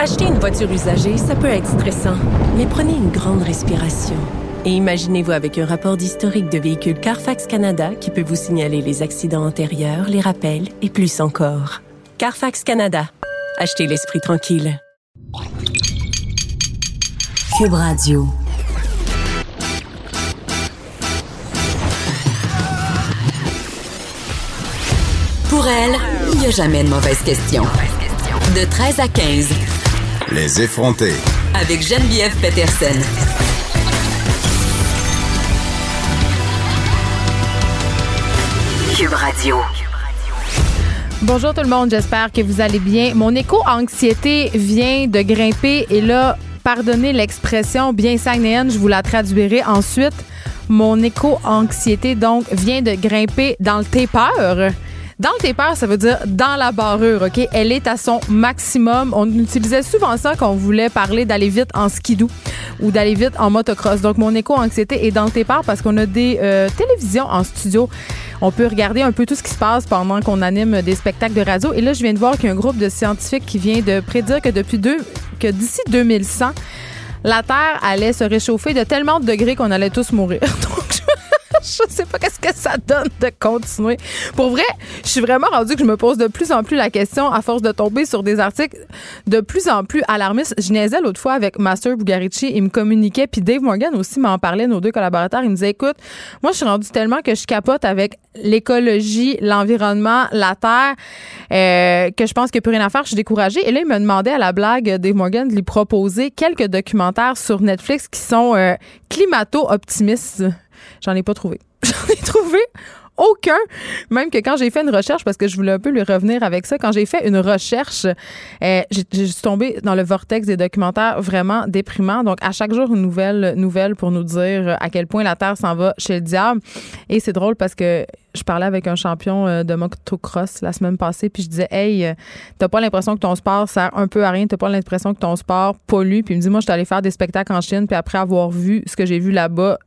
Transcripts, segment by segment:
Acheter une voiture usagée, ça peut être stressant, mais prenez une grande respiration. Et imaginez-vous avec un rapport d'historique de véhicule Carfax Canada qui peut vous signaler les accidents antérieurs, les rappels et plus encore. Carfax Canada. Achetez l'esprit tranquille. Cube Radio. Pour elle, il n'y a jamais de mauvaise question. De 13 à 15. Les effronter. Avec Geneviève Peterson. Cube Radio. Bonjour tout le monde, j'espère que vous allez bien. Mon éco-anxiété vient de grimper et là, pardonnez l'expression bien sagnéenne, je vous la traduirai ensuite. Mon éco-anxiété donc vient de grimper dans le taper. Dans le taper, ça veut dire dans la barrure, OK? Elle est à son maximum. On utilisait souvent ça quand on voulait parler d'aller vite en skidoo ou d'aller vite en motocross. Donc, mon éco-anxiété est dans le taper parce qu'on a des euh, télévisions en studio. On peut regarder un peu tout ce qui se passe pendant qu'on anime des spectacles de radio. Et là, je viens de voir qu'il y a un groupe de scientifiques qui vient de prédire que depuis deux, que d'ici 2100, la Terre allait se réchauffer de tellement de degrés qu'on allait tous mourir. Je sais pas qu'est-ce que ça donne de continuer. Pour vrai, je suis vraiment rendu que je me pose de plus en plus la question à force de tomber sur des articles de plus en plus alarmistes. Je niaisais l'autre fois avec Master Bugarici, il me communiquait, puis Dave Morgan aussi m'en parlait, nos deux collaborateurs. Il me disait, écoute, moi, je suis rendu tellement que je capote avec l'écologie, l'environnement, la terre, euh, que je pense qu'il n'y a plus rien à faire. Je suis découragée. Et là, il me demandait à la blague, Dave Morgan, de lui proposer quelques documentaires sur Netflix qui sont euh, climato-optimistes. J'en ai pas trouvé. J'en ai trouvé aucun. Même que quand j'ai fait une recherche, parce que je voulais un peu lui revenir avec ça, quand j'ai fait une recherche, euh, j'ai suis tombée dans le vortex des documentaires vraiment déprimants. Donc, à chaque jour, une nouvelle nouvelle pour nous dire à quel point la Terre s'en va chez le diable. Et c'est drôle parce que je parlais avec un champion euh, de motocross la semaine passée, puis je disais, hey, euh, t'as pas l'impression que ton sport sert un peu à rien, t'as pas l'impression que ton sport pollue. Puis il me dit, moi, je suis allé faire des spectacles en Chine, puis après avoir vu ce que j'ai vu là-bas,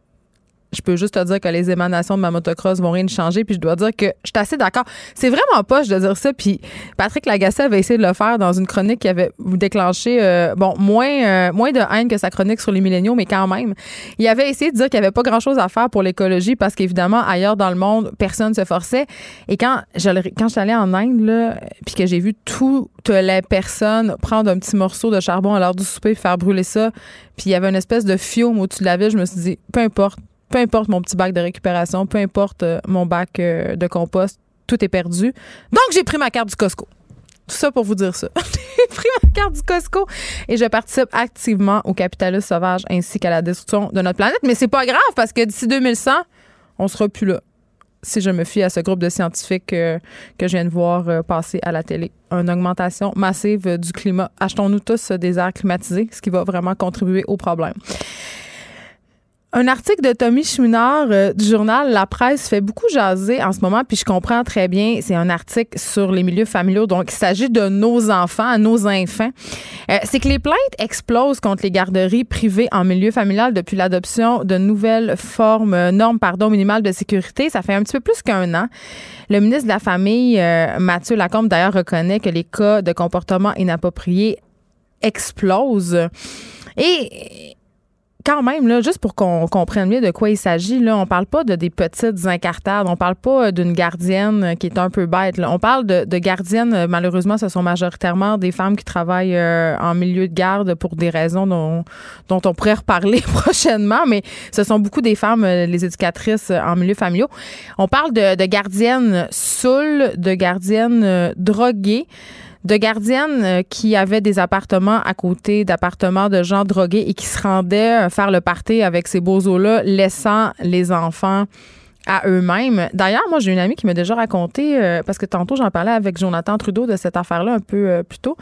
je peux juste te dire que les émanations de ma motocross vont rien changer. Puis je dois dire que je suis assez d'accord. C'est vraiment je dois dire ça. Puis Patrick Lagacé avait essayé de le faire dans une chronique qui avait déclenché, euh, bon, moins, euh, moins de haine que sa chronique sur les milléniaux, mais quand même. Il avait essayé de dire qu'il n'y avait pas grand-chose à faire pour l'écologie parce qu'évidemment, ailleurs dans le monde, personne se forçait. Et quand je, quand je suis allée en Inde, là, puis que j'ai vu toutes les personnes prendre un petit morceau de charbon à l'heure du souper et faire brûler ça, puis il y avait une espèce de fiume au-dessus de la ville, je me suis dit, peu importe peu importe mon petit bac de récupération, peu importe euh, mon bac euh, de compost, tout est perdu. Donc, j'ai pris ma carte du Costco. Tout ça pour vous dire ça. j'ai pris ma carte du Costco et je participe activement au capitalisme sauvage ainsi qu'à la destruction de notre planète. Mais c'est pas grave parce que d'ici 2100, on sera plus là. Si je me fie à ce groupe de scientifiques euh, que je viens de voir passer à la télé, une augmentation massive du climat. Achetons-nous tous des airs climatisés, ce qui va vraiment contribuer au problème. Un article de Tommy Chouinard euh, du journal La Presse fait beaucoup jaser en ce moment, puis je comprends très bien. C'est un article sur les milieux familiaux, donc il s'agit de nos enfants, nos enfants. Euh, c'est que les plaintes explosent contre les garderies privées en milieu familial depuis l'adoption de nouvelles formes, euh, normes, pardon, minimales de sécurité. Ça fait un petit peu plus qu'un an. Le ministre de la Famille, Mathieu Lacombe, d'ailleurs, reconnaît que les cas de comportement inapproprié explosent. Et quand même, là, juste pour qu'on comprenne mieux de quoi il s'agit, là, on parle pas de des petites incartades, on parle pas euh, d'une gardienne qui est un peu bête. On parle de, gardiennes, euh, malheureusement, ce sont majoritairement des femmes qui travaillent euh, en milieu de garde pour des raisons dont, on pourrait reparler prochainement, mais ce sont beaucoup des femmes, les éducatrices en milieu familial. On parle de, de gardiennes saoules, de gardiennes droguées de gardiennes euh, qui avaient des appartements à côté d'appartements de gens drogués et qui se rendaient euh, faire le party avec ces bozos-là, laissant les enfants à eux-mêmes. D'ailleurs, moi, j'ai une amie qui m'a déjà raconté, euh, parce que tantôt, j'en parlais avec Jonathan Trudeau de cette affaire-là un peu plus tôt.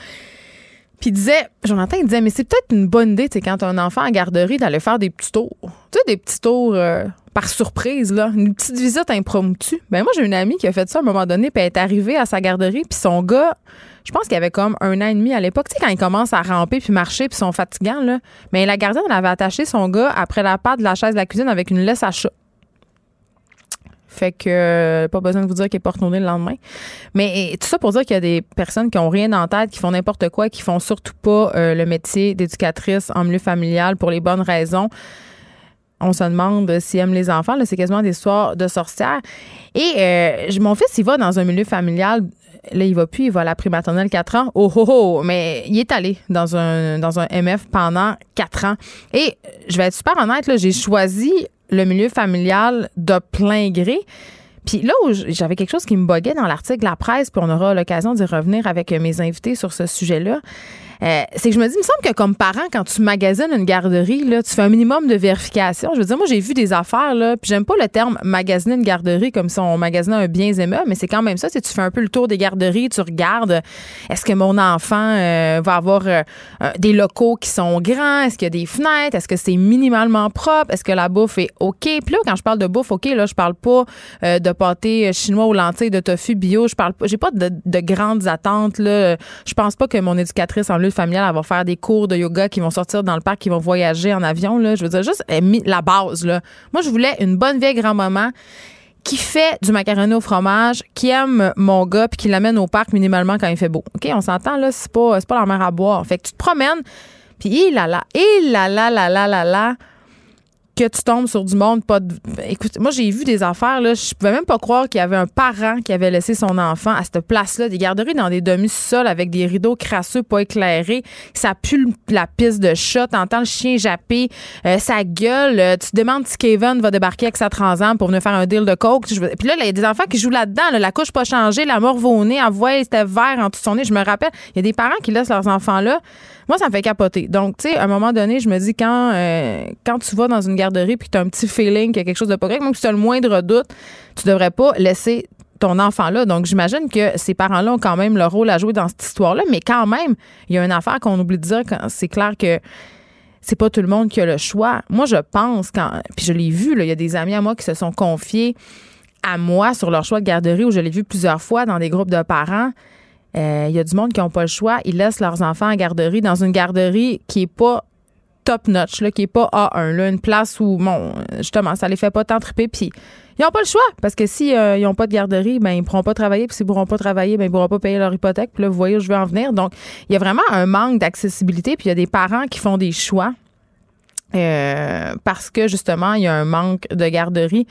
Puis il disait, Jonathan, il disait, mais c'est peut-être une bonne idée, tu quand tu as un enfant en garderie, d'aller faire des petits tours. Tu sais, des petits tours par surprise, là. Une petite visite impromptue. Ben moi, j'ai une amie qui a fait ça à un moment donné, puis elle est arrivée à sa garderie, puis son gars, je pense qu'il avait comme un an et demi à l'époque. Tu sais, quand ils commencent à ramper puis marcher puis sont fatigants, là. Mais la gardienne, elle avait attaché son gars après la patte de la chaise de la cuisine avec une laisse à chat. Fait que euh, pas besoin de vous dire qu'elle est pas retournée le lendemain. Mais tout ça pour dire qu'il y a des personnes qui ont rien en tête, qui font n'importe quoi, qui font surtout pas euh, le métier d'éducatrice en milieu familial pour les bonnes raisons. On se demande s'ils aiment les enfants. C'est quasiment des histoires de sorcières. Et euh, mon fils, il va dans un milieu familial Là, il va plus, il va à la primaternelle 4 ans. Oh, oh, oh! Mais il est allé dans un, dans un MF pendant 4 ans. Et je vais être super honnête, j'ai choisi le milieu familial de plein gré. Puis là où j'avais quelque chose qui me boguait dans l'article La Presse, puis on aura l'occasion d'y revenir avec mes invités sur ce sujet-là, euh, c'est que je me dis, il me semble que comme parent, quand tu magasines une garderie, là, tu fais un minimum de vérification. Je veux dire, moi, j'ai vu des affaires, là, puis j'aime pas le terme magasiner une garderie comme si on magasinait un bien aimable, mais c'est quand même ça. Tu fais un peu le tour des garderies, tu regardes, est-ce que mon enfant euh, va avoir euh, des locaux qui sont grands? Est-ce qu'il y a des fenêtres? Est-ce que c'est minimalement propre? Est-ce que la bouffe est OK? Puis là, quand je parle de bouffe, OK, là, je parle pas de pâté chinois ou lentilles, de tofu bio. Je parle pas, j'ai pas de, de, grandes attentes, là. Je pense pas que mon éducatrice en lieu familiale, elle va faire des cours de yoga qui vont sortir dans le parc, qui vont voyager en avion. Là. Je veux dire, juste la base. Là. Moi, je voulais une bonne vieille grand-maman qui fait du macaroni au fromage, qui aime mon gars, puis qui l'amène au parc minimalement quand il fait beau. OK, on s'entend, là, c'est pas, pas la mer à boire. Fait que tu te promènes, puis il là là, il là là là là là là que tu tombes sur du monde pas de... écoute moi j'ai vu des affaires là je pouvais même pas croire qu'il y avait un parent qui avait laissé son enfant à cette place là des garderies dans des demi-sols avec des rideaux crasseux pas éclairés. Ça pue la piste de chat. T'entends le chien japper euh, sa gueule. Euh, tu te demandes si Kevin va débarquer avec sa transam pour venir faire un deal de coke. Puis là il y a des enfants qui jouent là-dedans la couche pas changée la mort au nez. À voix c'était vert en tout son nez. Je me rappelle il y a des parents qui laissent leurs enfants là moi, ça me fait capoter. Donc, tu sais, à un moment donné, je me dis, quand, euh, quand tu vas dans une garderie puis que tu as un petit feeling qu'il y a quelque chose de pas correct, même si tu as le moindre doute, tu devrais pas laisser ton enfant là. Donc, j'imagine que ces parents-là ont quand même leur rôle à jouer dans cette histoire-là. Mais quand même, il y a une affaire qu'on oublie de dire. C'est clair que c'est pas tout le monde qui a le choix. Moi, je pense, quand, puis je l'ai vu, il y a des amis à moi qui se sont confiés à moi sur leur choix de garderie où je l'ai vu plusieurs fois dans des groupes de parents. Il euh, y a du monde qui n'ont pas le choix. Ils laissent leurs enfants en garderie dans une garderie qui est pas top notch, qui est pas A1, là, une place où, bon, justement, ça les fait pas tant triper. Puis ils n'ont pas le choix parce que si euh, ils n'ont pas de garderie, ben ils pourront pas travailler. Puis s'ils pourront pas travailler, ben ils pourront pas payer leur hypothèque. Puis là, vous voyez où je veux en venir. Donc, il y a vraiment un manque d'accessibilité. Puis il y a des parents qui font des choix euh, parce que justement, il y a un manque de garderie.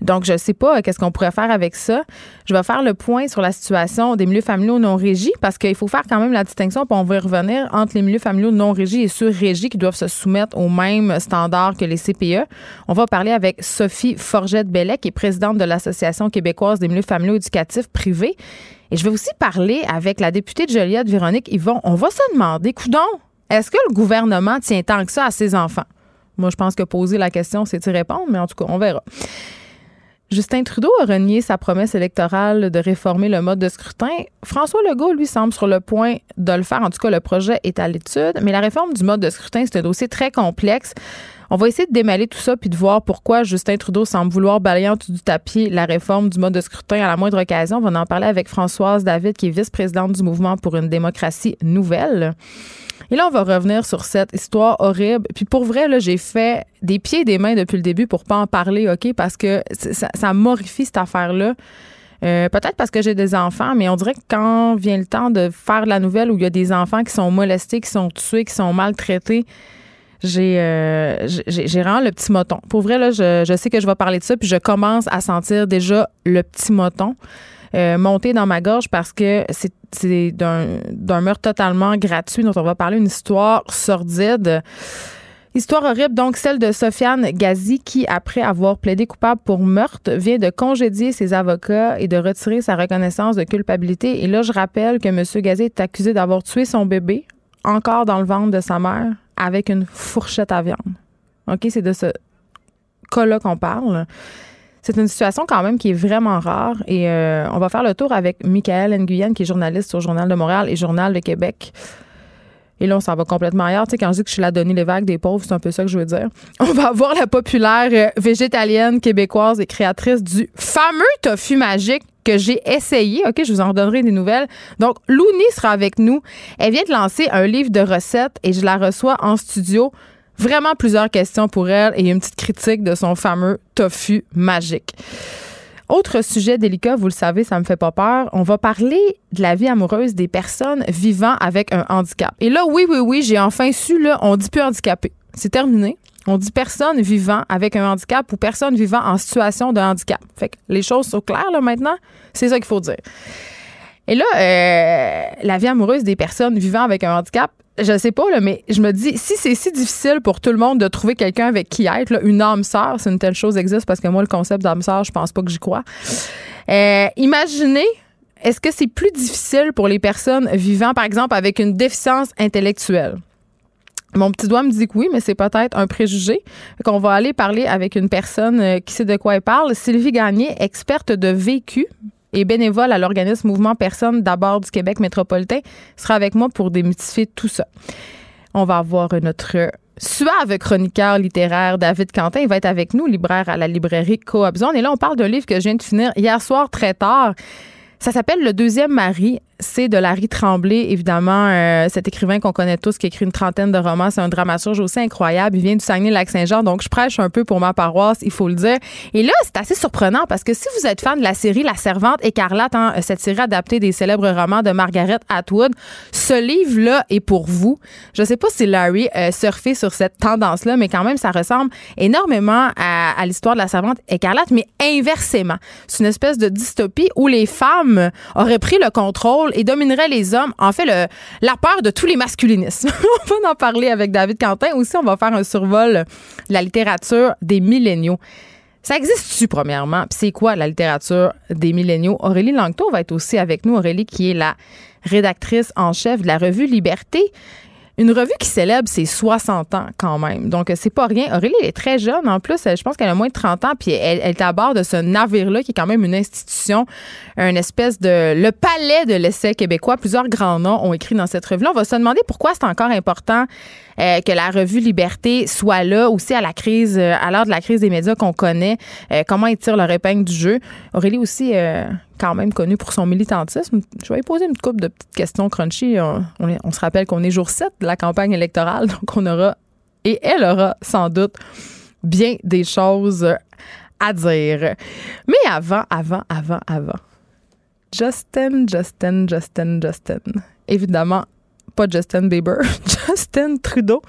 Donc, je ne sais pas euh, qu'est-ce qu'on pourrait faire avec ça. Je vais faire le point sur la situation des milieux familiaux non régis parce qu'il faut faire quand même la distinction, puis on va y revenir, entre les milieux familiaux non régis et ceux régis qui doivent se soumettre aux mêmes standards que les CPE. On va parler avec Sophie Forgette-Bellet, qui est présidente de l'Association québécoise des milieux familiaux éducatifs privés. Et je vais aussi parler avec la députée de Joliette, Véronique Yvon. On va se demander, coudon, est-ce que le gouvernement tient tant que ça à ses enfants? Moi, je pense que poser la question, c'est y répondre, mais en tout cas, on verra. Justin Trudeau a renié sa promesse électorale de réformer le mode de scrutin. François Legault, lui, semble sur le point de le faire. En tout cas, le projet est à l'étude. Mais la réforme du mode de scrutin, c'est un dossier très complexe. On va essayer de démêler tout ça puis de voir pourquoi Justin Trudeau semble vouloir balayer en dessous du tapis la réforme du mode de scrutin à la moindre occasion. On va en parler avec Françoise David, qui est vice-présidente du mouvement pour une démocratie nouvelle. Et là, on va revenir sur cette histoire horrible. Puis pour vrai, là, j'ai fait des pieds et des mains depuis le début pour pas en parler, OK? Parce que ça, ça morifie cette affaire-là. Euh, peut-être parce que j'ai des enfants, mais on dirait que quand vient le temps de faire la nouvelle où il y a des enfants qui sont molestés, qui sont tués, qui sont maltraités, j'ai euh, j'ai vraiment le petit moton. Pour vrai, là, je, je sais que je vais parler de ça, puis je commence à sentir déjà le petit moton. Euh, monter dans ma gorge parce que c'est d'un meurtre totalement gratuit dont on va parler, une histoire sordide. Histoire horrible, donc celle de Sofiane Gazi qui, après avoir plaidé coupable pour meurtre, vient de congédier ses avocats et de retirer sa reconnaissance de culpabilité. Et là, je rappelle que M. Gazi est accusé d'avoir tué son bébé, encore dans le ventre de sa mère, avec une fourchette à viande. OK, c'est de ce cas-là qu'on parle. C'est une situation quand même qui est vraiment rare et euh, on va faire le tour avec Michael Nguyen qui est journaliste au Journal de Montréal et Journal de Québec. Et là, on s'en va complètement ailleurs. Tu sais, quand je dis que je suis la donnée les vagues des pauvres, c'est un peu ça que je veux dire. On va avoir la populaire euh, végétalienne québécoise et créatrice du fameux tofu magique que j'ai essayé. OK, je vous en redonnerai des nouvelles. Donc, Louni sera avec nous. Elle vient de lancer un livre de recettes et je la reçois en studio Vraiment plusieurs questions pour elle et une petite critique de son fameux tofu magique. autre sujet délicat, vous le savez, ça me fait pas peur. On va parler de la vie amoureuse des personnes vivant avec un handicap. Et là, oui, oui, oui, j'ai enfin su, là, on dit plus handicapé. C'est terminé. On dit personne vivant avec un handicap ou personne vivant en situation de handicap. Fait que les choses sont claires, là, maintenant. C'est ça qu'il faut dire. Et là, euh, la vie amoureuse des personnes vivant avec un handicap, je sais pas, là, mais je me dis, si c'est si difficile pour tout le monde de trouver quelqu'un avec qui être, là, une âme sœur, si une telle chose existe, parce que moi, le concept d'âme sœur, je pense pas que j'y crois. Euh, imaginez, est-ce que c'est plus difficile pour les personnes vivant, par exemple, avec une déficience intellectuelle? Mon petit doigt me dit que oui, mais c'est peut-être un préjugé. Qu'on va aller parler avec une personne euh, qui sait de quoi elle parle. Sylvie Gagné, experte de vécu et bénévole à l'organisme Mouvement Personne d'abord du Québec métropolitain, sera avec moi pour démythifier tout ça. On va avoir notre suave chroniqueur littéraire David Quentin. Il va être avec nous, libraire à la librairie Coop Zone. Et là, on parle d'un livre que je viens de finir hier soir très tard. Ça s'appelle Le deuxième mari c'est de Larry Tremblay, évidemment, euh, cet écrivain qu'on connaît tous, qui écrit une trentaine de romans. C'est un dramaturge aussi incroyable. Il vient du Saguenay-Lac-Saint-Jean, donc je prêche un peu pour ma paroisse, il faut le dire. Et là, c'est assez surprenant parce que si vous êtes fan de la série La Servante écarlate, hein, cette série adaptée des célèbres romans de Margaret Atwood, ce livre-là est pour vous. Je sais pas si Larry euh, surfait sur cette tendance-là, mais quand même, ça ressemble énormément à, à l'histoire de La Servante écarlate, mais inversement. C'est une espèce de dystopie où les femmes auraient pris le contrôle et dominerait les hommes. En fait, la peur de tous les masculinismes. on va en parler avec David Quentin. Aussi, on va faire un survol de la littérature des milléniaux. Ça existe-tu, premièrement? Puis c'est quoi la littérature des milléniaux? Aurélie Langto va être aussi avec nous. Aurélie, qui est la rédactrice en chef de la revue Liberté. Une revue qui célèbre ses 60 ans quand même. Donc, c'est pas rien. Aurélie est très jeune. En plus, je pense qu'elle a moins de 30 ans. Puis elle, est à bord de ce navire-là qui est quand même une institution, une espèce de... Le palais de l'essai québécois. Plusieurs grands noms ont écrit dans cette revue-là. On va se demander pourquoi c'est encore important euh, que la revue Liberté soit là aussi à la crise, euh, à l'heure de la crise des médias qu'on connaît. Euh, comment ils tirent leur épingle du jeu. Aurélie aussi quand même connu pour son militantisme. Je vais lui poser une couple de petites questions crunchy. On, se rappelle qu'on est jour 7 de la campagne électorale, donc on aura, et elle aura sans doute bien des choses à dire. Mais avant, avant, avant, avant. Justin, Justin, Justin, Justin. Évidemment, pas Justin Bieber, Justin Trudeau.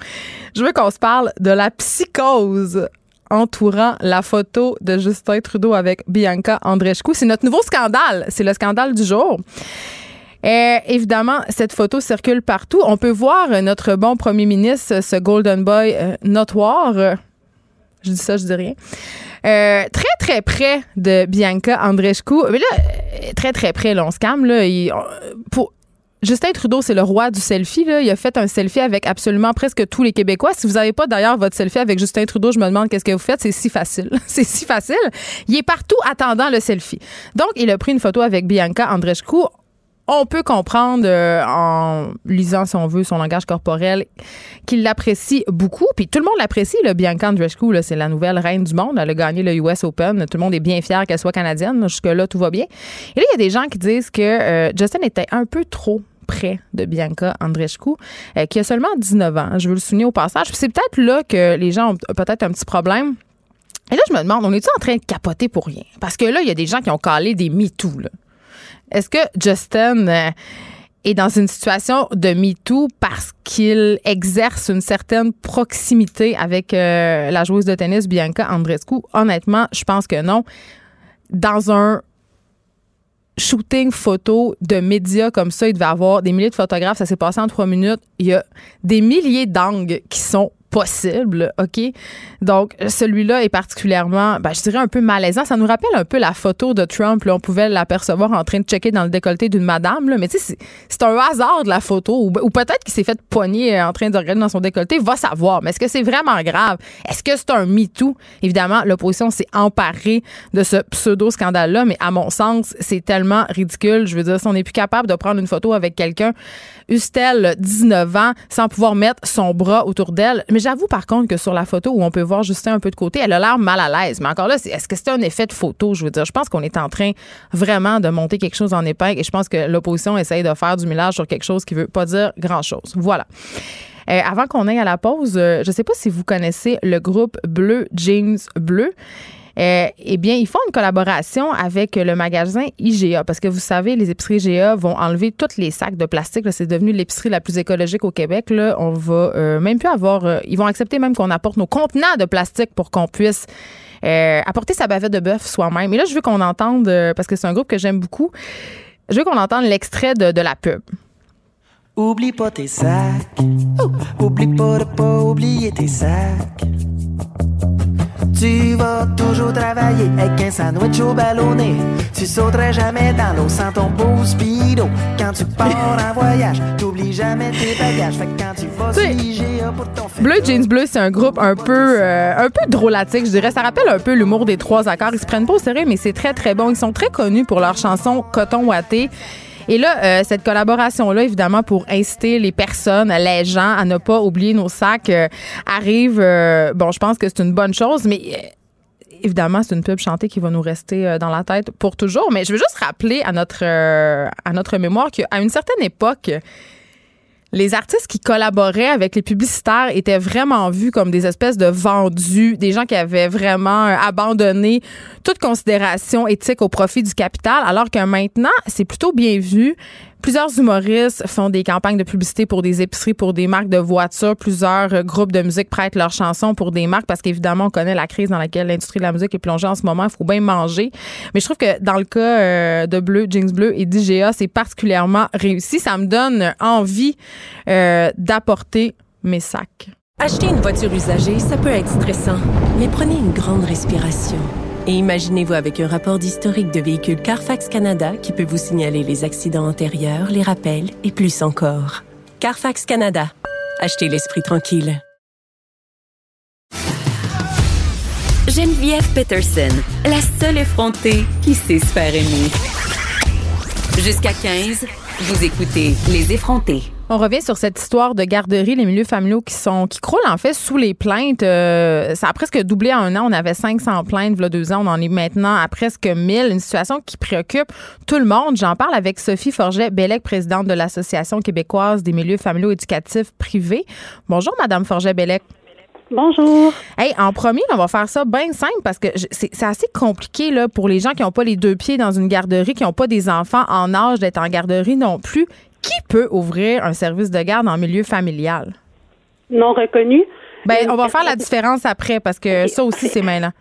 Je veux qu'on se parle de la psychose entourant la photo de Justin Trudeau avec Bianca Andreescu. C'est notre nouveau scandale. C'est le scandale du jour. Et évidemment, cette photo circule partout. On peut voir notre bon premier ministre, ce Golden Boy euh, notoire. Je dis ça, je dis rien. Euh, très, très près de Bianca Andreescu. Là, euh, très, très près, là, on se calme. Là, pour, Justin Trudeau, c'est le roi du selfie. Il a fait un selfie avec absolument presque tous les Québécois. Si vous n'avez pas d'ailleurs votre selfie avec Justin Trudeau, je me demande qu'est-ce que vous faites. C'est si facile. c'est si facile. Il est partout attendant le selfie. Donc, il a pris une photo avec Bianca Andreescu. On peut comprendre euh, en lisant, si on veut, son langage corporel qu'il l'apprécie beaucoup. Puis tout le monde l'apprécie, le Bianca Andreescu. C'est la nouvelle reine du monde. Elle a gagné le US Open. Tout le monde est bien fier qu'elle soit canadienne. Jusque-là, tout va bien. Et là, il y a des gens qui disent que euh, Justin était un peu trop près de Bianca Andreescu, euh, qui a seulement 19 ans. Je veux le souligner au passage. C'est peut-être là que les gens ont peut-être un petit problème. Et là, je me demande, on est-tu en train de capoter pour rien? Parce que là, il y a des gens qui ont calé des MeToo. Est-ce que Justin euh, est dans une situation de MeToo parce qu'il exerce une certaine proximité avec euh, la joueuse de tennis Bianca Andreescu? Honnêtement, je pense que non. Dans un shooting photo de médias comme ça, il devait avoir des milliers de photographes, ça s'est passé en trois minutes. Il y a des milliers d'angles qui sont possible, OK? Donc, celui-là est particulièrement, ben, je dirais un peu malaisant. Ça nous rappelle un peu la photo de Trump. Là. On pouvait l'apercevoir en train de checker dans le décolleté d'une madame. Là. Mais tu sais, c'est un hasard de la photo. Ou, peut-être qu'il s'est fait poigner en train de regarder dans son décolleté. Va savoir. Mais est-ce que c'est vraiment grave? Est-ce que c'est un MeToo? Évidemment, l'opposition s'est emparée de ce pseudo-scandale-là. Mais à mon sens, c'est tellement ridicule. Je veux dire, si on n'est plus capable de prendre une photo avec quelqu'un, Ustel, 19 ans, sans pouvoir mettre son bras autour d'elle. Mais j'avoue par contre que sur la photo où on peut voir Justin un peu de côté, elle a l'air mal à l'aise. Mais encore là, est-ce que c'est un effet de photo? Je veux dire, je pense qu'on est en train vraiment de monter quelque chose en épingle et je pense que l'opposition essaye de faire du millage sur quelque chose qui veut pas dire grand-chose. Voilà. Euh, avant qu'on aille à la pause, euh, je ne sais pas si vous connaissez le groupe Bleu Jeans Bleu. Euh, eh bien, ils font une collaboration avec le magasin IGA parce que vous savez, les épiceries IGA vont enlever tous les sacs de plastique. C'est devenu l'épicerie la plus écologique au Québec. On va euh, même plus avoir. Euh, ils vont accepter même qu'on apporte nos contenants de plastique pour qu'on puisse apporter sa bavette de bœuf soi-même. Et là, je veux qu'on entende, parce que c'est un groupe que j'aime beaucoup, je veux qu'on entende l'extrait de, la pub. Oublie pas tes sacs. Oublie pas de pas oublier tes sacs. Tu vas toujours travailler avec un sandwich au ballonné. Tu sauterais jamais dans l'eau sans ton beau speedo. Quand tu pars en voyage, t'oublies jamais tes bagages. Fait que quand tu vas sur pour ton Bleu Jeans Bleu, c'est un groupe un peu, euh, un peu drôlatique, je dirais. Ça rappelle un peu l'humour des trois accords. Ils se prennent pas au sérieux, mais c'est très, très bon. Ils sont très connus pour leur chanson Coton Watté. Et là, euh, cette collaboration-là, évidemment, pour inciter les personnes, les gens à ne pas oublier nos sacs, euh, arrive. Euh, bon, je pense que c'est une bonne chose, mais évidemment, c'est une pub chantée qui va nous rester dans la tête pour toujours. Mais je veux juste rappeler à notre, à notre mémoire qu'à une certaine époque, les artistes qui collaboraient avec les publicitaires étaient vraiment vus comme des espèces de vendus, des gens qui avaient vraiment euh, abandonné toute considération éthique au profit du capital, alors que maintenant, c'est plutôt bien vu. Plusieurs humoristes font des campagnes de publicité pour des épiceries, pour des marques de voitures. Plusieurs euh, groupes de musique prêtent leurs chansons pour des marques parce qu'évidemment, on connaît la crise dans laquelle l'industrie de la musique est plongée en ce moment. Il faut bien manger. Mais je trouve que dans le cas euh, de Bleu, Jeans Bleu et d'IGA, c'est particulièrement réussi. Ça me donne envie euh, d'apporter mes sacs. Acheter une voiture usagée, ça peut être stressant, mais prenez une grande respiration. Et imaginez-vous avec un rapport d'historique de véhicule Carfax Canada qui peut vous signaler les accidents antérieurs, les rappels et plus encore. Carfax Canada. Achetez l'esprit tranquille. Geneviève Peterson, la seule effrontée qui sait se faire aimer. Jusqu'à 15, vous écoutez Les effrontés. On revient sur cette histoire de garderie, les milieux familiaux qui sont qui croulent en fait sous les plaintes. Euh, ça a presque doublé en un an. On avait 500 plaintes a deux ans. On en est maintenant à presque 1000. Une situation qui préoccupe tout le monde. J'en parle avec Sophie Forget-Bellec, présidente de l'Association québécoise des milieux familiaux éducatifs privés. Bonjour, Madame Forget-Bellec. Bonjour. Hey, en premier, on va faire ça bien simple parce que c'est assez compliqué là, pour les gens qui n'ont pas les deux pieds dans une garderie, qui n'ont pas des enfants en âge d'être en garderie non plus. Qui peut ouvrir un service de garde en milieu familial? Non reconnu. Ben, on va faire la différence après parce que ça aussi, c'est maintenant.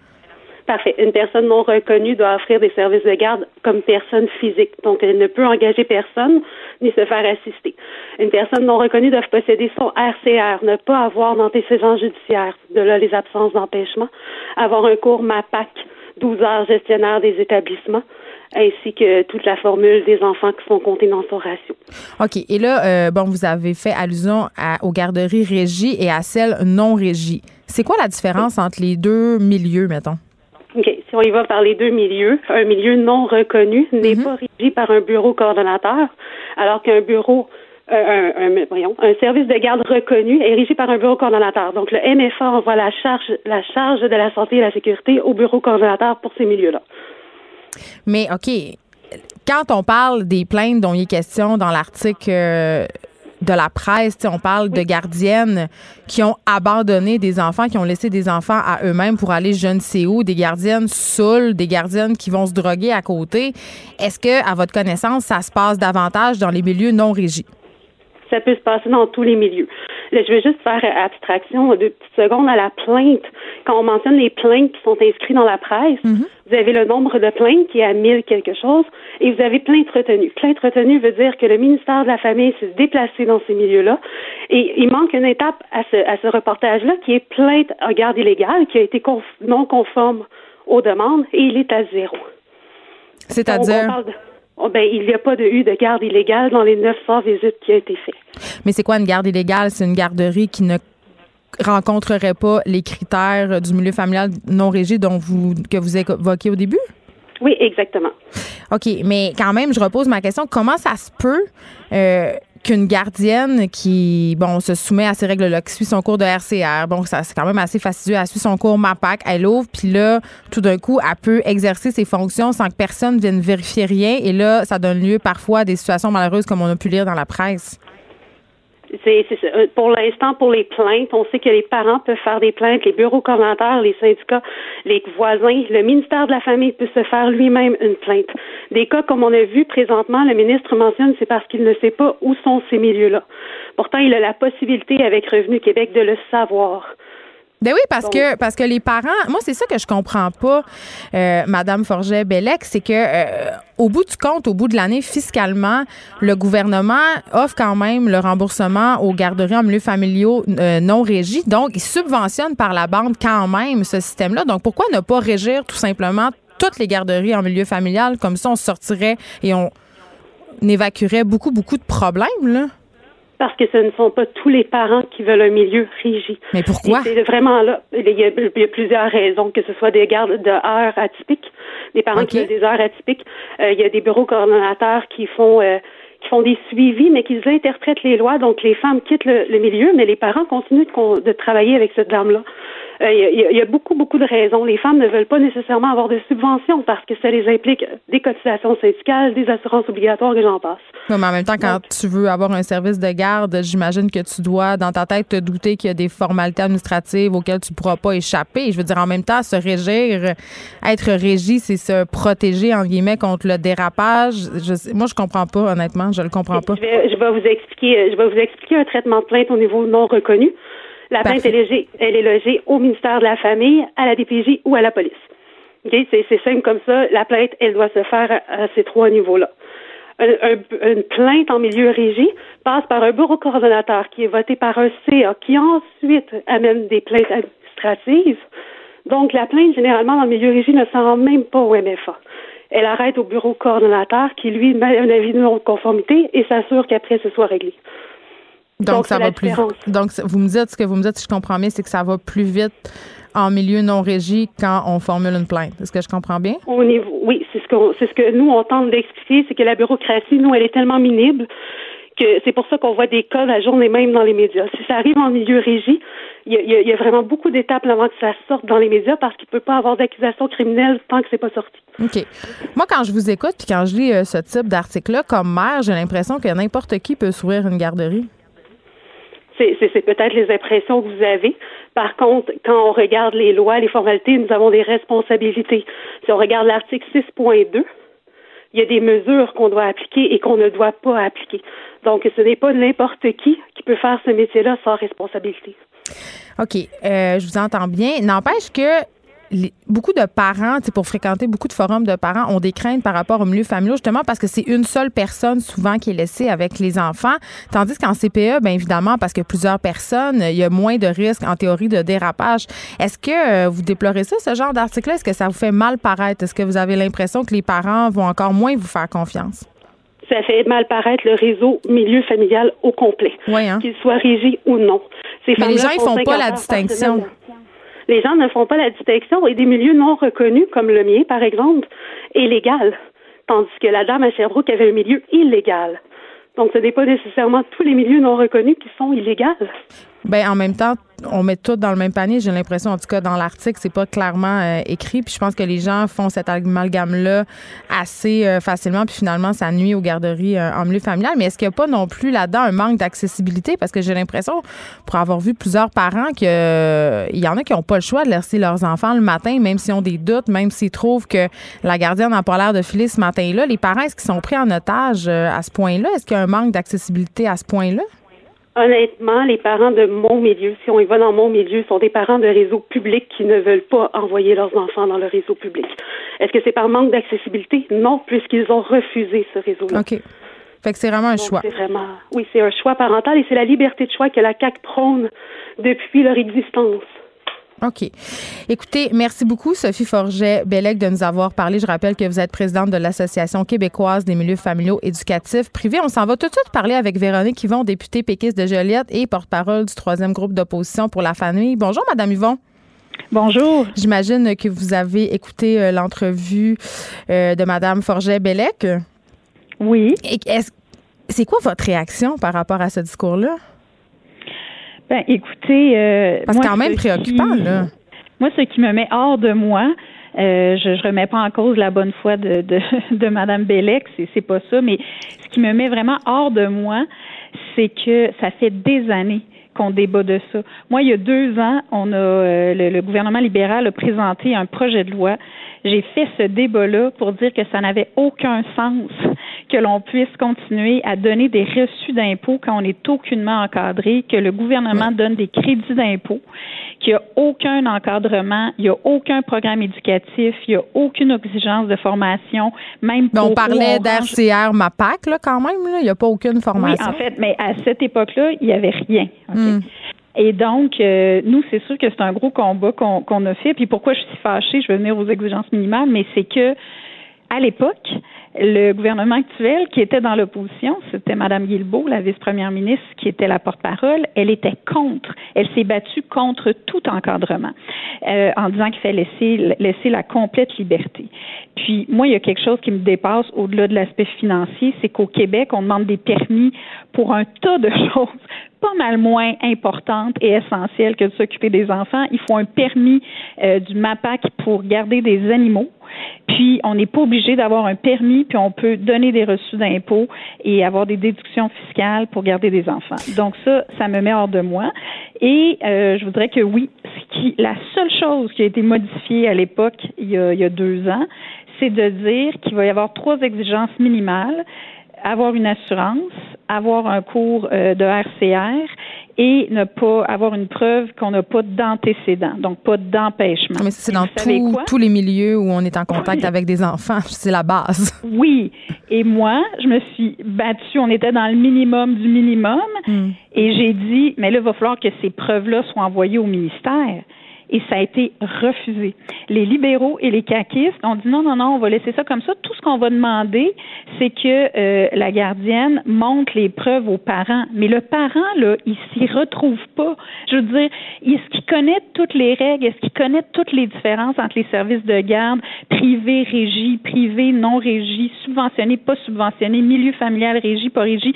Parfait. Une personne non reconnue doit offrir des services de garde comme personne physique. Donc, elle ne peut engager personne ni se faire assister. Une personne non reconnue doit posséder son RCR, ne pas avoir d'antécédents judiciaires, de là les absences d'empêchement, avoir un cours MAPAC, 12 heures gestionnaire des établissements, ainsi que toute la formule des enfants qui sont comptés dans son ratio. OK. Et là, euh, bon, vous avez fait allusion aux garderies régies et à celles non régies. C'est quoi la différence entre les deux milieux, mettons? OK. Si on y va par les deux milieux, un milieu non reconnu n'est mhm. pas régi par un bureau coordonnateur, alors qu'un bureau euh, un, un, un, service de garde reconnu régi par un bureau coordonnateur. Donc, le MFA envoie la charge, la charge de la santé et la sécurité au bureau coordonnateur pour ces milieux-là. Mais OK, quand on parle des plaintes dont il est question dans l'article euh, de la presse, on parle de gardiennes qui ont abandonné des enfants, qui ont laissé des enfants à eux-mêmes pour aller je ne sais où, des gardiennes saoules, des gardiennes qui vont se droguer à côté. Est-ce que, à votre connaissance, ça se passe davantage dans les milieux non régis? Ça peut se passer dans tous les milieux. Je vais juste faire abstraction deux petites secondes à la plainte. Quand on mentionne les plaintes qui sont inscrites dans la presse, mhm. vous avez le nombre de plaintes qui est à 1000 quelque chose et vous avez plainte retenue. Plainte retenue veut dire que le ministère de la Famille s'est déplacé dans ces milieux-là et il manque une étape à ce, à ce reportage-là qui est plainte en garde illégale qui a été non conforme aux demandes et il est à zéro. C'est-à-dire? Oh, ben, il n'y a pas de eu de garde illégale dans les 900 visites qui ont été faites. Mais c'est quoi une garde illégale? C'est une garderie qui ne rencontrerait pas les critères du milieu familial non régi dont vous, que vous évoquiez au début? Oui, exactement. OK, mais quand même, je repose ma question. Comment ça se peut euh, qu'une gardienne qui, bon, se soumet à ces règles-là, qui suit son cours de RCR, bon, ça c'est quand même assez fastidieux, elle suit son cours MAPAC, elle ouvre, puis là, tout d'un coup, elle peut exercer ses fonctions sans que personne vienne vérifier rien, et là, ça donne lieu parfois à des situations malheureuses comme on a pu lire dans la presse. C'est, euh, pour l'instant, pour les plaintes, on sait que les parents peuvent faire des plaintes, les bureaux commentaires, les syndicats, les voisins, le ministère de la Famille peut se faire lui-même une plainte. Des cas comme on a vu présentement, le ministre mentionne, c'est parce qu'il ne sait pas où sont ces milieux-là. Pourtant, il a la possibilité avec Revenu Québec de le savoir. Ben oui, parce que parce que les parents, moi c'est ça que je comprends pas, euh, Madame Forget Bellec, c'est que euh, au bout du compte, au bout de l'année, fiscalement, le gouvernement offre quand même le remboursement aux garderies en milieu familiaux euh, non régis, donc il subventionne par la bande quand même ce système-là. Donc pourquoi ne pas régir tout simplement toutes les garderies en milieu familial? Comme ça, on sortirait et on évacuerait beaucoup beaucoup de problèmes là parce que ce ne sont pas tous les parents qui veulent un milieu rigide. Mais pourquoi? C'est vraiment là. Il y, a, plusieurs raisons, que ce soit des gardes de heures atypiques, des parents qui ont des heures atypiques. Euh, il y a des bureaux coordonnateurs qui font euh, qui font des suivis, mais qui interprètent les lois. Donc, les femmes quittent le, milieu, mais les parents continuent de, de travailler avec cette dame-là. Euh, il y, a beaucoup, beaucoup de raisons. Les femmes ne veulent pas nécessairement avoir de subventions parce que ça les implique des cotisations syndicales, des assurances obligatoires et j'en passe. mais en même temps, quand tu veux avoir un service de garde, j'imagine que tu dois, dans ta tête, te douter qu'il y a des formalités administratives auxquelles tu ne pourras pas échapper. Je veux dire, en même temps, se régir, être régi, c'est se protéger, en guillemets, contre le dérapage. Je, moi, je comprends pas, honnêtement. Je le comprends pas. Je vais, je vais vous expliquer, je vais vous expliquer un traitement de plainte au niveau non reconnu. La plainte est logée, elle est logée au ministère de la Famille, à la DPJ ou à la police. C'est simple comme ça. La plainte, elle doit se faire à, ces trois niveaux-là. une plainte en milieu régie passe par un bureau coordonnateur qui est voté par un CA qui ensuite amène des plaintes administratives. Donc, la plainte, généralement, dans le milieu régie, ne s'en rend même pas au MFA. Elle arrête au bureau coordonnateur qui, lui, met un avis de non-conformité et s'assure qu'après, ce soit réglé. Donc, ça va plus Donc, vous me dites, ce que vous me dites, si je comprends bien, c'est que ça va plus vite en milieu non régi quand on formule une plainte. Est-ce que je comprends bien? Au niveau, oui, c'est ce que c'est ce que nous on tente d'expliquer, c'est que la bureaucratie, nous, elle est tellement minible que c'est pour ça qu'on voit des cas la journée même dans les médias. Si ça arrive en milieu régi, il y, a, vraiment beaucoup d'étapes avant que ça sorte dans les médias parce qu'il ne peut pas avoir d'accusation criminelle tant que c'est pas sorti. OK. Moi, quand je vous écoute puis quand je lis euh, ce type d'article-là, comme mère, j'ai l'impression que n'importe qui peut s'ouvrir une garderie c'est peut-être les impressions que vous avez. Par contre, quand on regarde les lois, les formalités, nous avons des responsabilités. Si on regarde l'article 6.2, il y a des mesures qu'on doit appliquer et qu'on ne doit pas appliquer. Donc, ce n'est pas n'importe qui qui peut faire ce métier-là sans responsabilité. OK. Euh, je vous entends bien. N'empêche que beaucoup de parents, pour fréquenter beaucoup de forums de parents, ont des craintes par rapport au milieu familial, justement parce que c'est une seule personne souvent qui est laissée avec les enfants. Tandis qu'en CPE, bien évidemment, parce que plusieurs personnes, il y a moins de risques en théorie de dérapage. Est-ce que euh, vous déplorez ça, ce genre d'article-là? Est-ce que ça vous fait mal paraître? Est-ce que vous avez l'impression que les parents vont encore moins vous faire confiance? ça fait mal paraître le réseau milieu familial au complet, hein? qu'il soit régi ou non. Mais les gens, ils font pas la distinction les gens ne font pas la distinction et des milieux non reconnus, comme le mien, par exemple, est légal. Tandis que la dame à Sherbrooke avait un milieu illégal. Donc, ce n'est pas nécessairement tous les milieux non reconnus qui sont illégaux. Ben en même temps, on met tout dans le même panier. J'ai l'impression, en tout cas, dans l'article, c'est pas clairement euh, écrit. Puis je pense que les gens font cet amalgame-là assez euh, facilement. Puis finalement, ça nuit aux garderies euh, en milieu familial. Mais est-ce qu'il n'y a pas non plus là-dedans un manque d'accessibilité? Parce que j'ai l'impression, pour avoir vu plusieurs parents, qu'il y en a qui n'ont pas le choix de laisser leurs enfants le matin, même s'ils ont des doutes, même s'ils trouvent que la gardienne n'a pas l'air de filer ce matin-là. Les parents, est-ce qu'ils sont pris en otage à ce point-là? Est-ce qu'il y a un manque d'accessibilité à ce point-là? Honnêtement, les parents de mon milieu, si on y va dans mon milieu, sont des parents de réseau public qui ne veulent pas envoyer leurs enfants dans le réseau public. Est-ce que c'est par manque d'accessibilité? Non, puisqu'ils ont refusé ce réseau-là. OK. Fait que c'est vraiment un choix. C'est vraiment, oui, c'est un choix parental et c'est la liberté de choix que la CAC prône depuis leur existence. OK. Écoutez, merci beaucoup, Sophie Forget-Bellec, de nous avoir parlé. Je rappelle que vous êtes présidente de l'Association québécoise des milieux familiaux éducatifs privés. On s'en va tout de suite parler avec Véronique Yvon, députée péquiste de Joliette et porte-parole du troisième groupe d'opposition pour la famille. Bonjour, Madame Yvon. Bonjour. J'imagine que vous avez écouté euh, l'entrevue euh, de Madame Forget-Bellec. Oui. C'est quoi votre réaction par rapport à ce discours-là? Ben, écoutez. Euh, c'est quand même préoccupant, là. Moi, ce qui me met hors de moi, euh, je ne remets pas en cause la bonne foi de, de, de Mme Bellec, c'est, c'est pas ça, mais ce qui me met vraiment hors de moi, c'est que ça fait des années qu'on débat de ça. Moi, il y a deux ans, on a euh, le, gouvernement libéral a présenté un projet de loi. J'ai fait ce débat-là pour dire que ça n'avait aucun sens que l'on puisse continuer à donner des reçus d'impôts quand on n'est aucunement encadré, que le gouvernement donne des crédits d'impôts, qu'il n'y a aucun encadrement, il n'y a aucun programme éducatif, il n'y a aucune exigence de formation, même pour. on parlait d'RCR MAPAC, là, quand même, là. il n'y a pas aucune formation. Oui, en fait, mais à cette époque-là, il n'y avait rien. Hmm. Et donc, euh, nous, c'est sûr que c'est un gros combat qu'on a fait. Puis pourquoi je suis fâchée, je vais venir aux exigences minimales, mais c'est que à l'époque, le gouvernement actuel qui était dans l'opposition, c'était Mme Guilbeault, la vice-première ministre, qui était la porte-parole. Elle était contre. Elle s'est battue contre tout encadrement euh, en disant qu'il fallait laisser, la complète liberté. Puis moi, il y a quelque chose qui me dépasse au-delà de l'aspect financier, c'est qu'au Québec, on demande des permis pour un tas de choses pas mal moins importantes et essentielles que de s'occuper des enfants. Il faut un permis euh, du MAPAC pour garder des animaux puis, on n'est pas obligé d'avoir un permis, puis on peut donner des reçus d'impôts et avoir des déductions fiscales pour garder des enfants. Donc, ça, ça me met hors de moi. Et euh, je voudrais que oui, qui, la seule chose qui a été modifiée à l'époque, il, y a deux ans, c'est de dire qu'il va y avoir trois exigences minimales avoir une assurance, avoir un cours euh, de RCR et ne pas avoir une preuve qu'on n'a pas d'antécédent, donc pas d'empêchement. Mais c'est dans tous les milieux où on est en contact avec des enfants, c'est la base. Oui, et moi, je me suis battue, on était dans le minimum du minimum, hmm. et j'ai dit, mais là, il va falloir que ces preuves-là soient envoyées au ministère et ça a été refusé. Les libéraux et les caquistes ont dit non, non, non, on va laisser ça comme ça. Tout ce qu'on va demander, c'est que euh, la gardienne montre les preuves aux parents. Mais le parent, là, il s'y retrouve pas. Je veux dire, est-ce qu'il connaît toutes les règles? Est-ce qu'il connaît toutes les différences entre les services de garde privé, régie, privé, non régie, subventionné, pas subventionné, milieu familial, régie, pas régie?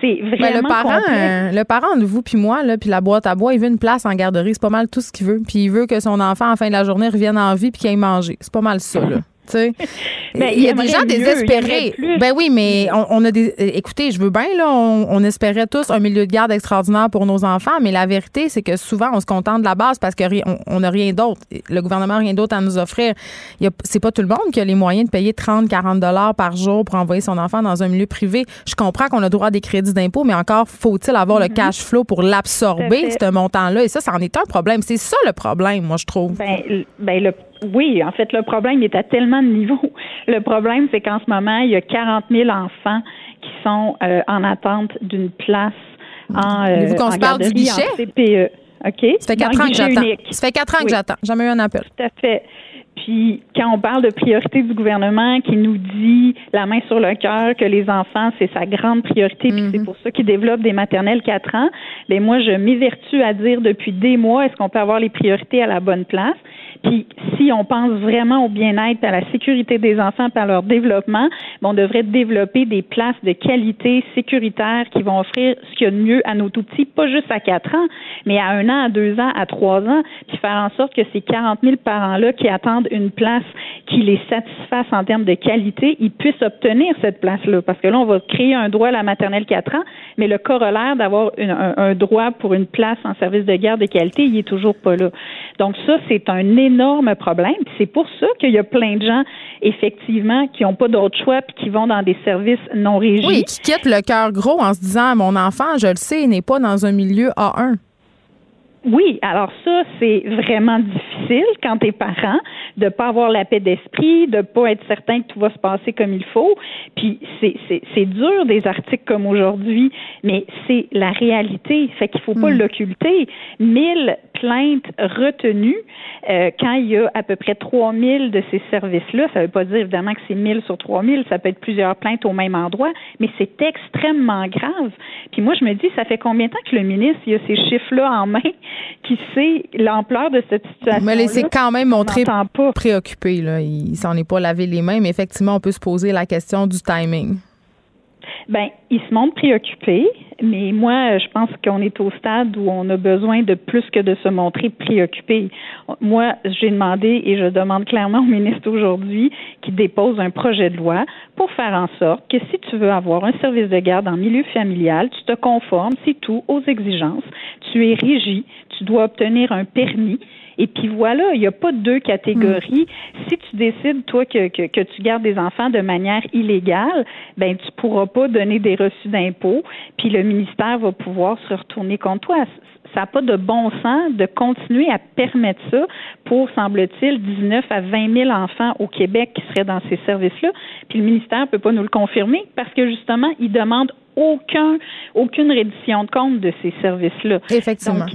C'est ben, vraiment le parent, euh, le parent de vous puis moi là, puis la boîte à bois, il veut une place en garderie, c'est pas mal tout ce qu'il veut. Puis veut que son enfant, en fin de la journée, revienne en vie puis qu'il aille manger. C'est pas mal ça, là. il y a des gens désespérés. Ben oui, mais on, a des. Écoutez, je veux bien, là, on, espérait tous un milieu de garde extraordinaire pour nos enfants, mais la vérité, c'est que souvent, on se contente de la base parce qu'on on n'a rien d'autre. Le gouvernement n'a rien d'autre à nous offrir. C'est pas tout le monde qui a les moyens de payer 30, 40 dollars par jour pour envoyer son enfant dans un milieu privé. Je comprends qu'on a droit à des crédits d'impôt, mais encore faut-il avoir le mm-hmm. cash flow pour l'absorber, ce montant-là. Et ça, ça en est un problème. C'est ça le problème, moi, je trouve. Ben, ben le oui, en fait, le problème est à tellement de niveaux. Le problème, c'est qu'en ce moment, il y a 40 000 enfants qui sont euh, en attente d'une place en, euh, vous qu'on se parle du guichet? CPE. OK? Ça fait quatre ans que j'attends. Ça fait quatre ans que j'attends. Jamais eu un appel. Tout à fait. Puis quand on parle de priorité du gouvernement qui nous dit la main sur le cœur que les enfants c'est sa grande priorité puis c'est mhm. pour ça qu'il développe des maternelles quatre ans, ben moi je m'évertue à dire depuis des mois est-ce qu'on peut avoir les priorités à la bonne place? Puis si on pense vraiment au bien-être, à la sécurité des enfants, par leur développement, ben, on devrait développer des places de qualité sécuritaire qui vont offrir ce qu'il y a de mieux à nos tout petits, pas juste à quatre ans, mais à un an, à deux ans, à trois ans, puis faire en sorte que ces 40 000 parents-là qui attendent une place qui les satisfasse en termes de qualité, ils puissent obtenir cette place-là. Parce que là, on va créer un droit à la maternelle quatre ans, mais le corollaire d'avoir un, un, droit pour une place en service de garde de qualité, il est toujours pas là. Donc ça, c'est un énorme problème. C'est pour ça qu'il y a plein de gens, effectivement, qui n'ont pas d'autre choix puis qui vont dans des services non régis. Oui, qui quittent le cœur gros en se disant mon enfant, je le sais, n'est pas dans un milieu A1. Oui, alors ça, c'est vraiment difficile quand tu es parent de pas avoir la paix d'esprit, de pas être certain que tout va se passer comme il faut. Puis c'est dur des articles comme aujourd'hui, mais c'est la réalité. Fait qu'il faut pas hmm. l'occulter. Mille plaintes retenues euh, quand il y a à peu près 3000 de ces services-là. Ça veut pas dire évidemment que c'est 1000 sur 3000, ça peut être plusieurs plaintes au même endroit, mais c'est extrêmement grave. Puis moi, je me dis, ça fait combien de temps que le ministre il a ces chiffres-là en main? Qui sait l'ampleur de cette situation. Mais c'est quand même montré préoccupé. Là. Il s'en est pas lavé les mains, mais effectivement, on peut se poser la question du timing. Ben, ils se montrent préoccupés, mais moi, je pense qu'on est au stade où on a besoin de plus que de se montrer préoccupé. Moi, j'ai demandé et je demande clairement au ministre aujourd'hui qu'il dépose un projet de loi pour faire en sorte que si tu veux avoir un service de garde en milieu familial, tu te conformes, c'est tout, aux exigences. Tu es régi, tu dois obtenir un permis et puis voilà, il n'y a pas deux catégories. Hmm. Si tu décides, toi, que, que, que, tu gardes des enfants de manière illégale, ben tu pourras pas donner des reçus d'impôts, puis le ministère va pouvoir se retourner contre toi. Ça n'a pas de bon sens de continuer à permettre ça pour, semble-t-il, 19 à 20 000 enfants au Québec qui seraient dans ces services-là. Puis le ministère ne peut pas nous le confirmer parce que justement, il demande aucun, aucune reddition de compte de ces services-là. Effectivement.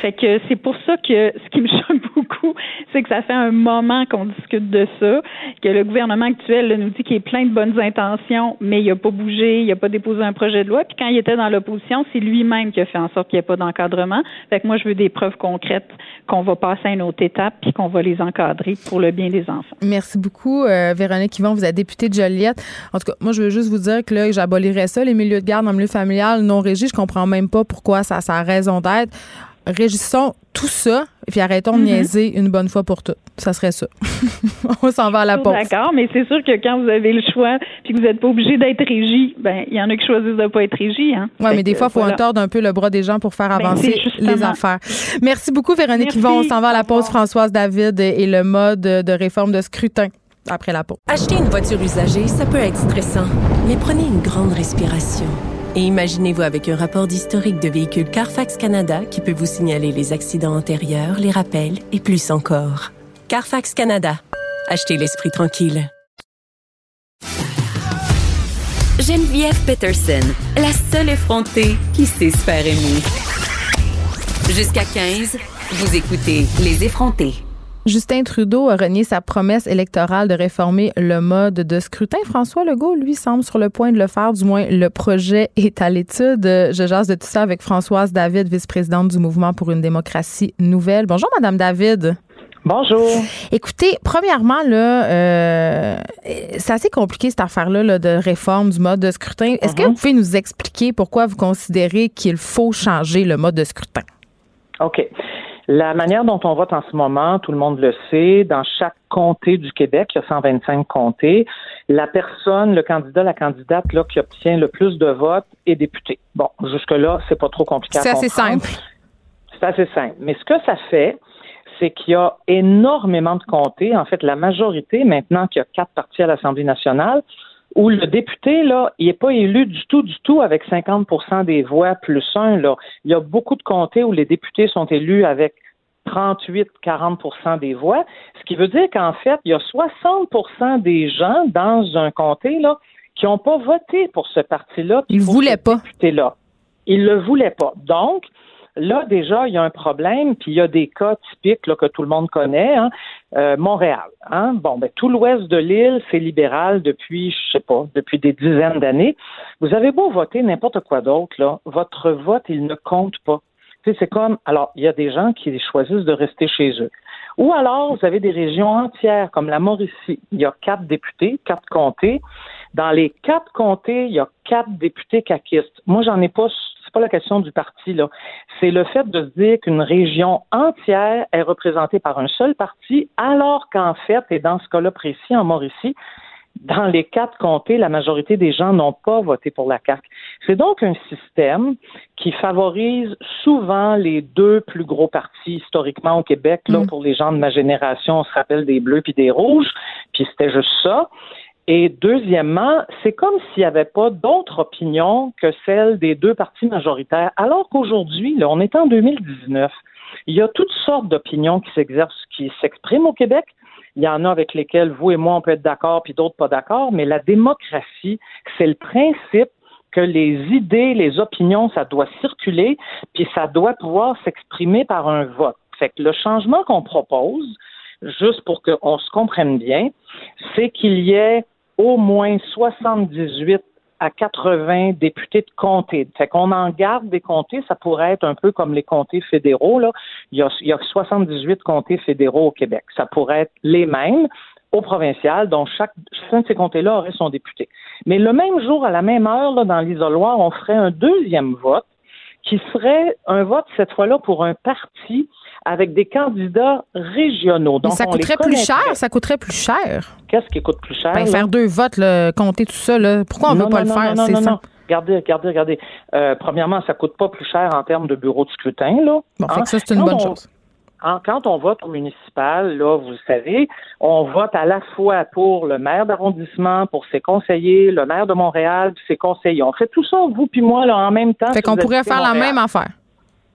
Fait que c'est pour ça que ce qui me choque beaucoup, c'est que ça fait un moment qu'on discute de ça, que le gouvernement actuel nous dit qu'il est plein de bonnes intentions, mais il n'a pas bougé, il n'a pas déposé un projet de loi. Puis quand il était dans l'opposition, c'est lui-même qui a fait en sorte qu'il n'y ait pas d'encadrement. Fait que moi, je veux des preuves concrètes qu'on va passer à une autre étape puis qu'on va les encadrer pour le bien des enfants. Merci beaucoup, euh, Véronique Yvon. Vous êtes députée de Joliette. En tout cas, moi, je veux juste vous dire que là, j'abolirais ça, les milieux de garde en milieu familial non régis. Je comprends même pas pourquoi ça, ça a raison d'être régissons tout ça et puis arrêtons de mhm. niaiser une bonne fois pour toutes. Ça serait ça. On s'en va à la pause. D'accord, mais c'est sûr que quand vous avez le choix puis que vous n'êtes pas obligé d'être régi, ben il y en a qui choisissent de ne pas être régi. Hein? Oui, mais des fois, il faut un tordre un peu le bras des gens pour faire ben, avancer les affaires. Merci beaucoup, Véronique Yvon. On s'en va à la pause. Françoise David et le mode de réforme de scrutin après la pause. Acheter une voiture usagée, ça peut être stressant, mais prenez une grande respiration. Et imaginez-vous avec un rapport d'historique de véhicule Carfax Canada qui peut vous signaler les accidents antérieurs, les rappels et plus encore. Carfax Canada. Achetez l'esprit tranquille. Geneviève Peterson, la seule effrontée qui sait se faire aimer. Jusqu'à 15, vous écoutez Les effrontés. Justin Trudeau a renié sa promesse électorale de réformer le mode de scrutin. François Legault, lui, semble sur le point de le faire. Du moins, le projet est à l'étude. Je jase de tout ça avec Françoise David, vice-présidente du Mouvement pour une démocratie nouvelle. Bonjour, Madame David. Bonjour. Écoutez, premièrement, là, euh, c'est assez compliqué cette affaire-là de réforme du mode de scrutin. Est-ce que mhm. vous pouvez nous expliquer pourquoi vous considérez qu'il faut changer le mode de scrutin? OK. La manière dont on vote en ce moment, tout le monde le sait, dans chaque comté du Québec, il y a 125 comtés, la personne, le candidat, la candidate là, qui obtient le plus de votes est député. Bon, jusque-là, c'est pas trop compliqué à C'est assez simple. C'est assez simple. Mais ce que ça fait, c'est qu'il y a énormément de comtés, en fait, la majorité, maintenant qu'il y a quatre partis à l'Assemblée nationale, où le député, là, il n'est pas élu du tout, du tout avec 50% des voix plus un. Là. Il y a beaucoup de comtés où les députés sont élus avec 38-40% des voix, ce qui veut dire qu'en fait, il y a 60% des gens dans un comté là, qui n'ont pas voté pour ce parti-là. Ils ne voulaient pas. Là. Ils ne le voulaient pas. Donc, Là, déjà, il y a un problème, puis il y a des cas typiques là, que tout le monde connaît. Hein. Euh, Montréal. Hein? Bon, ben, tout l'ouest de l'île, c'est libéral depuis, je sais pas, depuis des dizaines d'années. Vous avez beau voter n'importe quoi d'autre, là, votre vote, il ne compte pas. C'est comme, alors, il y a des gens qui choisissent de rester chez eux. Ou alors, vous avez des régions entières, comme la Mauricie. Il y a quatre députés, quatre comtés. Dans les quatre comtés, il y a quatre députés caquistes. Moi, j'en ai pas c'est pas la question du parti, là. C'est le fait de se dire qu'une région entière est représentée par un seul parti, alors qu'en fait, et dans ce cas-là précis, en Mauricie, dans les quatre comtés, la majorité des gens n'ont pas voté pour la CAQ. C'est donc un système qui favorise souvent les deux plus gros partis historiquement au Québec. Là, mm. pour les gens de ma génération, on se rappelle des bleus puis des rouges, puis c'était juste ça. Et deuxièmement, c'est comme s'il n'y avait pas d'autre opinion que celle des deux partis majoritaires, alors qu'aujourd'hui, on est en 2019. Il y a toutes sortes d'opinions qui s'exercent, qui s'expriment au Québec. Il y en a avec lesquelles vous et moi, on peut être d'accord, puis d'autres pas d'accord, mais la démocratie, c'est le principe que les idées, les opinions, ça doit circuler, puis ça doit pouvoir s'exprimer par un vote. Fait que le changement qu'on propose, juste pour qu'on se comprenne bien, c'est qu'il y ait au moins 78 à 80 députés de comté. Fait qu'on en garde des comtés, ça pourrait être un peu comme les comtés fédéraux. Il, y a, il y a 78 comtés fédéraux au Québec. Ça pourrait être les mêmes, au provincial, dont chaque, chacun de ces comtés-là aurait son député. Mais le même jour, à la même heure, dans l'isoloir, on ferait un deuxième vote qui serait un vote, cette fois-là, pour un parti avec des candidats régionaux. Donc, ça coûterait plus cher, ça coûterait plus cher. Qu'est-ce qui coûte plus cher? Ben, faire deux votes, là, compter tout ça, là. pourquoi on ne veut pas le faire? Non, non, non, Regardez, regardez, regardez. Euh, premièrement, ça coûte pas plus cher en termes de bureau de scrutin. Là. Bon, fait que ça, c'est une bonne chose quand on vote au municipal, là, vous le savez, on vote à la fois pour le maire d'arrondissement, pour ses conseillers, le maire de Montréal, ses conseillers. On fait tout ça, vous puis moi, là, en même temps. Fait qu'on pourrait faire la même affaire.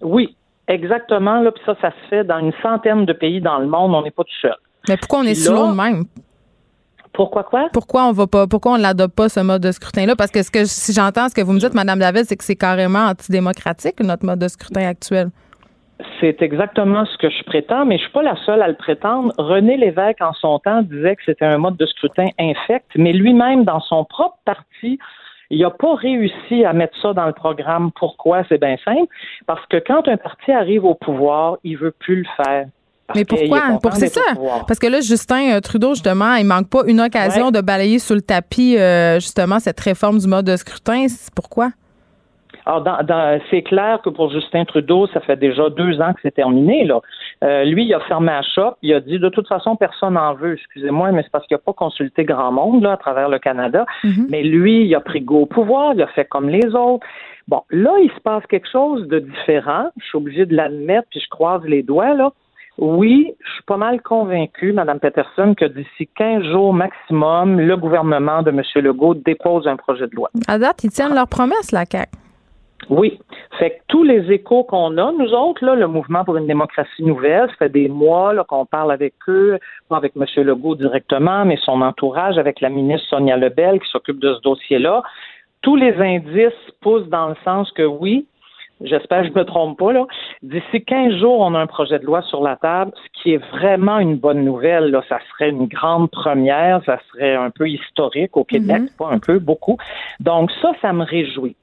Oui, exactement. Là, puis ça, ça se fait dans une centaine de pays dans le monde. On n'est pas tout seul. Mais pourquoi on est si loin de même? Pourquoi quoi? Pourquoi on va pas, pourquoi on l'adopte pas ce mode de scrutin-là? Parce que ce que si j'entends ce que vous me dites, Mme David, c'est que c'est carrément antidémocratique, notre mode de scrutin actuel. C'est exactement ce que je prétends, mais je suis pas la seule à le prétendre. René Lévesque, en son temps, disait que c'était un mode de scrutin infect, mais lui-même, dans son propre parti, il n'a pas réussi à mettre ça dans le programme. Pourquoi? C'est bien simple. Parce que quand un parti arrive au pouvoir, il veut plus le faire. mais pourquoi? Pour c'est ça. Parce que là, Justin euh, Trudeau, justement, il manque pas une occasion de balayer sous le tapis, euh, justement, cette réforme du mode de scrutin. Pourquoi? Alors, dans, c'est clair que pour Justin Trudeau, ça fait déjà deux ans que c'est terminé. Là. Euh, lui, il a fermé la shop. Il a dit, de toute façon, personne n'en veut. Excusez-moi, mais c'est parce qu'il n'a pas consulté grand monde là, à travers le Canada. Mm-hmm. Mais lui, il a pris go au pouvoir. Il a fait comme les autres. Bon, là, il se passe quelque chose de différent. Je suis obligé de l'admettre, puis je croise les doigts, là. Oui, je suis pas mal convaincu, Mme Peterson, que d'ici 15 jours maximum, le gouvernement de M. Legault dépose un projet de loi. À date, ils tiennent leur promesse, la CAQ. Oui. Fait que tous les échos qu'on a, nous autres, là, le mouvement pour une démocratie nouvelle, ça fait des mois qu'on parle avec eux, pas avec M. Legault directement, mais son entourage, avec la ministre Sonia Lebel qui s'occupe de ce dossier-là. Tous les indices poussent dans le sens que oui, j'espère que je ne me trompe pas, là, d'ici 15 jours, on a un projet de loi sur la table, ce qui est vraiment une bonne nouvelle. Là. Ça serait une grande première, ça serait un peu historique au Québec, mm-hmm. pas un peu, beaucoup. Donc ça, ça me réjouit.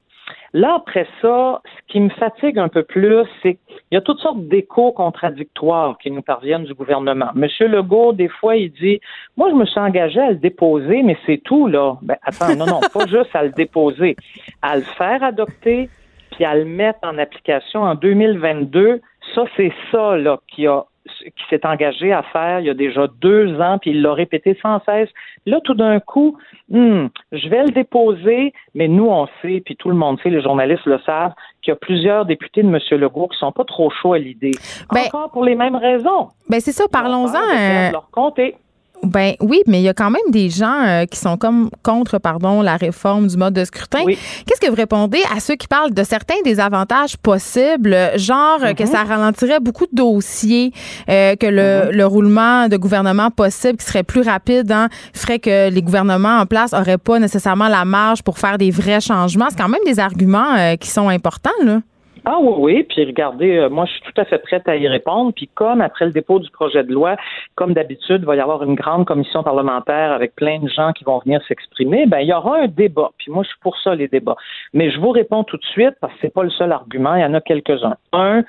Là, après ça, ce qui me fatigue un peu plus, c'est qu'il y a toutes sortes d'échos contradictoires qui nous parviennent du gouvernement. Monsieur Legault, des fois, il dit Moi, je me suis engagé à le déposer, mais c'est tout, là. Ben, attends, non, non, pas juste à le déposer, à le faire adopter, puis à le mettre en application en 2022. Ça, c'est ça, là, qui a qui s'est engagé à faire il y a déjà deux ans, puis il l'a répété sans cesse. Là, tout d'un coup, hmm, je vais le déposer, mais nous, on sait, puis tout le monde sait, les journalistes le savent, qu'il y a plusieurs députés de M. Legault qui sont pas trop chauds à l'idée. Ben, Encore pour les mêmes raisons. Ben c'est ça, parlons-en. Leur compter. Ben oui, mais il y a quand même des gens euh, qui sont comme contre, pardon, la réforme du mode de scrutin. Qu'est-ce que vous répondez à ceux qui parlent de certains des avantages possibles, genre que mhm. ça ralentirait beaucoup de dossiers, euh, que le, mhm. le, roulement de gouvernement possible qui serait plus rapide, hein, ferait que les gouvernements en place auraient pas nécessairement la marge pour faire des vrais changements? C'est quand même des arguments euh, qui sont importants, là. Ah oui, oui. Puis regardez, euh, moi, je suis tout à fait prête à y répondre. Puis comme après le dépôt du projet de loi, comme d'habitude, il va y avoir une grande commission parlementaire avec plein de gens qui vont venir s'exprimer, ben il y aura un débat. Puis moi, je suis pour ça, les débats. Mais je vous réponds tout de suite parce que c'est pas le seul argument. Il y en a quelques-uns. Un,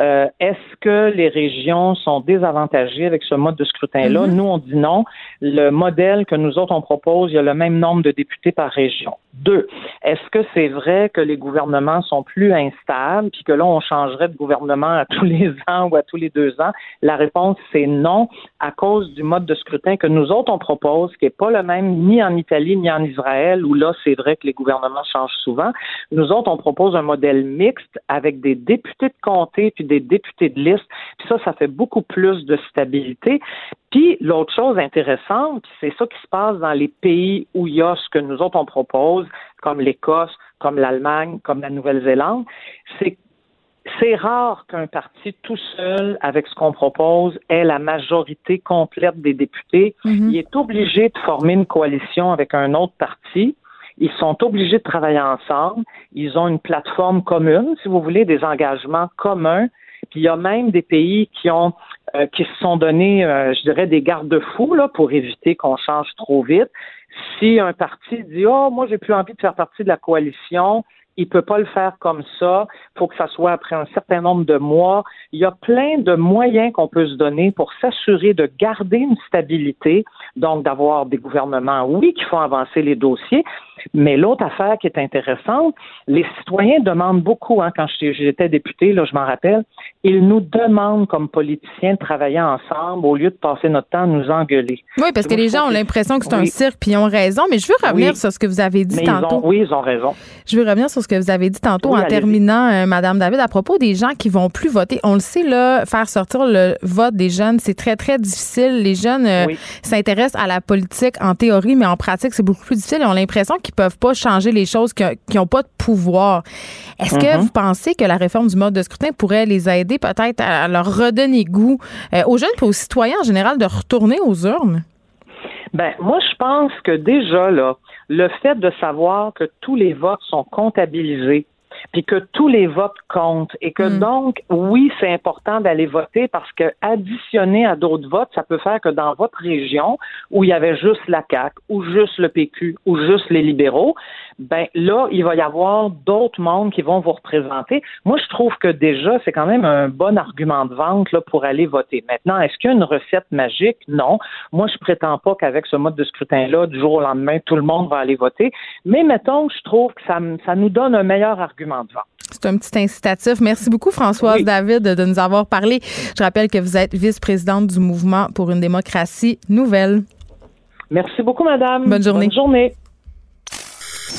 euh, est-ce que les régions sont désavantagées avec ce mode de scrutin-là? Mm-hmm. Nous, on dit non. Le modèle que nous autres, on propose, il y a le même nombre de députés par région. Deux, est-ce que c'est vrai que les gouvernements sont plus instables, puis que là, on changerait de gouvernement à tous les ans ou à tous les deux ans? La réponse, c'est non, à cause du mode de scrutin que nous autres, on propose, qui n'est pas le même ni en Italie ni en Israël, où là, c'est vrai que les gouvernements changent souvent. Nous autres, on propose un modèle mixte avec des députés de comté puis des députés de liste. Puis ça, ça fait beaucoup plus de stabilité. Puis l'autre chose intéressante, c'est ça qui se passe dans les pays où il y a ce que nous autres on propose, comme l'Écosse, comme l'Allemagne, comme la Nouvelle-Zélande, c'est c'est rare qu'un parti tout seul, avec ce qu'on propose, ait la majorité complète des députés. Mm-hmm. Il est obligé de former une coalition avec un autre parti. Ils sont obligés de travailler ensemble. Ils ont une plateforme commune, si vous voulez, des engagements communs. Puis il y a même des pays qui ont euh, qui se sont donnés, euh, je dirais, des garde-fous là pour éviter qu'on change trop vite. Si un parti dit oh moi j'ai plus envie de faire partie de la coalition, il peut pas le faire comme ça. Il faut que ça soit après un certain nombre de mois. Il y a plein de moyens qu'on peut se donner pour s'assurer de garder une stabilité, donc d'avoir des gouvernements, oui, qui font avancer les dossiers. Mais l'autre affaire qui est intéressante, les citoyens demandent beaucoup, hein, quand j'étais député, là, je m'en rappelle, ils nous demandent comme politiciens de travailler ensemble au lieu de passer notre temps à nous engueuler. Oui, parce que les gens ont l'impression que c'est un cirque, puis ils ont raison. Mais je veux revenir sur ce que vous avez dit tantôt. oui, ils ont raison. Je veux revenir sur ce que vous avez dit tantôt en terminant, euh, Madame David, à propos des gens qui vont plus voter. On le sait, là, faire sortir le vote des jeunes, c'est très, très difficile. Les jeunes euh, s'intéressent à la politique en théorie, mais en pratique, c'est beaucoup plus difficile. Ils ont l'impression qu'ils peuvent pas changer les choses, qu'ils n'ont pas de pouvoir. Est-ce que mhm. vous pensez que la réforme du mode de scrutin pourrait les aider peut-être à leur redonner goût euh, aux jeunes et aux citoyens en général de retourner aux urnes? Ben, moi, je pense que déjà, là, le fait de savoir que tous les votes sont comptabilisés, puis que tous les votes comptent et que hmm. donc, oui, c'est important d'aller voter parce que additionner à d'autres votes, ça peut faire que dans votre région où il y avait juste la CAQ ou juste le PQ ou juste les libéraux, ben là, il va y avoir d'autres mondes qui vont vous représenter. Moi, je trouve que déjà, c'est quand même un bon argument de vente là, pour aller voter. Maintenant, est-ce qu'il y a une recette magique? Non. Moi, je prétends pas qu'avec ce mode de scrutin-là, du jour au lendemain, tout le monde va aller voter. Mais mettons, je trouve que ça, ça nous donne un meilleur argument de vente. C'est un petit incitatif. Merci beaucoup, Françoise David, de nous avoir parlé. Je rappelle que vous êtes vice-présidente du mouvement pour une démocratie nouvelle. Merci beaucoup, madame. Bonne journée. Bonne journée.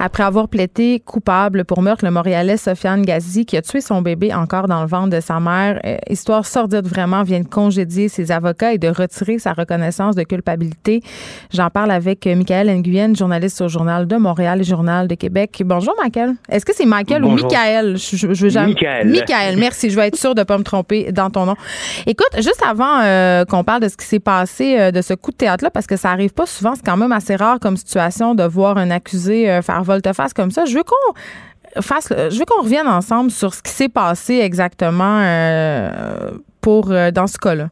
Après avoir plaidé coupable pour meurtre, le Montréalais Sofiane Gazi, qui a tué son bébé encore dans le ventre de sa mère, euh, histoire sordide vraiment, vient de congédier ses avocats et de retirer sa reconnaissance de culpabilité. J'en parle avec euh, Michael Nguyen, journaliste au Journal de Montréal et Journal de Québec. Bonjour, Michael. Est-ce que c'est Michael ou Michael? Je, veux jamais... Michael. Michael, merci. Je vais être sûre de ne pas me tromper dans ton nom. Écoute, juste avant euh, qu'on parle de ce qui s'est passé, de ce coup de théâtre-là, parce que ça arrive pas souvent, c'est quand même assez rare comme situation de voir un accusé faire volte-face comme ça. Je veux qu'on fasse, je veux qu'on revienne ensemble sur ce qui s'est passé exactement euh, pour euh, dans ce cas-là.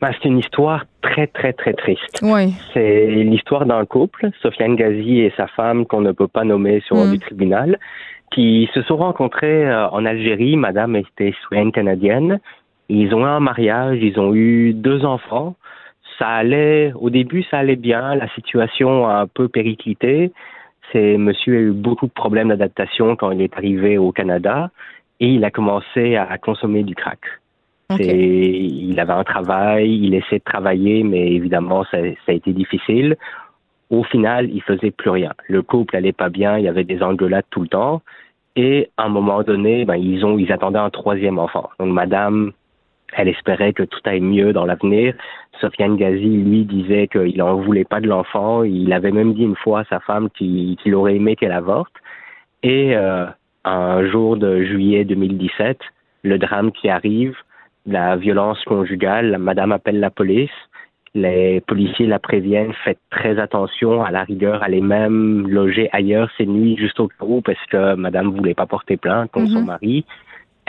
Ben, c'est une histoire très, très, très triste. Oui. C'est l'histoire d'un couple, Sofiane Ghazi et sa femme, qu'on ne peut pas nommer sur mm. du tribunal, qui se sont rencontrés euh, en Algérie. Madame était citoyenne canadienne. Ils ont eu un mariage, ils ont eu deux enfants. Ça allait, au début, ça allait bien. La situation a un peu périclité. C'est monsieur a eu beaucoup de problèmes d'adaptation quand il est arrivé au Canada et il a commencé à consommer du crack. Il avait un travail, il essaie de travailler, mais évidemment, ça, a été difficile. Au final, il faisait plus rien. Le couple allait pas bien, il y avait des engueulades tout le temps. Et à un moment donné, ben, ils ont, ils attendaient un troisième enfant. Donc, madame elle espérait que tout aille mieux dans l'avenir. Sofiane Ghazi, lui, disait qu'il n'en voulait pas de l'enfant. Il avait même dit une fois à sa femme qu'il aurait aimé qu'elle avorte. Et euh, un jour de juillet 2017, le drame qui arrive, la violence conjugale, la madame appelle la police. Les policiers la préviennent, faites très attention, à la rigueur, allez même loger ailleurs ces nuits juste au cas où parce que madame voulait pas porter plainte contre son mhm. mari.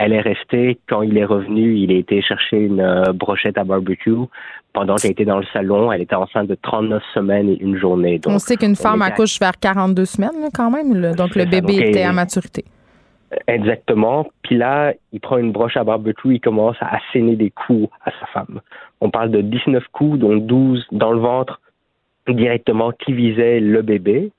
Elle est restée. Quand il est revenu, il a été chercher une euh, brochette à barbecue. Pendant qu'elle était dans le salon, elle était enceinte de 39 semaines et une journée. on sait qu'une femme accouche vers 42 semaines quand même. donc le bébé était à maturité. Exactement. Puis là, il prend une broche à barbecue, il commence à asséner des coups à sa femme. On parle de 19 coups, dont 12 dans le ventre directement qui visaient le bébé.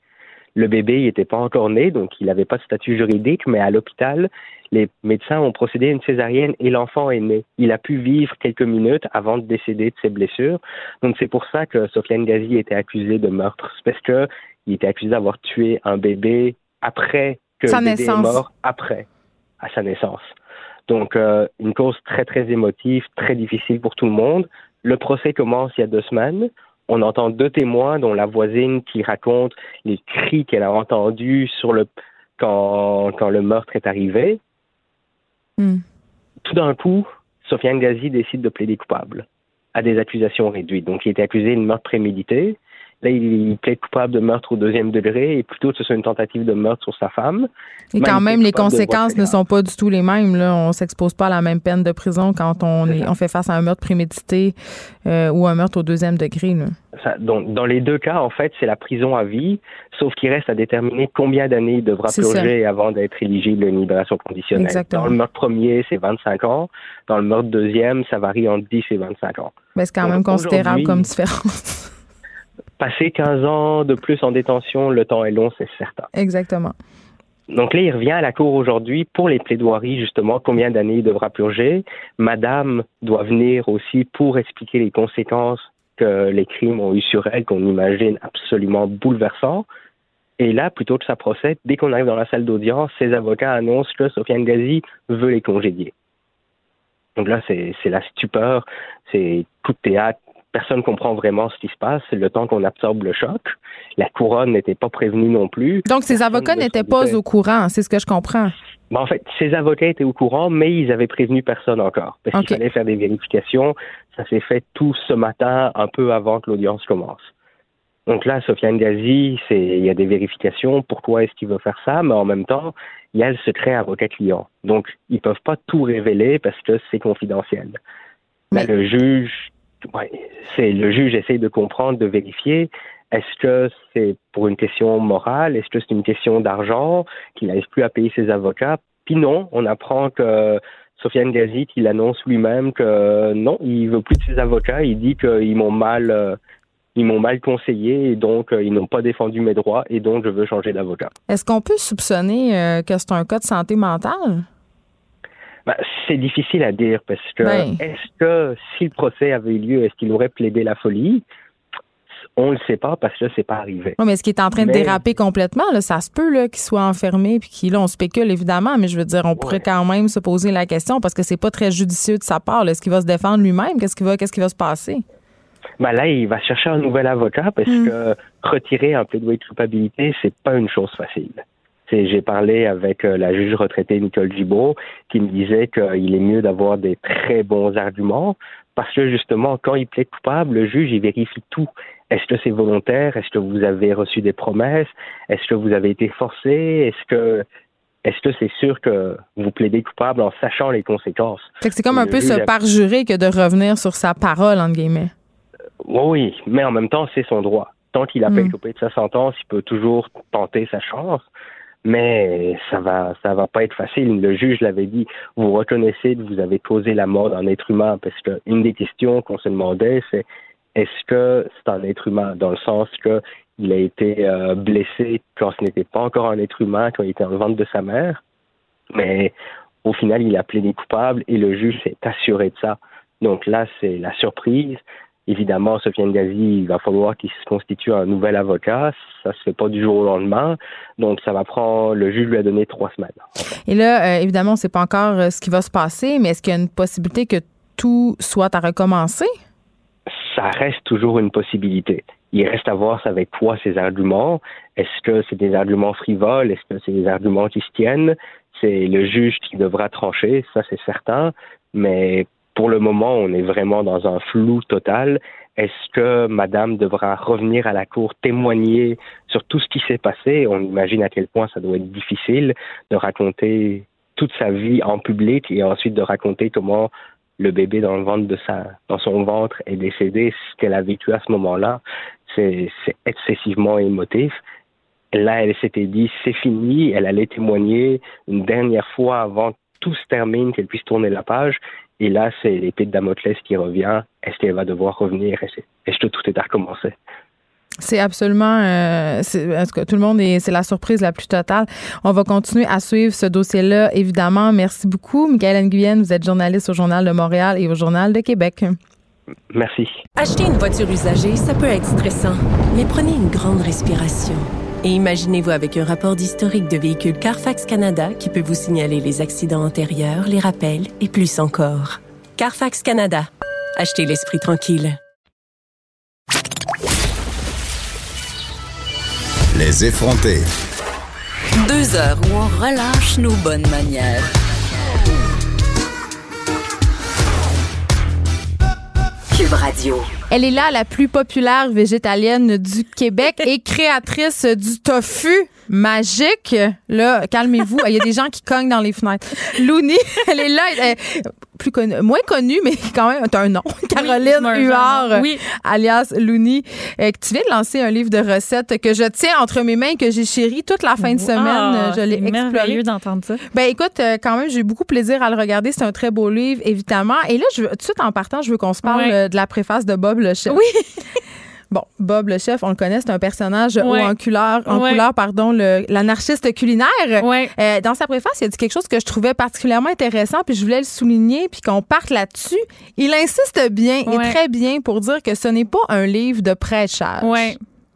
Le bébé n'était pas encore né, donc il n'avait pas de statut juridique, mais à l'hôpital, les médecins ont procédé à une césarienne et l'enfant est né. Il a pu vivre quelques minutes avant de décéder de ses blessures. Donc c'est pour ça que Sofiane Gazi était accusé de meurtre. Parce que il était accusé d'avoir tué un bébé après que le bébé est mort, après, à sa naissance. Donc euh, une cause très très émotive, très difficile pour tout le monde. Le procès commence il y a deux semaines. On entend deux témoins, dont la voisine qui raconte les cris qu'elle a entendus sur le quand, quand le meurtre est arrivé. Hmm. Tout d'un coup, Sofiane Ghazi décide de plaider coupable à des accusations réduites. Donc, il était accusé de meurtre prémédité Là, il plaide coupable de meurtre au deuxième degré et plutôt que ce soit une tentative de meurtre sur sa femme. Et quand même, les conséquences ne sont pas du tout les mêmes. Là. On s'expose pas à la même peine de prison quand on, est, on fait face à un meurtre prémédité euh, ou un meurtre au deuxième degré. Ça, donc, dans les deux cas, en fait, c'est la prison à vie, sauf qu'il reste à déterminer combien d'années il devra purger avant d'être éligible à une libération conditionnelle. Exactement. Dans le meurtre premier, c'est 25 ans. Dans le meurtre deuxième, ça varie entre 10 et 25 ans. Mais c'est quand même considérable comme différence. Passer 15 ans de plus en détention, le temps est long, c'est certain. Exactement. Donc là, il revient à la Cour aujourd'hui pour les plaidoiries, justement, combien d'années il devra purger. Madame doit venir aussi pour expliquer les conséquences que les crimes ont eu sur elle, qu'on imagine absolument bouleversants. Et là, plutôt que ça procède, dès qu'on arrive dans la salle d'audience, ses avocats annoncent que Sofiane Gazi veut les congédier. Donc là, c'est la stupeur, c'est coup de théâtre, personne comprend vraiment ce qui se passe. C'est le temps qu'on absorbe le choc. La couronne n'était pas prévenue non plus. Donc, ces avocats n'étaient pas au courant, c'est ce que je comprends. Ben, en fait, ces avocats étaient au courant, mais ils avaient prévenu personne encore. Parce qu'il fallait faire des vérifications. Ça s'est fait tout ce matin, un peu avant que l'audience commence. Donc là, Sofiane Gazi, il y a des vérifications. Pourquoi est-ce qu'il veut faire ça? Mais en même temps, il y a le secret avocat-client. Donc, ils peuvent pas tout révéler parce que c'est confidentiel. Mais... le juge c'est le juge essaye de comprendre, de vérifier. Est-ce que c'est pour une question morale? Est-ce que c'est une question d'argent? Qu'il n'arrive plus à payer ses avocats? Puis non, on apprend que Sofiane Gazit, il annonce lui-même que non, il veut plus de ses avocats. Il dit qu'ils m'ont mal, euh, ils m'ont mal conseillé et donc euh, ils n'ont pas défendu mes droits et donc je veux changer d'avocat. Est-ce qu'on peut soupçonner euh, que c'est un cas de santé mentale? Ben, c'est difficile à dire parce que est-ce que si le procès avait eu lieu, est-ce qu'il aurait plaidé la folie? On ne le sait pas parce que c'est pas arrivé. Oui, mais est-ce qu'il est en train de déraper complètement? Là, ça se peut qu'il soit enfermé puis qu'il, on spécule évidemment, mais je veux dire, on pourrait quand même se poser la question parce que c'est pas très judicieux de sa part. Est-ce qu'il va se défendre lui-même? Qu'est-ce qui va, qu'est-ce qui va se passer? Ben là, il va chercher un nouvel avocat parce hmm. que retirer un plaidoyer de culpabilité, c'est pas une chose facile j'ai parlé avec euh, la juge retraitée Nicole Gibault qui me disait qu'il est mieux d'avoir des très bons arguments parce que justement, quand il plaît coupable, le juge, il vérifie tout. Est-ce que c'est volontaire? Est-ce que vous avez reçu des promesses? Est-ce que vous avez été forcé? Est-ce que est-ce que c'est sûr que vous plaidez coupable en sachant les conséquences? C'est comme un peu se parjurer que de revenir sur sa parole, entre guillemets. Oui, mais en même temps, c'est son droit. Tant qu'il a pas mm. de sa sentence, il peut toujours tenter sa chance mais ça va ça va pas être facile. Le juge l'avait dit, vous reconnaissez que vous avez causé la mort d'un être humain, parce qu'une des questions qu'on se demandait, c'est est-ce que c'est un être humain, dans le sens que il a été euh, blessé quand ce n'était pas encore un être humain, quand il était en ventre de sa mère, mais au final, il a plaidé coupable et le juge s'est assuré de ça. Donc là, c'est la surprise. Évidemment, Sofiane Gazi, il va falloir qu'il se constitue un nouvel avocat. Ça se fait pas du jour au lendemain. Donc, ça va prendre, le juge lui a donné trois semaines. Et là, euh, évidemment, on ne sait pas encore euh, ce qui va se passer, mais est-ce qu'il y a une possibilité que tout soit à recommencer? Ça reste toujours une possibilité. Il reste à voir avec quoi ces arguments. Est-ce que c'est des arguments frivoles? Est-ce que c'est des arguments qui se tiennent? C'est le juge qui devra trancher, ça c'est certain. Mais pour le moment, on est vraiment dans un flou total. Est-ce que Madame devra revenir à la cour témoigner sur tout ce qui s'est passé? On imagine à quel point ça doit être difficile de raconter toute sa vie en public et ensuite de raconter comment le bébé dans le ventre de sa, dans son ventre est décédé, ce qu'elle a vécu à ce moment-là, c'est excessivement émotif. Là, elle s'était dit, c'est fini, elle allait témoigner une dernière fois avant que tout se termine, qu'elle puisse tourner la page. Et là, c'est l'épée de Damoclès qui revient. Est-ce qu'elle va devoir revenir? Est-ce que tout est à recommencer? C'est absolument, euh, que tout le monde est, c'est la surprise la plus totale. On va continuer à suivre ce dossier-là, évidemment. Merci beaucoup, Michael Nguyen. Vous êtes journaliste au Journal de Montréal et au Journal de Québec. Merci. Acheter une voiture usagée, ça peut être stressant, mais prenez une grande respiration. Et imaginez-vous avec un rapport d'historique de véhicule Carfax Canada qui peut vous signaler les accidents antérieurs, les rappels et plus encore. Carfax Canada. Achetez l'esprit tranquille. Les effrontés. Deux heures où on relâche nos bonnes manières. Cube Radio. Elle est là la plus populaire végétalienne du Québec et créatrice du tofu magique. Là, calmez-vous. Il y a des gens qui cognent dans les fenêtres. Louni, elle est là. Elle est plus connue, moins connue, mais quand même, t'as un nom. Caroline Oui, Huard, oui. alias Louni. Euh, tu viens de lancer un livre de recettes que je tiens entre mes mains, que j'ai chéri toute la fin de semaine. Je l'ai c'est exploré. merveilleux d'entendre ça. Ben écoute, euh, quand même, j'ai eu beaucoup plaisir à le regarder. C'est un très beau livre, évidemment. Et là, je veux, tout de suite en partant, je veux qu'on se parle euh, de la préface de Bob le chef. Oui. Bon, Bob le chef, on le connaît, c'est un personnage haut en couleur, en Ouais. couleur, pardon, l'anarchiste culinaire. Ouais. Euh, dans sa préface, il a dit quelque chose que je trouvais particulièrement intéressant, puis je voulais le souligner, puis qu'on parte là-dessus. Il insiste bien et très bien pour dire que ce n'est pas un livre de prêchage.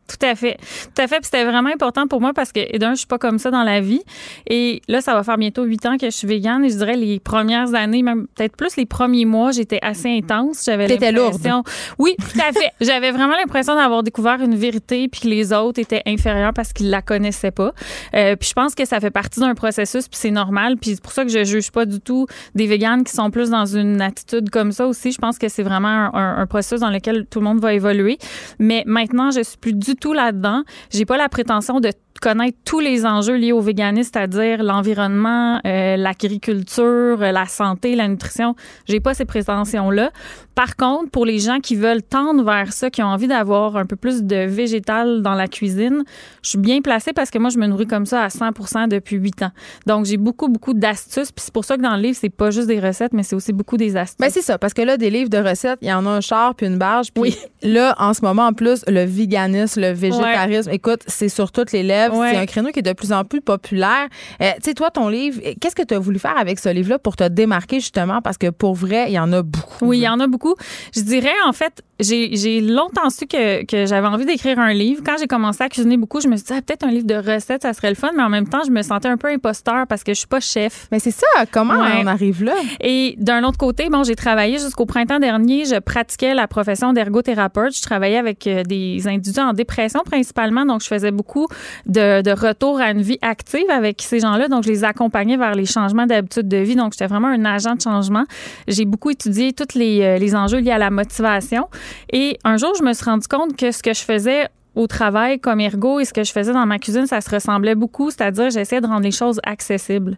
Tout à fait. Tout à fait. Puis c'était vraiment important pour moi parce que, d'un, je suis pas comme ça dans la vie. Et là, ça va faire bientôt huit ans que je suis végane. Et je dirais les premières années, même peut-être plus les premiers mois, j'étais assez intense. J'avais T'étais l'impression. Oui, tout à fait. J'avais vraiment l'impression d'avoir découvert une vérité puis que les autres étaient inférieurs parce qu'ils la connaissaient pas. Euh, puis je pense que ça fait partie d'un processus puis c'est normal. Puis c'est pour ça que je juge pas du tout des véganes qui sont plus dans une attitude comme ça aussi. Je pense que c'est vraiment un, un- un processus dans lequel tout le monde va évoluer. Mais maintenant, je suis plus du tout là-dedans. J'ai pas la prétention de connaître tous les enjeux liés au véganisme, c'est-à-dire l'environnement, euh, l'agriculture, euh, la santé, la nutrition. J'ai pas ces prétentions-là. Par contre, pour les gens qui veulent tendre vers ça, qui ont envie d'avoir un peu plus de végétal dans la cuisine, je suis bien placée parce que moi, je me nourris comme ça à 100% depuis 8 ans. Donc, j'ai beaucoup, beaucoup d'astuces. Puis c'est pour ça que dans le livre, c'est pas juste des recettes, mais c'est aussi beaucoup des astuces. Ben c'est ça, parce que là, des livres de recettes, il y en a un char puis une barge. Puis Oui. là, en ce moment, en plus, le véganisme, le végétarisme, écoute, c'est sur toutes les lèvres. Ouais. C'est un créneau qui est de plus en plus populaire. Euh, tu sais, toi, ton livre, qu'est-ce que tu as voulu faire avec ce livre-là pour te démarquer, justement? Parce que pour vrai, il y en a beaucoup. Oui, il y en a beaucoup. Je dirais, en fait, j'ai longtemps su que, que j'avais envie d'écrire un livre. Quand j'ai commencé à cuisiner beaucoup, je me suis dit, ah, peut-être un livre de recettes, ça serait le fun, mais en même temps, je me sentais un peu imposteur parce que je suis pas chef. Mais c'est ça, comment Ouais. on arrive là? Et d'un autre côté, bon, j'ai travaillé jusqu'au printemps dernier. Je pratiquais la profession d'ergothérapeute. Je travaillais avec euh, des individus en dépression principalement. Donc, je faisais beaucoup de, de retour à une vie active avec ces gens-là. Donc, je les accompagnais vers les changements d'habitude de vie. Donc, j'étais vraiment un agent de changement. J'ai beaucoup étudié tous les, euh, les enjeux liés à la motivation. Et un jour, je me suis rendu compte que ce que je faisais au travail comme ergo et ce que je faisais dans ma cuisine, ça se ressemblait beaucoup, c'est-à-dire j'essayais de rendre les choses accessibles.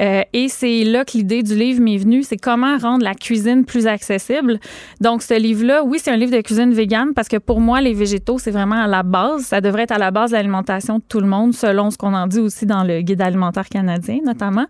Euh, et c'est là que l'idée du livre m'est venue, c'est comment rendre la cuisine plus accessible. Donc ce livre-là, oui, c'est un livre de cuisine végane parce que pour moi, les végétaux, c'est vraiment à la base. Ça devrait être à la base de l'alimentation de tout le monde, selon ce qu'on en dit aussi dans le guide alimentaire canadien, notamment.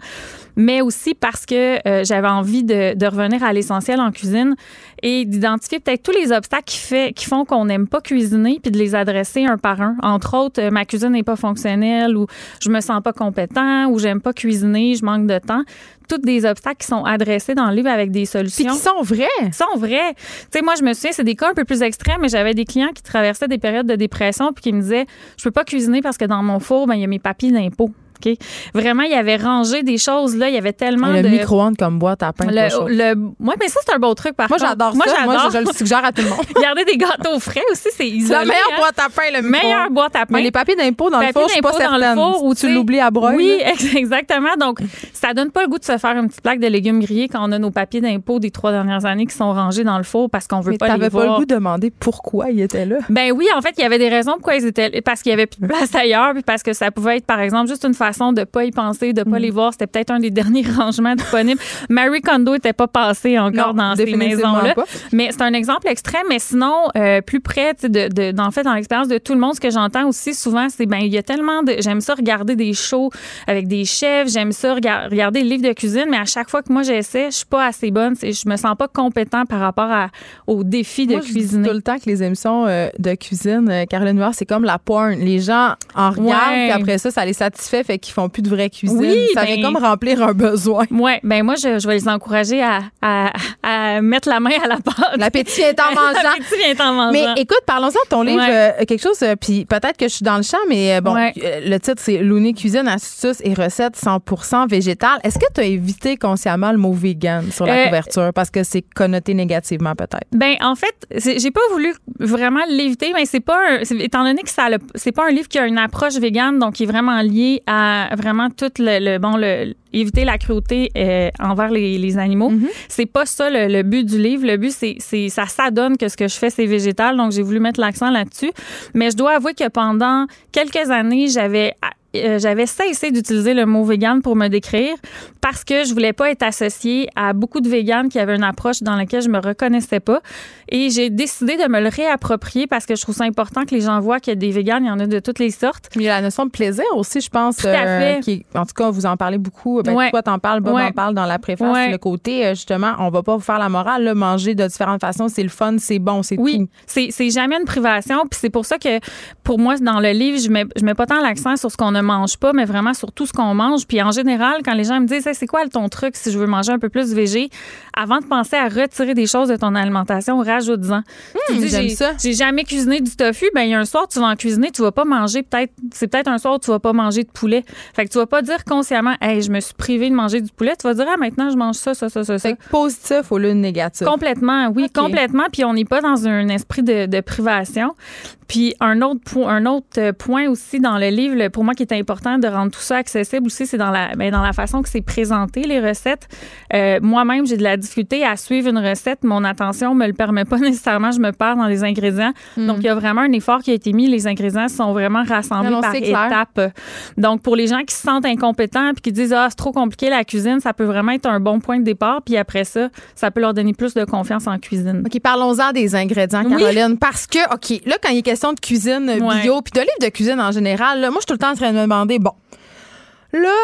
Mais aussi parce que euh, j'avais envie de, de revenir à l'essentiel en cuisine et d'identifier peut-être tous les obstacles qui, fait, qui font qu'on n'aime pas cuisiner puis de les adresser un par un. Entre autres, euh, ma cuisine n'est pas fonctionnelle ou je me sens pas compétent ou j'aime pas cuisiner, je manque de temps. Toutes des obstacles qui sont adressés dans le livre avec des Puis solutions qui sont vrais. qui sont vrais. Tu sais, moi, je me souviens, c'est des cas un peu plus extrêmes, mais j'avais des clients qui traversaient des périodes de dépression puis qui me disaient, je peux pas cuisiner parce que dans mon four, ben, il y a mes papiers d'impôt. Vraiment, il avait rangé des choses là. Il y avait tellement le de. micro-ondes comme boîte à pain. Le, le, ouais, mais ça, c'est un beau truc, par Moi, j'adore Moi, ça. Moi, j'adore. je, je le suggère à tout le monde. Garder des gâteaux frais aussi, c'est isolé. la meilleure hein. boîte à pain, le micro Meilleure boîte à pain. Mais les papiers d'impôt dans le four, je suis pas d'impôt dans le certaine. four ou, tu l'oublies à broyer. Oui, là. ex- exactement. Donc, ça donne pas le goût de se faire une petite plaque de légumes grillés quand on a nos papiers d'impôt des trois dernières années qui sont rangés dans le four parce qu'on veut Mais pas les t'avais pas voir. le goût de demander pourquoi il était là? Ben oui, en fait, il y avait des raisons pourquoi ils étaient parce qu'il y avait plus de place ailleurs, puis parce que ça pouvait être par exemple juste une façon de pas y penser, de Mm. pas les voir. C'était peut-être un des derniers rangements disponibles. Marie Kondo était pas passée encore Non, dans ces maisons-là. Mais c'est un exemple extrême. Mais sinon, euh, plus près tu sais, de, de, d'en fait, dans l'expérience de tout le monde, ce que j'entends aussi souvent, c'est ben il y a tellement de, j'aime ça regarder des shows avec des chefs, j'aime ça rega- regarder le livre de cuisine, mais à chaque fois que moi j'essaie, je suis pas assez bonne, c'est, je me sens pas compétent par rapport à, au défi de dis cuisiner. tout le temps que les émissions euh, de cuisine, euh, Caroline Noir, c'est comme la porn. Les gens en regardent, Ouais. puis après ça, ça les satisfait, fait qu'ils font plus de vraie cuisine. Oui, ça ben- vient comme remplir un besoin. Ouais, ben moi je, je vais les encourager à, à, à mettre la main à la pâte. L'appétit est en mangeant. L'appétit vient en mangeant. Mais écoute, parlons-en de ton livre, Ouais. euh, quelque chose, euh, puis peut-être que je suis dans le champ, mais euh, bon, Ouais. le titre, c'est Looney Cuisine, astuces et recettes 100% végétales. Est-ce que tu as évité consciemment le mot vegan sur la Euh, couverture? Parce que c'est connoté négativement peut-être? Ben en fait, j'ai pas voulu vraiment l'éviter, mais c'est pas un, étant donné que ça c'est pas un livre qui a une approche végane, donc qui est vraiment lié à à vraiment tout le, le- bon le éviter la cruauté euh, envers les, les animaux. Mm-hmm. C'est pas ça le, le but du livre. Le but c'est c'est ça s'adonne que ce que je fais c'est végétal, donc j'ai voulu mettre l'accent là-dessus. Mais je dois avouer que pendant quelques années, j'avais euh, j'avais cessé d'utiliser le mot vegan pour me décrire parce que je voulais pas être associée à beaucoup de véganes qui avaient une approche dans laquelle je me reconnaissais pas. Et j'ai décidé de me le réapproprier parce que je trouve ça important que les gens voient qu'il y a des véganes, il y en a de toutes les sortes. Il y a la notion de plaisir aussi, je pense. Tout à fait. qui est- en tout cas, vous en parlez beaucoup. Ben, Ouais. Toi, t'en parles, Bob Ouais. en parle dans la préface. Ouais. Le côté, euh, justement, on va pas vous faire la morale. Là, manger de différentes façons, c'est le fun, c'est bon, c'est Oui, tout. c'est c'est jamais une privation. Puis c'est pour ça que, pour moi, dans le livre, je mets, je mets pas tant l'accent sur ce qu'on ne mange pas, mais vraiment sur tout ce qu'on mange. Puis en général, quand les gens me disent, Hey, c'est quoi ton truc si je veux manger un peu plus végé, avant de penser à retirer des choses de ton alimentation, Hmm, j'aime j'ai- ça. J'ai jamais cuisiné du tofu. Ben, il y a un soir, tu vas en cuisiner, tu vas pas manger peut-être, c'est peut-être un soir où tu vas pas manger de poulet. Fait que tu vas pas dire consciemment, hey, je me suis privée de manger du poulet. Tu vas dire, ah, maintenant, je mange ça, ça, ça, ça. Fait que positif au lieu de négatif. Complètement, oui, complètement. Puis on n'est pas dans un esprit de, de privation. Puis un autre, po- un autre point aussi dans le livre, pour moi qui est important de rendre tout ça accessible aussi, c'est dans la, ben, dans la façon que c'est présenté, les recettes. Euh, Moi-même, j'ai de la difficulté à suivre une recette. Mon attention me le permet pas nécessairement. Je me perds dans les ingrédients. Donc, il y a vraiment un effort qui a été mis. Les ingrédients sont vraiment rassemblés Hmm. Non, par étapes. Donc, pour les gens qui se sentent incompétents puis qui disent ah c'est trop compliqué la cuisine, ça peut vraiment être un bon point de départ. Puis après ça, ça peut leur donner plus de confiance en cuisine. OK, parlons-en des ingrédients, Oui. Caroline. Parce que, OK, là, quand il est question de cuisine Ouais. bio, puis de livres de cuisine en général, là, moi, je suis tout le temps en train de me demander, bon, là,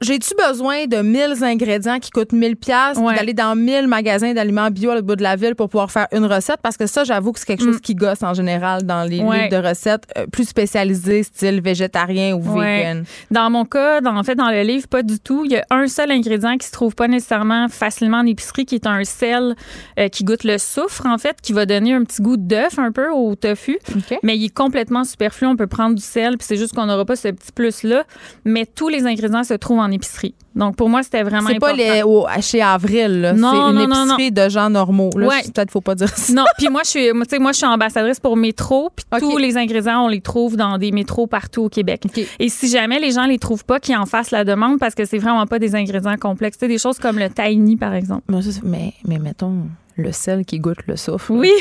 j'ai-tu besoin de 1000 ingrédients qui coûtent 1000 pièces Ouais. d'aller dans 1000 magasins d'aliments bio à l'autre bout de la ville pour pouvoir faire une recette? Parce que ça, j'avoue que c'est quelque chose qui gosse en général dans les Mm. Ouais. livres de recettes euh, plus spécialisés, style végétarien ou Ouais. vegan. Dans mon cas, dans, en fait, dans le livre, pas du tout. Il y a un seul ingrédient qui se trouve pas nécessairement facilement en épicerie, qui est un sel euh, qui goûte le soufre, en fait, qui va donner un petit goût d'œuf un peu au tofu. Mais il est complètement superflu. On peut prendre du sel, puis c'est juste qu'on n'aura pas ce petit plus-là. Mais tous les ingrédients se trouvent en épicerie. Donc, pour moi, c'était vraiment C'est pas les, au, chez Avril, là. Non, c'est une non, non, épicerie de gens normaux. Là, Ouais. peut-être faut pas dire ça. Non, puis moi je suis moi, tu sais, moi je suis ambassadrice pour métro, puis tous les ingrédients on les trouve dans des métros partout au Québec. Et si jamais les gens les trouvent pas, qu'ils en fassent la demande parce que c'est vraiment pas des ingrédients complexes, Tu sais, des choses comme le tahini par exemple. Mais, mais mettons, le sel qui goûte le soufre. Oui,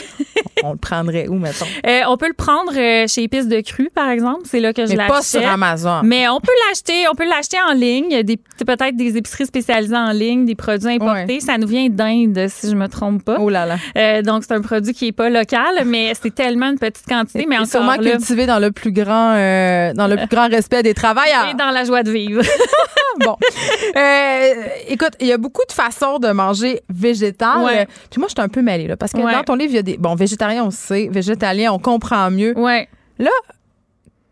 On le prendrait où, mettons? Euh, on peut le prendre euh, chez Épices de Cru par exemple, c'est là que je Mais l'achète. pas sur Amazon. Mais on peut l'acheter, on peut l'acheter en ligne. Des peut-être des épiceries spécialisées en ligne, des produits importés. Ça nous vient d'Inde, si je me trompe pas. Oh là là. Euh, donc c'est un produit qui est pas local, mais c'est tellement une petite quantité. Mais Et encore sûrement là, cultivé dans le plus grand, dans le plus grand respect des travailleurs. et dans la joie de vivre. bon. Écoute, il y a beaucoup de façons de manger végétal. Ouais. Puis moi, je suis un peu mêlée, là, parce que Ouais. dans ton livre, il y a des. Bon, végétarien, on sait. Végétalien, on comprend mieux. ouais. Là,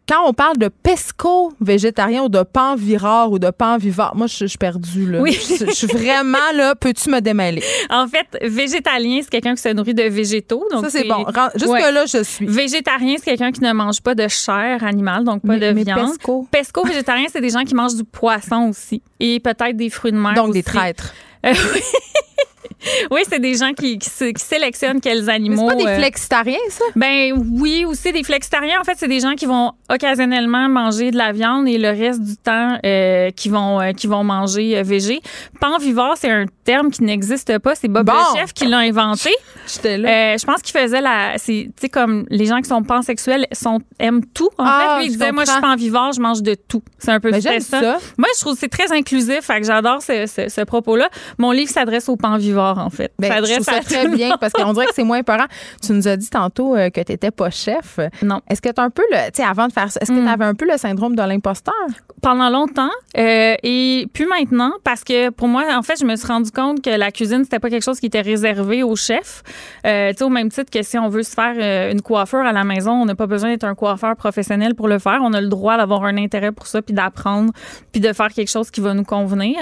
quand on parle de pesco végétarien ou de pan virard ou de pan vivant, moi, je je suis perdue, là. Oui. Je, je suis vraiment, là, peux-tu me démêler? En fait, végétalien, c'est quelqu'un qui se nourrit de végétaux. Donc Ça, c'est bon. Ouais. Jusque-là, je suis. Végétarien, c'est quelqu'un qui ne mange pas de chair animale, donc pas Mais- de mais viande. pesco? Pesco végétarien, c'est des gens qui mangent du poisson aussi et peut-être des fruits de mer. Donc, des traîtres. Euh, oui. oui, c'est des gens qui, qui, sé- qui sélectionnent quels Mais c'est animaux. pas des euh, flexitariens, ça? Ben oui, aussi des flexitariens. En fait, c'est des gens qui vont occasionnellement manger de la viande et le reste du temps euh, qui vont euh, qui vont manger végé. Panvivore, c'est un terme qui n'existe pas. C'est Bob Bon. le chef qui l'a inventé. J'étais là. Je pense qu'il faisait la. Tu sais, comme les gens qui sont pansexuels sont, aiment tout. En Ah, fait, lui, il disait Moi, je suis panvivore, je mange de tout. C'est un peu c'était j'aime ça. Moi, je trouve que c'est très inclusif. Fait que j'adore ce, ce, ce propos-là. Mon livre s'adresse aux panvivores, en fait. Ben, je s'adresse trouve ça très bien parce qu'on dirait que c'est moins épeurant. Tu nous as dit tantôt euh, que tu n'étais pas chef. Non. Est-ce que tu as un peu le. Tu sais, avant de faire ça, est-ce que Mm. tu avais un peu le syndrome de l'imposteur? pendant longtemps euh, et plus maintenant parce que pour moi en fait je me suis rendu compte que la cuisine c'était pas quelque chose qui était réservé aux chefs euh, tu sais au même titre que si on veut se faire une coiffure à la maison on n'a pas besoin d'être un coiffeur professionnel pour le faire on a le droit d'avoir un intérêt pour ça puis d'apprendre puis de faire quelque chose qui va nous convenir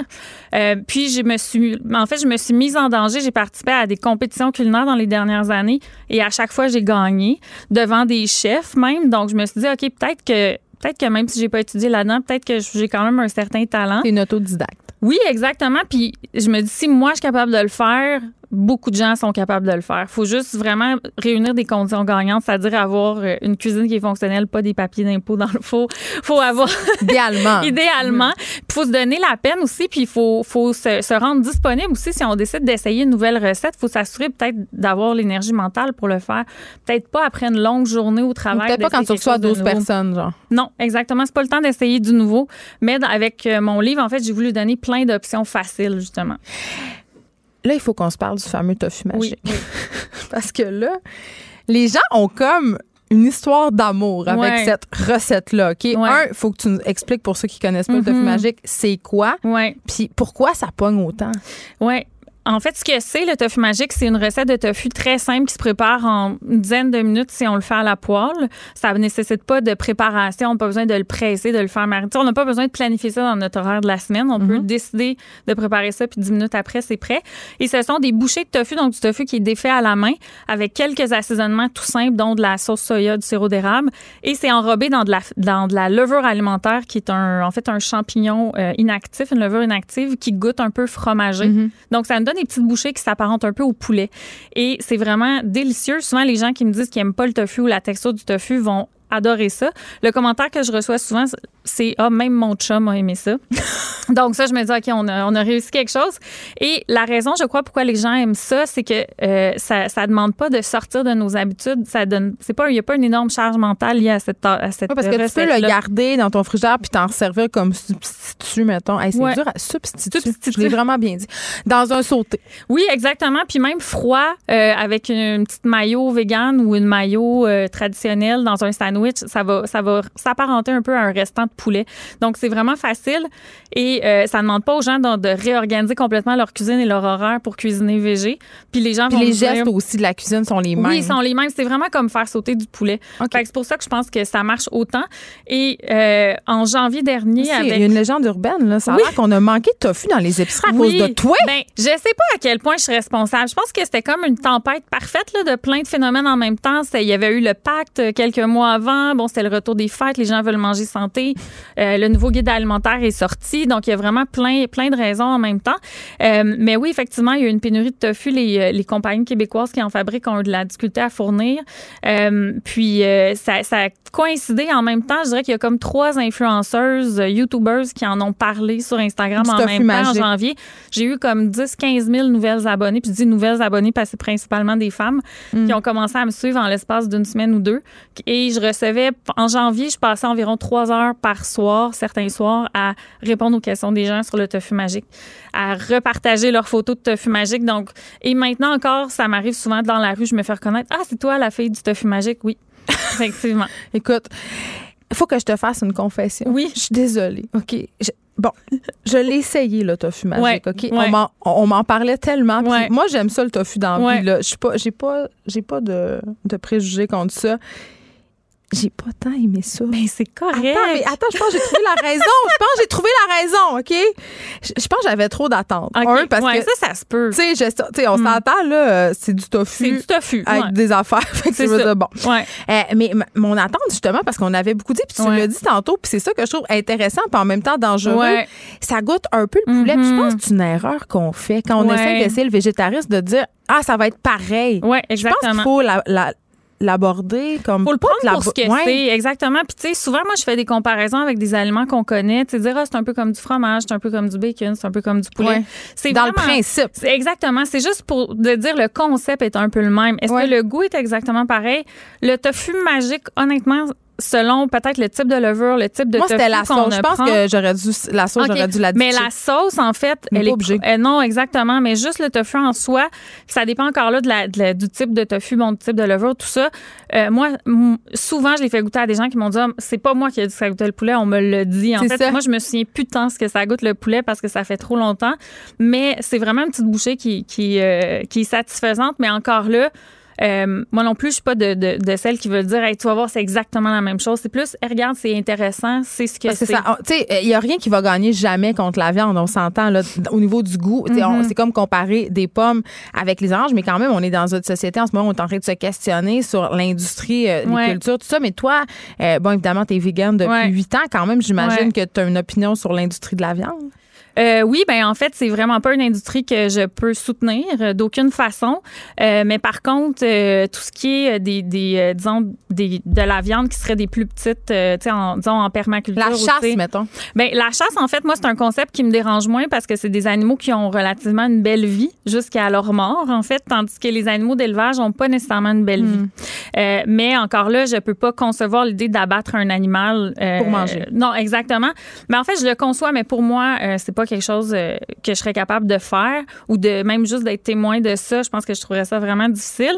Euh, puis je me suis en fait je me suis mise en danger j'ai participé à des compétitions culinaires dans les dernières années et à chaque fois j'ai gagné devant des chefs même donc je me suis dit ok peut-être que peut-être que même si j'ai pas étudié là-dedans, peut-être que j'ai quand même un certain talent. Es une autodidacte. Oui, exactement. Puis je me dis, si moi, je suis capable de le faire, beaucoup de gens sont capables de le faire. Il faut juste vraiment réunir des conditions gagnantes, c'est-à-dire avoir euh, une cuisine qui est fonctionnelle, pas des papiers d'impôt dans le four. faut avoir... Idéalement. Idéalement. Il faut se donner la peine aussi, puis il faut, faut se, se, rendre disponible aussi. Si on décide d'essayer une nouvelle recette, il faut s'assurer peut-être d'avoir l'énergie mentale pour le faire. Peut-être pas après une longue journée au travail. Peut-être pas quand tu reçois 12 personnes, genre. Non, exactement. C'est pas le temps d'essayer du nouveau. Mais avec euh, mon livre, en fait, j'ai voulu donner plein d'options faciles, justement. Là, il faut qu'on se parle du fameux tofu magique. Oui. Parce que là, les gens ont comme une histoire d'amour avec cette recette-là. OK? Un, il faut que tu nous expliques pour ceux qui connaissent pas le tofu mm-hmm. magique, c'est quoi? Ouais. Puis pourquoi ça pogne autant? Oui. En fait, ce que c'est, le tofu magique, c'est une recette de tofu très simple qui se prépare en une dizaine de minutes si on le fait à la poêle. Ça ne nécessite pas de préparation, on n'a pas besoin de le presser, de le faire mariner. On n'a pas besoin de planifier ça dans notre horaire de la semaine. On peut mhm. décider de préparer ça, puis dix minutes après, c'est prêt. Et ce sont des bouchées de tofu, donc du tofu qui est défait à la main, avec quelques assaisonnements tout simples, dont de la sauce soya, du sirop d'érable. Et c'est enrobé dans de, la, dans de la levure alimentaire, qui est un, en fait un champignon euh, inactif, une levure inactive qui goûte un peu fromagé. Mhm. Donc, ça me donne des petites bouchées qui s'apparentent un peu au poulet. Et c'est vraiment délicieux. Souvent, les gens qui me disent qu'ils n'aiment pas le tofu ou la texture du tofu vont adorer ça. Le commentaire que je reçois souvent, c'est Ah, même mon chum a aimé ça. Donc, ça, je me dis OK, on a, on a réussi quelque chose. Et la raison, je crois, pourquoi les gens aiment ça, c'est que euh, ça ne demande pas de sortir de nos habitudes. Ça donne, c'est pas, il n'y a pas une énorme charge mentale liée à cette, à cette Parce que tu peux le garder dans ton frigidaire puis t'en servir comme substitut, mettons. c'est dur à substituer. substitut. Je l'ai vraiment bien dit. Dans un sauté. Oui, exactement. Puis même froid, euh, avec une, petite maillot vegan ou une maillot euh, traditionnelle dans un sandwich, ça va, ça va s'apparenter un peu à un restant de poulet. Donc, c'est vraiment facile et euh, ça ne demande pas aux gens de, réorganiser complètement leur cuisine et leur horaire pour cuisiner végé. Puis les gens Puis les gestes aussi de la cuisine sont les mêmes. Oui, ils sont les mêmes. C'est vraiment comme faire sauter du poulet. C'est pour ça que je pense que ça marche autant. Et euh, en janvier dernier, avec... Il y a une légende urbaine, là. Ça a l'air qu'on a manqué de tofu dans les épiceries à cause de toi. Ben, je sais pas à quel point je suis responsable. Je pense que c'était comme une tempête parfaite là, de plein de phénomènes en même temps. Il y avait eu le pacte quelques mois avant. Bon, c'était le retour des fêtes. Les gens veulent manger santé. Euh, le nouveau guide alimentaire est sorti. Donc, il y a vraiment plein, plein de raisons en même temps. Euh, mais oui, effectivement, il y a une pénurie de tofu. Les, euh, les compagnies québécoises qui en fabriquent ont eu de la difficulté à fournir. puis, ça, ça, a coïncidé en même temps. Je dirais qu'il y a comme trois influenceuses, YouTubers qui en ont parlé sur Instagram en même temps en janvier. J'ai eu comme 10, 15 000 nouvelles abonnées. Puis, je dis nouvelles abonnées parce que c'est principalement des femmes mm. qui ont commencé à me suivre en l'espace d'une semaine ou deux. Et je recevais en janvier, je passais environ trois heures par soir, certains soirs, à répondre aux questions des gens sur le tofu magique, à repartager leurs photos de tofu magique. Donc, et maintenant encore, ça m'arrive souvent dans la rue, je me fais reconnaître. Ah, c'est toi la fille du tofu magique? Oui, effectivement. Écoute, il faut que je te fasse une confession. Oui. Je suis désolée. OK? bon, je l'ai essayé, le tofu magique, OK? On m'en parlait tellement. Moi, j'aime ça, le tofu dans la vie. Je n'ai pas, pas, pas de, de préjugés contre ça. J'ai pas tant aimé ça. Mais c'est correct. Attends, mais attends, je pense que j'ai trouvé la raison. Je pense que j'ai trouvé la raison, OK? Je, pense que j'avais trop d'attentes. Okay. parce que, ça, ça se peut. Tu sais, on hmm. s'entend, là, c'est du tofu. C'est du tofu. Avec des affaires. c'est ça. bon. Ouais. Euh, mais mon attente, justement, parce qu'on avait beaucoup dit, puis tu l'as dit tantôt, puis c'est ça que je trouve intéressant, puis en même temps dangereux. Ça goûte un peu le poulet. je mm-hmm. pense que c'est une erreur qu'on fait quand on essaie d'essayer le végétarisme de dire, ah, ça va être pareil. Oui, exactement. Je pense qu'il faut la, la l'aborder comme faut le prendre pour ce que c'est exactement. Puis tu sais souvent moi je fais des comparaisons avec des aliments qu'on connaît. Tu sais dire ah, c'est un peu comme du fromage c'est un peu comme du bacon c'est un peu comme du poulet. C'est dans le principe. Exactement c'est juste pour de dire le concept est un peu le même. Est-ce que le goût est exactement pareil? Le tofu magique honnêtement selon peut-être le type de levure, le type de Moi, c'était la sauce. Je pense que j'aurais dû la sauce, j'aurais dû la Mais la sauce, en fait, elle est obligée. Euh, non, exactement. Mais juste le tofu en soi, ça dépend encore là de la, du type de tofu, bon, du type de levure, tout ça. Euh, moi, souvent, je l'ai fait goûter à des gens qui m'ont dit, ah, c'est pas moi qui ai dit que ça goûtait le poulet, on me le dit. En fait, moi, je me souviens plus tant ce que ça goûte le poulet parce que ça fait trop longtemps. Mais c'est vraiment une petite bouchée qui, qui, euh, qui est satisfaisante. Mais encore là, euh, moi non plus, je suis pas de, de, de celle qui veut dire, hey, tu vas voir, c'est exactement la même chose. C'est plus, regarde, c'est intéressant, c'est ce que c'est. Tu sais, il y a rien qui va gagner jamais contre la viande. On s'entend là au niveau du goût. Mm-hmm. C'est comme comparer des pommes avec les oranges, mais quand même, on est dans une société en ce moment, on est en train de se questionner sur l'industrie, euh, cultures, tout ça. Mais toi, euh, bon, évidemment, tu es vegan depuis huit ans. Quand même, j'imagine que tu as une opinion sur l'industrie de la viande. Euh, oui, ben en fait, c'est vraiment pas une industrie que je peux soutenir euh, d'aucune façon. Euh, mais par contre, euh, tout ce qui est des, des euh, disons, des, de la viande qui serait des plus petites, tu sais, en, disons, en permaculture. La chasse, mettons. Ben, la chasse, en fait, moi, c'est un concept qui me dérange moins parce que c'est des animaux qui ont relativement une belle vie jusqu'à leur mort, en fait, tandis que les animaux d'élevage n'ont pas nécessairement une belle vie. Euh, mais encore là, je peux pas concevoir l'idée d'abattre un animal euh, Pour manger. non, exactement. Mais en fait, je le conçois, mais pour moi, euh, c'est pas quelque chose euh, que je serais capable de faire ou de même juste d'être témoin de ça. Je pense que je trouverais ça vraiment difficile.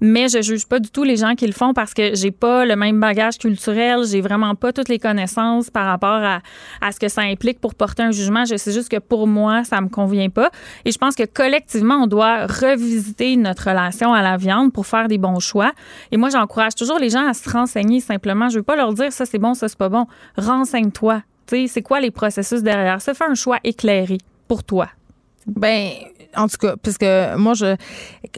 Mais je juge pas du tout les gens qui le font parce que j'ai pas le même bagage culturel, j'ai vraiment pas toutes les connaissances par rapport à, à ce que ça implique pour porter un jugement. Je sais juste que pour moi, ça me convient pas. Et je pense que collectivement, on doit revisiter notre relation à la viande pour faire des bons choix. Et moi, j'encourage toujours les gens à se renseigner simplement. Je veux pas leur dire ça c'est bon, ça c'est pas bon. Renseigne-toi. C'est quoi les processus derrière ça? Fais un choix éclairé pour toi. Ben, en tout cas, parce que moi, je,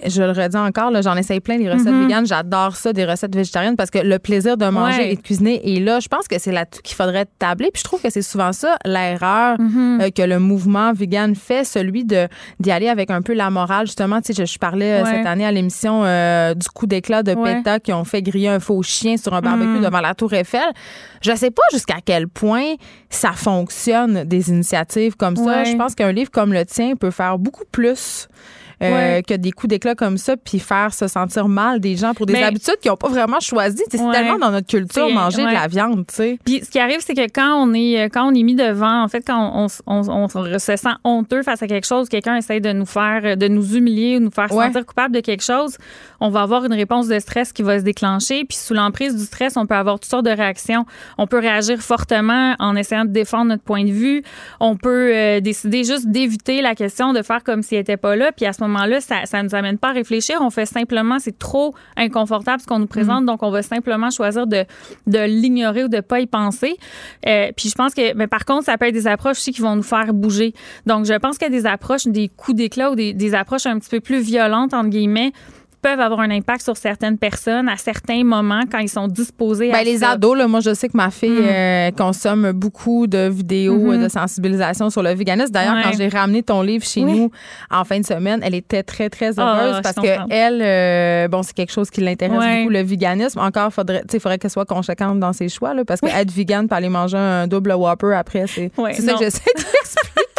je le redis encore, là, j'en essaye plein des recettes Mhm. véganes. J'adore ça, des recettes végétariennes, parce que le plaisir de manger Ouais. et de cuisiner est là. Je pense que c'est là-dessus qu'il faudrait tabler. Puis je trouve que c'est souvent ça, l'erreur Mhm. euh, que le mouvement vegan fait, celui de d'y aller avec un peu la morale. Justement, tu sais, je, je parlais euh, Ouais. cette année à l'émission euh, du coup d'éclat de Ouais. PETA qui ont fait griller un faux chien sur un barbecue Mhm. devant la Tour Eiffel. Je sais pas jusqu'à quel point ça fonctionne, des initiatives comme ça. Je pense qu'un livre comme le tien peut faire beaucoup plus. Euh, Ouais. que des coups d'éclat comme ça, puis faire se sentir mal des gens pour des Mais- habitudes qu'ils n'ont pas vraiment choisies. C'est Ouais. tellement dans notre culture manger de la viande, tu sais. Puis ce qui arrive, c'est que quand on est quand on est mis devant, en fait, quand on, on, on se sent honteux face à quelque chose, quelqu'un essaie de nous faire, de nous humilier ou nous faire sentir coupable de quelque chose, on va avoir une réponse de stress qui va se déclencher. Puis sous l'emprise du stress, on peut avoir toutes sortes de réactions. On peut réagir fortement en essayant de défendre notre point de vue. On peut euh, décider juste d'éviter la question, de faire comme s'il n'était pas là. Puis à ce moment-là, ça, ça nous amène pas à réfléchir. On fait simplement, c'est trop inconfortable ce qu'on nous présente, donc on va simplement choisir de, de l'ignorer ou de pas y penser. Euh, puis je pense que, mais par contre, ça peut être des approches aussi qui vont nous faire bouger. Donc je pense que des approches, des coups d'éclat ou des, des approches un petit peu plus violentes entre guillemets peuvent avoir un impact sur certaines personnes à certains moments quand ils sont disposés à Ben, les ça. ados, là, moi, je sais que ma fille Mm. euh, consomme beaucoup de vidéos euh, de sensibilisation sur le véganisme. D'ailleurs, Ouais. quand j'ai ramené ton livre chez Oui. nous en fin de semaine, elle était très, très Ah, heureuse parce que elle, euh, bon, c'est quelque chose qui l'intéresse Ouais. beaucoup, le véganisme. Encore, faudrait, tu sais, faudrait qu'elle soit conséquente dans ses choix, là, parce que être aller manger un double Whopper après, c'est Ouais, c'est ça que j'essaie de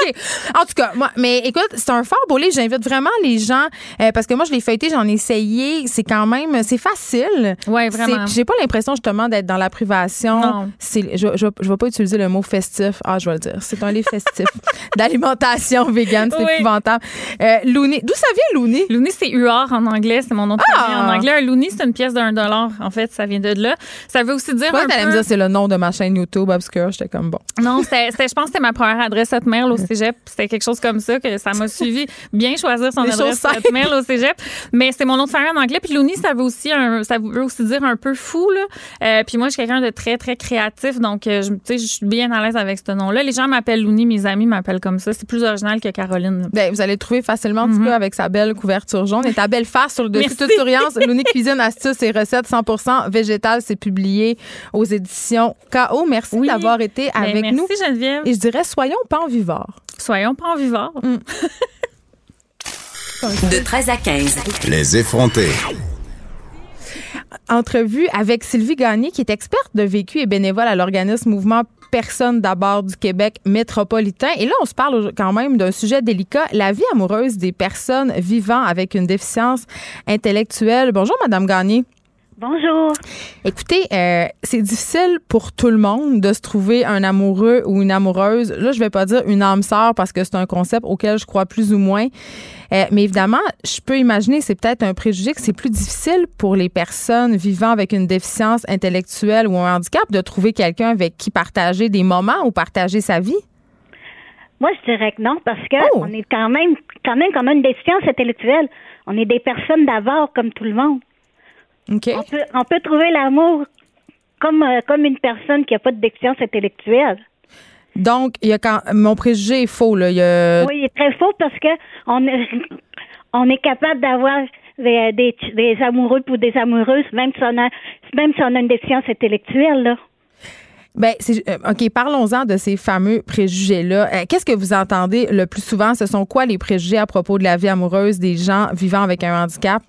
En tout cas, moi, mais écoute, c'est un fort beau livre. J'invite vraiment les gens, euh, parce que moi, je l'ai feuilleté, j'en ai essayé. C'est quand même, c'est facile. C'est- vraiment. J'ai pas l'impression justement d'être dans la privation. Non. C'est, je, je, je vais pas utiliser le mot festif. Ah, je vais le dire. C'est un livre festif d'alimentation végane. C'est Oui. épouvantable. Euh, Looney. D'où ça vient, Looney? Looney, c'est UR en anglais, c'est mon nom de Ah! famille en anglais. Un looney, c'est une pièce d'un dollar. En fait, ça vient de là. Ça veut aussi dire un t'allais peu... me dire c'est le nom de ma chaîne YouTube obscure? J'étais comme bon. Non, je pense que c'était ma première adresse hotmail au cégep. C'était quelque chose comme ça que ça m'a suivi. Bien choisir son Des adresse hotmail au cégep. Mais c'est mon nom de famille en anglais. Puis looney, ça veut aussi un, ça veut aussi dire un peu fou là. Euh, puis moi, je suis quelqu'un de très très créatif, donc euh, je, tu sais, je suis bien à l'aise avec ce nom-là. Les gens m'appellent Looney, mes amis m'appellent comme ça. C'est plus original que Caroline. Ben, vous allez le trouver facilement, en tout cas, avec sa belle couverture jaune et ta belle face sur le dessus. Toute souriance. Looney Cuisine, astuces et recettes 100 végétales. C'est publié aux éditions KO. Merci Oui. d'avoir été Ben, avec merci nous. Geneviève. Et je dirais, soyons panvivores. Soyons pas en vivant. De 13 à 15. Les effrontés. entrevue avec Sylvie Gagné, qui est experte de vécu et bénévole à l'organisme Mouvement Personne d'abord du Québec métropolitain. Et là, on se parle quand même d'un sujet délicat, la vie amoureuse des personnes vivant avec une déficience intellectuelle. Bonjour, Madame Gagné. Bonjour. Écoutez, euh, c'est difficile pour tout le monde de se trouver un amoureux ou une amoureuse. Là, je vais pas dire une âme sœur parce que c'est un concept auquel je crois plus ou moins. Euh, mais évidemment, je peux imaginer, c'est peut-être un préjugé que c'est plus difficile pour les personnes vivant avec une déficience intellectuelle ou un handicap de trouver quelqu'un avec qui partager des moments ou partager sa vie. Moi, je dirais que non, parce que Oh. on est quand même, quand même comme une déficience intellectuelle. On est des personnes d'abord, comme tout le monde. On peut, on peut trouver l'amour comme, euh, comme une personne qui n'a pas de déficience intellectuelle. Donc, il y a quand mon préjugé est faux. Là. Il y a- Oui, il est très faux parce que on est, on est capable d'avoir des, des, des amoureux ou des amoureuses, même si on a, même si on a une déficience intellectuelle, là. Ben, c'est, euh, OK, parlons-en de ces fameux préjugés-là. Euh, qu'est-ce que vous entendez le plus souvent? Ce sont quoi les préjugés à propos de la vie amoureuse des gens vivant avec un handicap?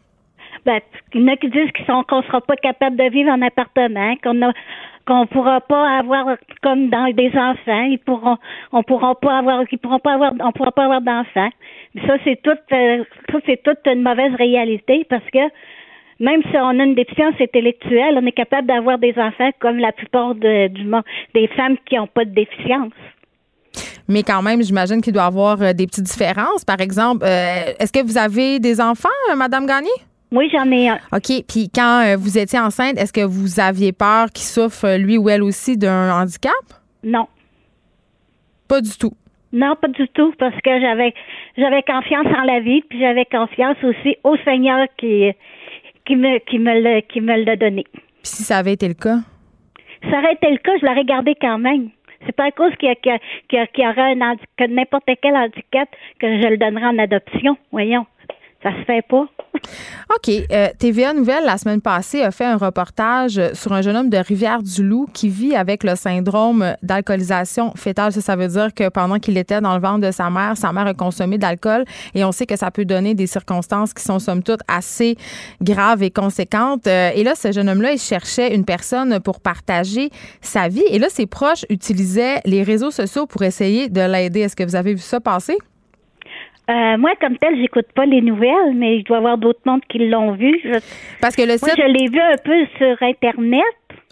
Ben, il y en a qui disent qu'ils sont, qu'on sera pas capable de vivre en appartement, qu'on a, qu'on pourra pas avoir comme dans des enfants, ils pourront, on pourra pas avoir, ils pourront pas avoir, on pourra pas avoir d'enfants. Ça c'est toute, euh, ça c'est toute une mauvaise réalité parce que même si on a une déficience intellectuelle, on est capable d'avoir des enfants comme la plupart du monde, des femmes qui n'ont pas de déficience. Mais quand même, j'imagine qu'il doit y avoir euh, des petites différences. Par exemple, euh, est-ce que vous avez des enfants, Madame Gagné? Oui, j'en ai un. OK. Puis quand euh, vous étiez enceinte, est-ce que vous aviez peur qu'il souffre, euh, lui ou elle aussi, d'un handicap? Non. Pas du tout. Non, pas du tout, parce que j'avais j'avais confiance en la vie, puis j'avais confiance aussi au Seigneur qui qui me qui me le qui me l'a donné. Puis si ça avait été le cas? Ça aurait été le cas, je l'aurais gardé quand même. C'est pas à cause qu'il y, a, qu'il y, a, qu'il y aurait un handicap, que n'importe quel handicap que je le donnerai en adoption. Voyons. Ça se fait pas. OK. Euh, TVA Nouvelle, la semaine passée, a fait un reportage sur un jeune homme de Rivière-du-Loup qui vit avec le syndrome d'alcoolisation fétale. Ça, veut dire que pendant qu'il était dans le ventre de sa mère, sa mère a consommé d'alcool et on sait que ça peut donner des circonstances qui sont, somme toute, assez graves et conséquentes. Euh, et là, ce jeune homme-là, il cherchait une personne pour partager sa vie. Et là, ses proches utilisaient les réseaux sociaux pour essayer de l'aider. Est-ce que vous avez vu ça passer? Euh, moi, comme tel, j'écoute pas les nouvelles, mais je dois avoir d'autres mondes qui l'ont vu. Je... Parce que le Moi, je l'ai vu un peu sur Internet.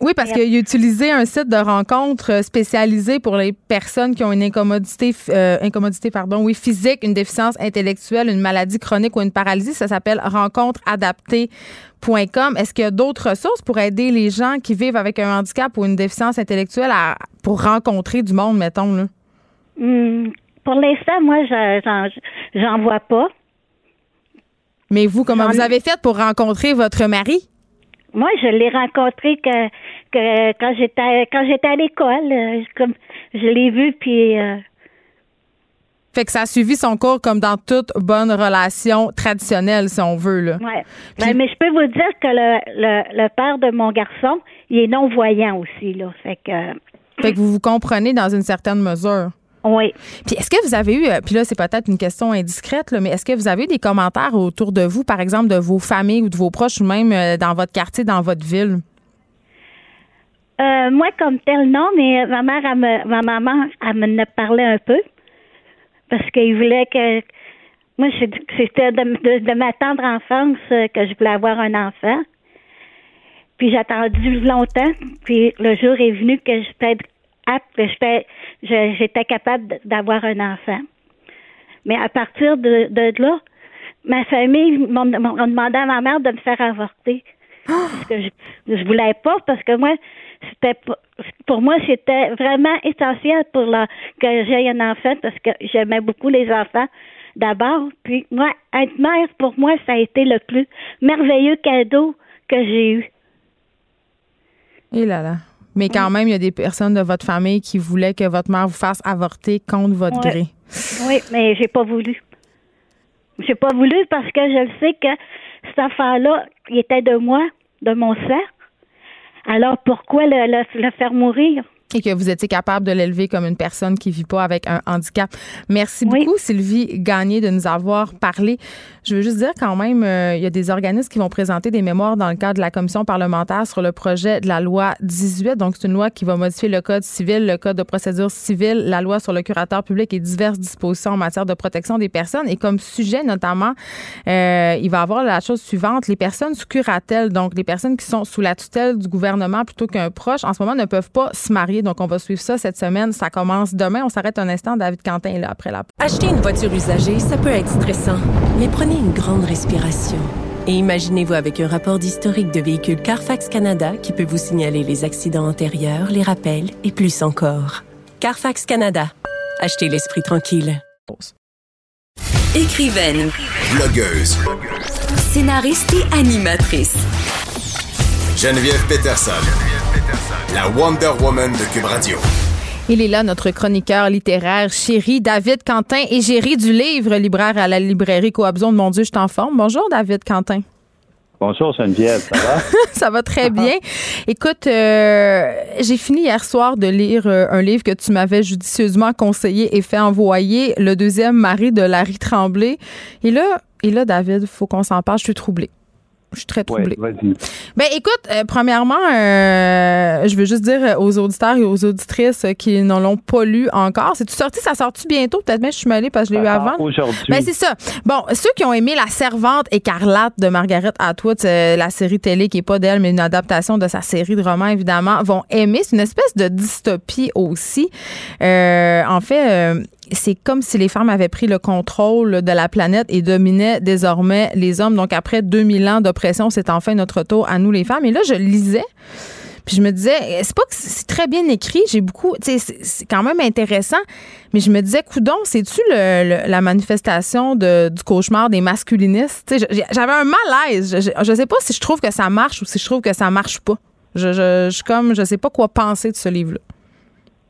Oui, parce qu'il a utilisé un site de rencontre spécialisé pour les personnes qui ont une incommodité, euh, incommodité pardon, oui, physique, une déficience intellectuelle, une maladie chronique ou une paralysie. Ça s'appelle rencontreadaptée.com. Est-ce qu'il y a d'autres ressources pour aider les gens qui vivent avec un handicap ou une déficience intellectuelle à, pour rencontrer du monde, mettons? Là? Hmm, pour l'instant, moi, j'en, j'en vois pas. Mais vous, comment vous avez fait pour rencontrer votre mari? Moi, je l'ai rencontré que, que quand j'étais quand j'étais à l'école, euh, comme je l'ai vu puis euh, fait que ça a suivi son cours comme dans toute bonne relation traditionnelle, si on veut. Là. Ouais. Ben, mais je peux vous dire que le, le, le père de mon garçon, il est non-voyant aussi. Là. Fait que, fait que vous vous comprenez dans une certaine mesure. Oui. Puis est-ce que vous avez eu, puis là c'est peut-être une question indiscrète, là, mais est-ce que vous avez eu des commentaires autour de vous, par exemple de vos familles ou de vos proches ou même euh, dans votre quartier, dans votre ville? Euh, moi comme tel non, mais ma mère, elle me, ma maman, elle me parlait un peu parce qu'il voulait que moi c'était de, de, de, ma tendre enfance euh, que je voulais avoir un enfant. Puis j'ai attendu longtemps, puis le jour est venu que j'étais apte, j'étais j'étais capable d'avoir un enfant. Mais à partir de, de là, ma famille m'a demandé à ma mère de me faire avorter. Parce que je, je voulais pas, parce que moi, c'était pour moi, c'était vraiment essentiel pour la, que j'aie un enfant, parce que j'aimais beaucoup les enfants d'abord. Puis moi, être mère, pour moi, ça a été le plus merveilleux cadeau que j'ai eu. Et là là. Mais quand même, il y a des personnes de votre famille qui voulaient que votre mère vous fasse avorter contre votre ouais. gré. Oui, mais j'ai pas voulu. J'ai pas voulu parce que je sais que cette affaire-là, il était de moi, de mon sang. Alors pourquoi le, le, le faire mourir? Et que vous étiez capable de l'élever comme une personne qui vit pas avec un handicap. Merci beaucoup. Sylvie Gagné, de nous avoir parlé. Je veux juste dire quand même, euh, il y a des organismes qui vont présenter des mémoires dans le cadre de la commission parlementaire sur le projet de la loi 18. Donc, c'est une loi qui va modifier le code civil, le code de procédure civile, la loi sur le curateur public et diverses dispositions en matière de protection des personnes. Et comme sujet, notamment, euh, il va avoir la chose suivante, les personnes sous curatelle, donc les personnes qui sont sous la tutelle du gouvernement plutôt qu'un proche, en ce moment ne peuvent pas se marier. Donc, on va suivre ça cette semaine. Ça commence demain. On s'arrête un instant. David Quentin est là après la Acheter une voiture usagée, ça peut être stressant, mais prenez une grande respiration. Et imaginez-vous avec un rapport d'historique de véhicule Carfax Canada qui peut vous signaler les accidents antérieurs, les rappels et plus encore. Carfax Canada. Achetez l'esprit tranquille. Écrivaine. Blogueuse. Scénariste et animatrice. Geneviève Peterson. La Wonder Woman de Cube Radio. Il est là, notre chroniqueur littéraire chéri, David Quentin, égérie du livre, libraire à la librairie Coabzone. Mon Dieu, je t'en forme. Bonjour, David Quentin. Bonjour Geneviève, ça va? ça va très bien. Écoute, euh, j'ai fini hier soir de lire euh, un livre que tu m'avais judicieusement conseillé et fait envoyer, Le deuxième mari de Larry Tremblay. Et là, et là David, faut qu'on s'en parle, je suis troublée. Je suis très troublée. ben écoute, euh, premièrement, euh, je veux juste dire aux auditeurs et aux auditrices qui n'en l'ont pas lu encore, c'est-tu sorti? Ça sort-tu bientôt? Peut-être même je suis mêlée parce que je l'ai lu Ah, avant. Aujourd'hui. Ben c'est ça. Bon, ceux qui ont aimé La Servante écarlate de Margaret Atwood, euh, la série télé qui est pas d'elle, mais une adaptation de sa série de romans, évidemment, vont aimer. C'est une espèce de dystopie aussi. Euh, en fait, euh, c'est comme si les femmes avaient pris le contrôle de la planète et dominaient désormais les hommes. Donc, après 2000 ans d'oppression, c'est enfin notre tour à nous, les femmes. Et là, je lisais. Puis je me disais, c'est pas que c'est très bien écrit, j'ai beaucoup, tu sais, c'est- quand même intéressant, mais je me disais, coudon, c'est-tu la manifestation de- du cauchemar des masculinistes? J'avais un malaise. Je, je, sais pas si je trouve que ça marche ou si je trouve que ça marche pas. Je, je, comme, je sais pas quoi penser de ce livre-là.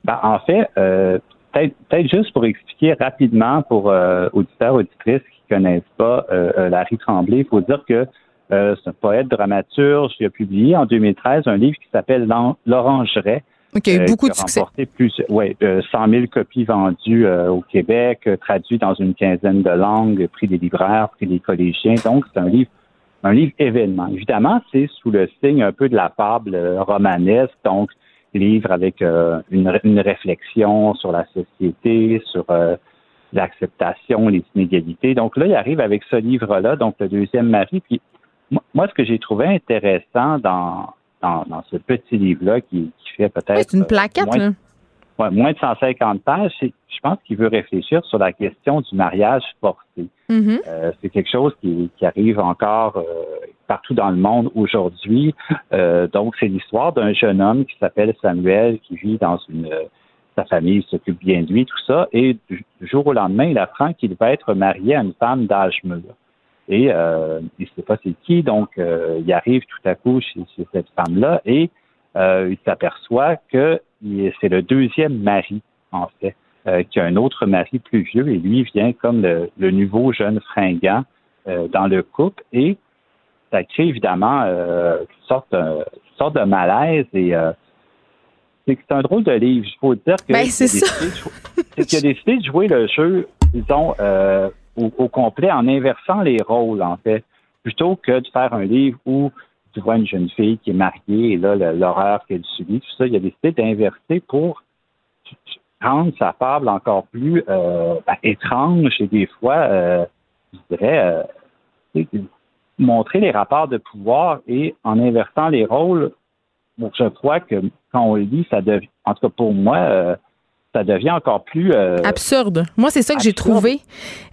Ben, en fait, euh, peut-être peut-être juste pour expliquer rapidement pour euh, auditeurs, auditrices qui connaissent pas euh, euh, Larry Tremblay, il faut dire que euh, c'est un poète dramaturge qui a publié en 2013 un livre qui s'appelle L'Orangerie. OK, il y a eu euh, beaucoup qui de a succès. remporté plus, ouais, euh, 100 000 copies vendues euh, au Québec, traduit dans une quinzaine de langues, prix des libraires, prix des collégiens. Donc, c'est un livre, un livre événement. Évidemment, c'est sous le signe un peu de la fable romanesque, donc livre avec euh, une, une réflexion sur la société, sur euh, l'acceptation, les inégalités. Donc là, il arrive avec ce livre-là, donc le deuxième mari. Puis moi, ce que j'ai trouvé intéressant dans, dans, dans ce petit livre-là, qui, qui fait peut-être c'est une plaquette, euh, moins, là. ouais, moins de 150 pages, c'est- je pense qu'il veut réfléchir sur la question du mariage forcé. Mhm. Euh, c'est quelque chose qui, arrive encore euh, partout dans le monde aujourd'hui. Euh, donc, c'est l'histoire d'un jeune homme qui s'appelle Samuel, qui vit dans une... sa famille s'occupe bien de lui, tout ça, et du, jour au lendemain, il apprend qu'il va être marié à une femme d'âge mûr. Et il ne sait pas c'est qui, donc il arrive tout à coup chez, chez cette femme-là et il s'aperçoit que c'est le deuxième mari, en fait, euh, qui a un autre mari plus vieux et lui vient comme le, le nouveau jeune fringant euh, dans le couple. Et ça crée évidemment euh, une, sorte, euh, une sorte de malaise et euh, c'est que c'est un drôle de livre. Il faut dire que Ben, c'est qu'il a décidé de jou- c'est qu'il a décidé de jouer le jeu, disons, euh, au, au complet en inversant les rôles, en fait, plutôt que de faire un livre où tu vois une jeune fille qui est mariée et là, l'horreur qu'elle subit, tout ça, il a décidé d'inverser pour rendre sa fable encore plus euh, ben, étrange et des fois, euh, je dirais, euh, montrer les rapports de pouvoir et en inversant les rôles, je crois que quand on le lit, ça devient, en tout cas pour moi, euh, ça devient encore plus euh, Absurde. Moi, c'est ça que j'ai trouvé.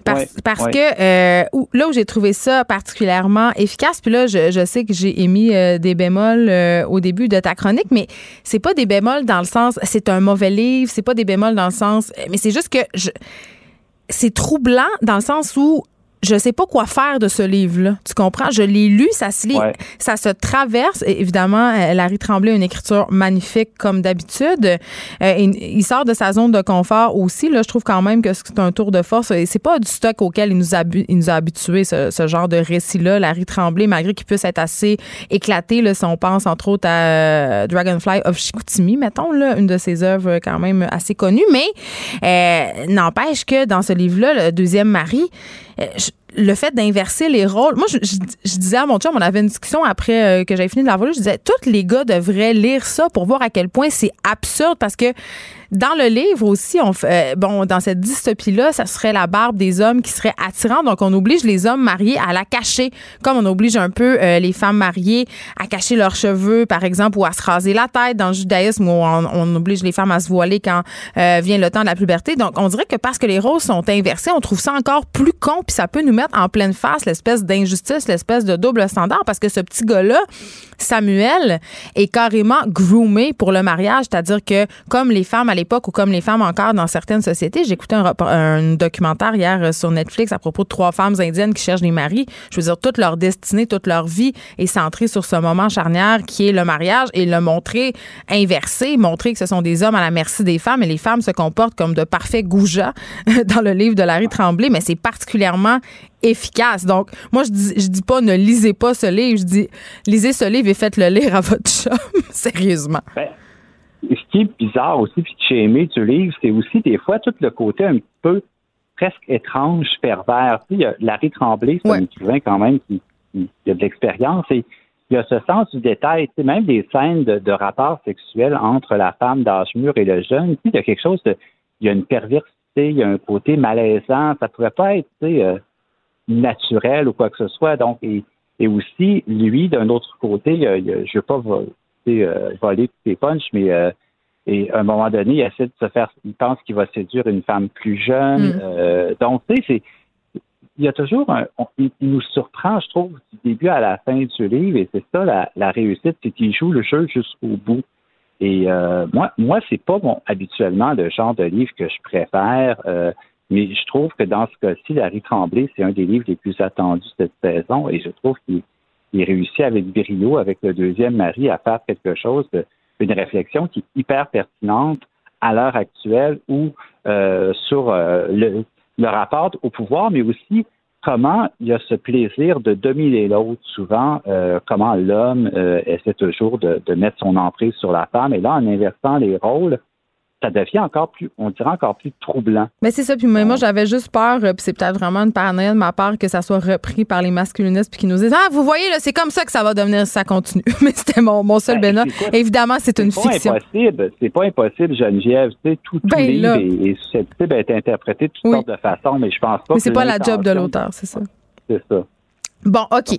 Parce, Ouais, parce ouais. que euh, là où j'ai trouvé ça particulièrement efficace, puis là, je, je sais que j'ai émis euh, des bémols au début de ta chronique, mais c'est pas des bémols dans le sens c'est un mauvais livre, c'est pas des bémols dans le sens. Mais c'est juste que je, c'est troublant dans le sens où je sais pas quoi faire de ce livre-là. Tu comprends? Je l'ai lu, ça se lit, Ouais. ça se traverse. Et évidemment, euh, Larry Tremblay a une écriture magnifique comme d'habitude. Euh, il sort de sa zone de confort aussi. Là, je trouve quand même que c'est un tour de force. Et c'est pas du stock auquel il nous a, il nous a habitués, ce, ce genre de récit-là. Larry Tremblay, malgré qu'il puisse être assez éclaté, là, si on pense entre autres à euh, Dragonfly of Chicoutimi, mettons, là, une de ses œuvres quand même assez connues. Mais euh, n'empêche que dans ce livre-là, le deuxième mari, je- le fait d'inverser les rôles. Moi, je, je- je disais à mon chum, on avait une discussion après euh, que j'avais fini de la voler, je disais, tous les gars devraient lire ça pour voir à quel point c'est absurde parce que dans le livre aussi, on euh, bon, dans cette dystopie-là, ça serait la barbe des hommes qui serait attirante. Donc, on oblige les hommes mariés à la cacher, comme on oblige un peu euh, les femmes mariées à cacher leurs cheveux, par exemple, ou à se raser la tête. Dans le judaïsme, où on, on oblige les femmes à se voiler quand euh, vient le temps de la puberté. Donc, on dirait que parce que les rôles sont inversés, on trouve ça encore plus con, puis ça peut nous mettre en pleine face l'espèce d'injustice, l'espèce de double standard, parce que ce petit gars-là, Samuel, est carrément groomé pour le mariage, c'est-à-dire que comme les femmes l'époque ou comme les femmes encore dans certaines sociétés, j'écoutais un, documentaire hier euh, sur Netflix à propos de trois femmes indiennes qui cherchent des maris. Je veux dire, toute leur destinée, toute leur vie est centrée sur ce moment charnière qui est le mariage et le montrer inversé, montrer que ce sont des hommes à la merci des femmes et les femmes se comportent comme de parfaits goujats dans le livre de Larry Tremblay, mais c'est particulièrement efficace. Donc, moi, je dis, je dis pas ne lisez pas ce livre, je dis lisez ce livre et faites-le lire à votre chum, sérieusement. Ben, ce qui est bizarre aussi, puis que j'ai aimé du livre, c'est aussi des fois tout le côté un peu presque étrange, pervers. Tu sais, il y a Larry Tremblay, c'est un écrivain quand même qui, qui a de l'expérience et il y a ce sens du détail, tu sais, même des scènes de, de rapports sexuels entre la femme d'âge mûr et le jeune, tu sais, il y a quelque chose de, il y a une perversité, il y a un côté malaisant, ça pourrait pas être, tu sais, euh, naturel ou quoi que ce soit. Donc, et, et aussi, lui, d'un autre côté, il y a- il y a- je ne veux pas sais, euh, voler tous ses punchs, mais euh, et à un moment donné, il essaie de se faire, il pense qu'il va séduire une femme plus jeune. Mm. Euh, donc, tu sais, c'est il y a toujours un. on- il, nous surprend, je trouve, du début à la fin du livre, et c'est ça la, la réussite, c'est qu'il joue le jeu jusqu'au bout. Et euh, moi, moi, c'est pas mon habituellement le genre de livre que je préfère, euh, mais je trouve que dans ce cas-ci, Larry Tremblay, c'est un des livres les plus attendus cette saison, et je trouve qu'il il réussit avec brio, avec le deuxième mari, à faire quelque chose de une réflexion qui est hyper pertinente à l'heure actuelle ou euh, sur euh, le, le rapport au pouvoir, mais aussi comment il y a ce plaisir de dominer l'autre souvent, euh, comment l'homme euh, essaie toujours de, de mettre son emprise sur la femme. Et là, en inversant les rôles, ça devient encore plus, on dirait encore plus troublant. Mais c'est ça. Puis moi, moi, j'avais juste peur, euh, puis c'est peut-être vraiment une paranoïa de ma part, que ça soit repris par les masculinistes, puis qu'ils nous disent Ah, vous voyez, là, c'est comme ça que ça va devenir si ça continue. Mais c'était mon, mon seul Ben, bénin. Évidemment, c'est une pas fiction. impossible. C'est pas impossible, Geneviève. Tu sais, tout, tout Ben, livre est, susceptible d'être interprété de toutes sortes de façons, mais je pense pas Mais que c'est pas la job de l'auteur, c'est ça. C'est ça. Bon, OK.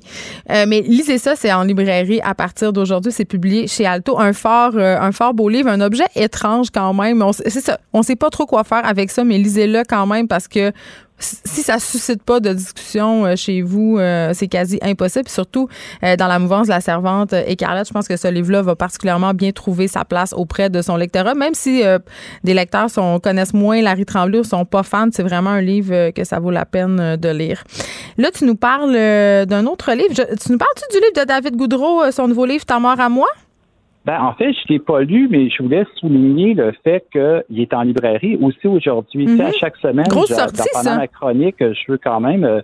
Euh, mais lisez ça, c'est en librairie à partir d'aujourd'hui. C'est publié chez Alto. Un fort, euh, un fort beau livre, un objet étrange quand même. C'est ça. On sait pas trop quoi faire avec ça, mais lisez-le quand même parce que si ça suscite pas de discussion euh, chez vous, euh, c'est quasi impossible. Surtout, euh, dans la mouvance de la servante euh, écarlate, je pense que ce livre-là va particulièrement bien trouver sa place auprès de son lectorat. Même si euh, des lecteurs sont, connaissent moins Larry Tremblay ou sont pas fans, c'est vraiment un livre euh, que ça vaut la peine de lire. Là, tu nous parles d'un autre livre. Tu nous parles-tu du livre de David Goudreau, son nouveau livre Ta mort à moi? Ben, en fait, je ne l'ai pas lu, mais je voulais souligner le fait qu'il est en librairie aussi aujourd'hui. Sais, à chaque semaine, Mhm. Je- sortie, pendant ça. ma chronique, je veux quand même. euh,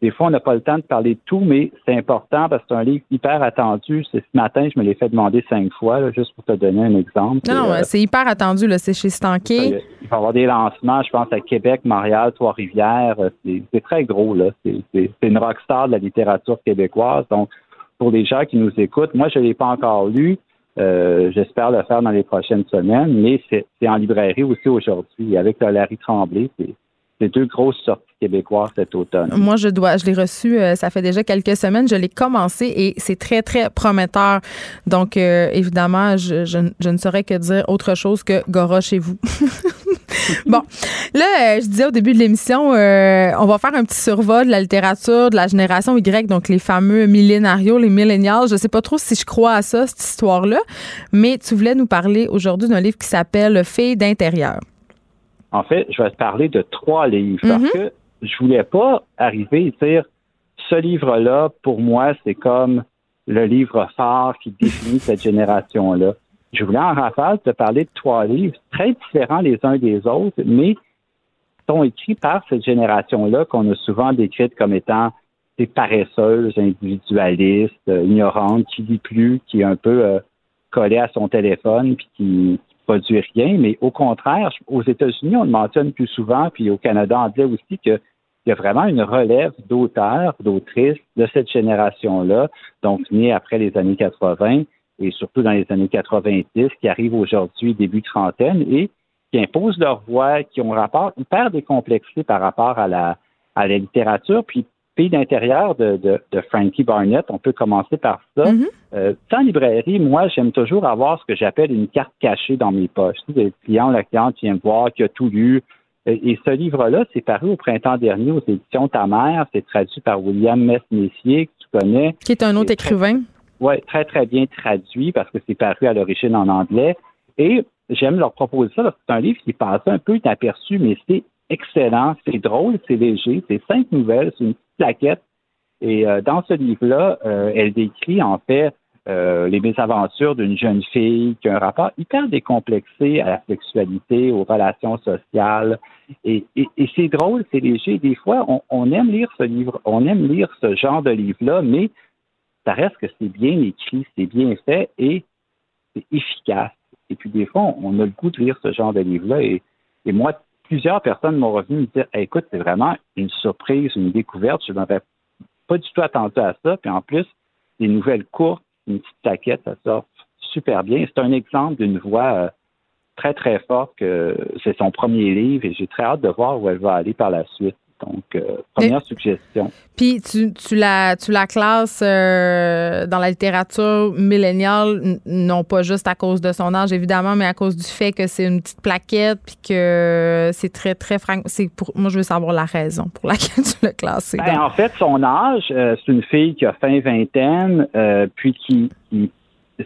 des fois, on n'a pas le temps de parler de tout, mais c'est important parce que c'est un livre hyper attendu. C'est ce matin, je me l'ai fait demander cinq fois, là, juste pour te donner un exemple. Non, euh, c'est hyper attendu. là. C'est chez Stanquet. il va y avoir des lancements, je pense, à Québec, Montréal, Trois-Rivières. Euh, C'est très gros, là. C'est une rockstar de la littérature québécoise. Donc, pour les gens qui nous écoutent, moi, je ne l'ai pas encore lu. Euh, J'espère le faire dans les prochaines semaines, mais c'est en librairie aussi aujourd'hui. Avec Larry Tremblay, c'est c'est deux grosses sorties québécoises cet automne. Moi, je dois, je l'ai reçu, euh, ça fait déjà quelques semaines. Je l'ai commencé et c'est très, très prometteur. Donc, euh, évidemment, je, je, ne saurais que dire autre chose que Gora chez vous. bon, là, euh, je disais au début de l'émission, euh, on va faire un petit survol de la littérature de la génération Y, donc les fameux millénarios, les millénials. Je sais pas trop si je crois à ça, cette histoire-là, mais tu voulais nous parler aujourd'hui d'un livre qui s'appelle Filles d'intérieur. En fait, je vais te parler de trois livres Mhm. parce que je voulais pas arriver et dire ce livre-là, pour moi, c'est comme le livre phare qui définit cette génération-là. Je voulais en rafale te parler de trois livres très différents les uns des autres, mais qui sont écrits par cette génération-là qu'on a souvent décrite comme étant des paresseuses, individualistes, euh, ignorantes, qui lit plus, qui est un peu euh, collée à son téléphone, puis qui produit rien. Mais au contraire, aux États-Unis, on le mentionne plus souvent, puis au Canada anglais aussi, que il y a vraiment une relève d'auteurs, d'autrices de cette génération-là, donc née après les années 80 et surtout dans les années 90, qui arrivent aujourd'hui début trentaine et qui imposent leur voix, qui ont rapport hyper décomplexé par rapport à la, à la littérature. Puis, Pays d'intérieur de, de, de Frankie Barnett, on peut commencer par ça. Euh, en librairie, moi, j'aime toujours avoir ce que j'appelle une carte cachée dans mes poches. Le client la cliente vient me voir, qui a tout lu. Euh, Et ce livre-là, c'est paru au printemps dernier aux éditions Ta mère. C'est traduit par William Mess-Messier, que tu connais. Qui est un autre écrivain. Oui, très, très bien traduit parce que c'est paru à l'origine en anglais. Et j'aime leur proposer ça c'est un livre qui passe un peu inaperçu, mais c'est excellent, c'est drôle, c'est léger, c'est cinq nouvelles, c'est une petite plaquette. Et euh, dans ce livre-là, euh, elle décrit en fait euh, les mésaventures d'une jeune fille qui a un rapport hyper décomplexé à la sexualité, aux relations sociales. Et, c'est drôle, c'est léger. Des fois, on, aime lire ce livre, on aime lire ce genre de livre-là, mais ça reste que c'est bien écrit, c'est bien fait et c'est efficace. Et puis des fois, on a le goût de lire ce genre de livre-là. Et, moi, plusieurs personnes m'ont revenu me dire écoute, c'est vraiment une surprise, une découverte. Je n'avais pas du tout attendu à ça. Puis en plus, des nouvelles courtes, une petite taquette, ça sort super bien. C'est un exemple d'une voix euh, très, très forte que c'est son premier livre et j'ai très hâte de voir où elle va aller par la suite. Donc, euh, première suggestion. Puis, tu, tu, la, tu la classes euh, dans la littérature milléniale, non pas juste à cause de son âge, évidemment, mais à cause du fait que c'est une petite plaquette, puis que c'est très, très franc. Pour, moi, je veux savoir la raison pour laquelle tu l'as classée. Ben, en fait, son âge, euh, c'est une fille qui a fin vingtaine, puis qui, qui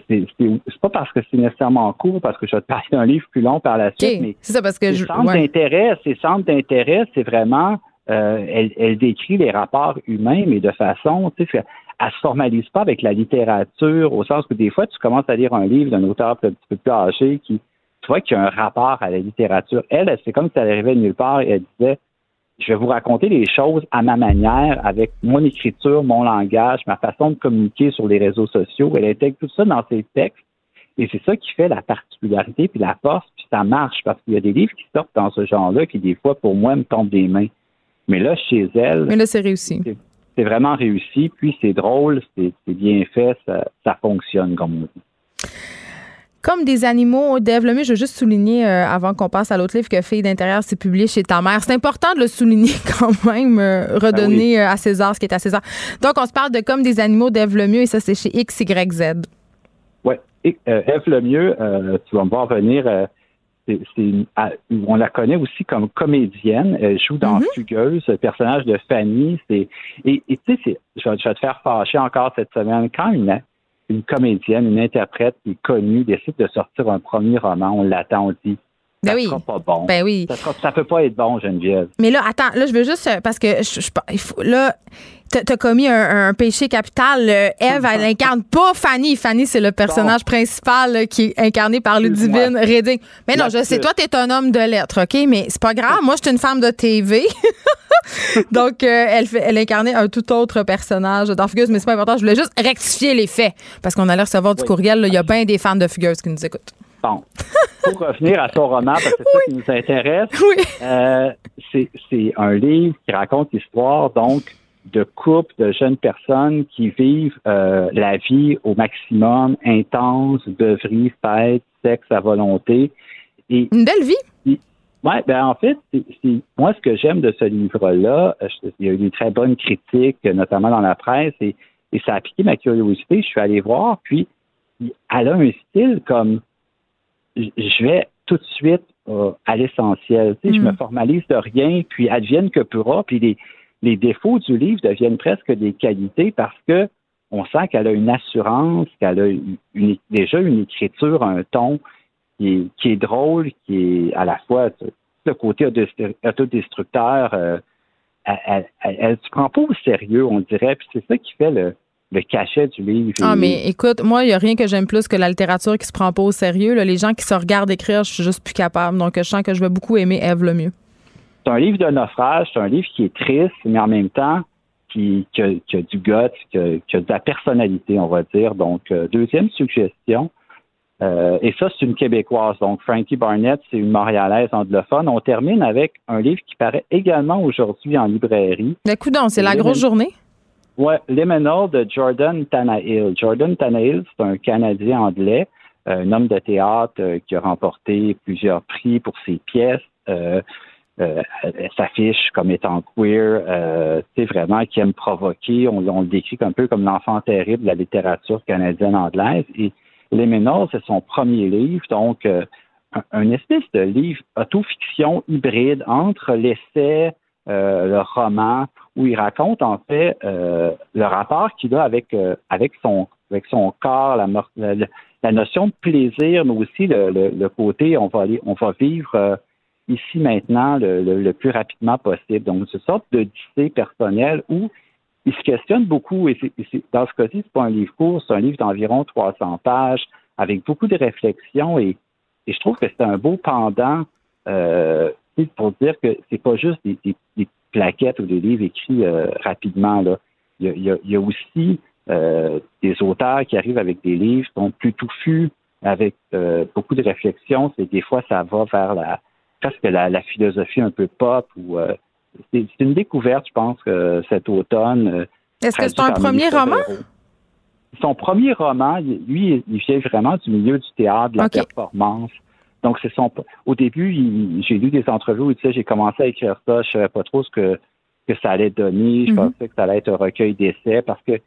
c'est pas parce que c'est nécessairement court, parce que je vais te parler d'un livre plus long par la suite, mais c'est ça parce que je, centres d'intérêt, ces centres d'intérêt, c'est vraiment euh, elle, elle, décrit les rapports humains, mais de façon, tu sais, elle se formalise pas avec la littérature, au sens que des fois, tu commences à lire un livre d'un auteur un petit peu plus âgé qui, tu vois, qu'il y a un rapport à la littérature. Elle, c'est comme si elle arrivait de nulle part et elle disait, je vais vous raconter les choses à ma manière, avec mon écriture, mon langage, ma façon de communiquer sur les réseaux sociaux. Elle intègre tout ça dans ses textes. Et c'est ça qui fait la particularité puis la force, puis ça marche parce qu'il y a des livres qui sortent dans ce genre-là qui, des fois, pour moi, me tombent des mains. Mais là, chez elle. Mais là, c'est réussi. C'est vraiment réussi, puis c'est drôle, c'est bien fait, ça, fonctionne, comme on dit. Comme des animaux, Dave Lemieux, je veux juste souligner, euh, avant qu'on passe à l'autre livre que Fille d'intérieur s'est publié chez ta mère. C'est important de le souligner quand même, euh, redonner ben euh, à César ce qui est à César. Donc, on se parle de Comme des animaux, Dave Lemieux, et ça, c'est chez XYZ. Oui. Eve Lemieux, tu vas me voir venir on la connaît aussi comme comédienne. Elle joue dans mm-hmm. Fugueuse, le personnage de Fanny. C'est, et tu sais, je, vais te faire fâcher encore cette semaine. Quand une, une comédienne, une interprète qui est connue décide de sortir un premier roman, on l'attend, on dit ben ça oui. sera pas bon. Ben oui. Ça, ne peut pas être bon, Geneviève. Mais là, attends, là, je veux juste, parce que je, je, il faut, là, t'as commis un, péché capital. Eve, elle incarne pas Fanny. Fanny, c'est le personnage principal qui est incarné par Ludivine Redding. Mais non, je sais, toi, t'es un homme de lettres, OK? Mais c'est pas grave. Moi, je suis une femme de TV. Donc, euh, elle, fait, elle incarnait un tout autre personnage dans Fugueuse, mais c'est pas important. Je voulais juste rectifier les faits parce qu'on allait recevoir du courriel. Il y a bien des fans de Fugueuse qui nous écoutent. Bon. Pour revenir à son roman, parce que c'est ça qui nous intéresse, euh, c'est un livre qui raconte l'histoire, donc, de couples, de jeunes personnes qui vivent euh, la vie au maximum, intense, beuverie, fête, sexe à volonté. Et, Une belle vie? Oui, ben en fait, moi ce que j'aime de ce livre-là, il y a eu des très bonnes critiques, notamment dans la presse, et, et ça a piqué ma curiosité. Je suis allé voir, puis elle a un style comme je vais tout de suite euh, à l'essentiel. Tu sais, Je me mm. formalise de rien, puis advienne que pourra, puis les, les défauts du livre deviennent presque des qualités parce que on sent qu'elle a une assurance, qu'elle a une, déjà une écriture, un ton qui est, qui est, drôle, qui est à la fois le côté autodestructeur. Euh, elle, elle, se prend pas au sérieux, on dirait, puis c'est ça qui fait le, le cachet du livre. Ah, mais écoute, moi, il n'y a rien que j'aime plus que la littérature qui se prend pas au sérieux. Les gens qui se regardent écrire, je suis juste plus capable. Donc, je sens que je vais beaucoup aimer Eve le mieux. C'est un livre de naufrage, c'est un livre qui est triste, mais en même temps, qui, a, du gut, qui a, de la personnalité, on va dire. Donc, euh, deuxième suggestion, euh, et ça, c'est une Québécoise. Donc, Frankie Barnett, c'est une Montréalaise anglophone. On termine avec un livre qui paraît également aujourd'hui en librairie. Mais coudon, c'est la grosse journée? Oui, Liminal de Jordan Tanahill. Jordan Tanahill, c'est un Canadien anglais, euh, un homme de théâtre euh, qui a remporté plusieurs prix pour ses pièces. Euh, euh s'affiche comme étant queer, euh, vraiment qui aime provoquer. On, le décrit un peu comme l'enfant terrible de la littérature canadienne anglaise. Et Liminal, c'est son premier livre, donc un, espèce de livre autofiction hybride entre l'essai, le roman, où il raconte en fait euh, le rapport qu'il a avec euh, avec son avec son corps, la, la, notion de plaisir, mais aussi le, le, côté on va aller on va vivre euh, ici maintenant le, le, plus rapidement possible. Donc une sorte de dyssée personnelle où il se questionne beaucoup. Et, dans ce cas-ci, c'est pas un livre court, c'est un livre d'environ 300 pages avec beaucoup de réflexions et, je trouve que c'est un beau pendant euh, pour dire que c'est pas juste des, plaquettes ou des livres écrits euh, rapidement. Là. Il, y a, aussi euh, des auteurs qui arrivent avec des livres qui sont plus touffus, avec euh, beaucoup de réflexions. C'est des fois ça va vers la presque la, la philosophie un peu pop ou c'est une découverte, je pense, cet automne. Est-ce que c'est un premier roman? Son premier roman, lui, il vient vraiment du milieu du théâtre, de la performance. Donc, c'est son. Au début, j'ai lu des entrevues où il disait j'ai commencé à écrire ça, je ne savais pas trop ce que, que ça allait donner. Je mm-hmm. pensais que ça allait être un recueil d'essais parce que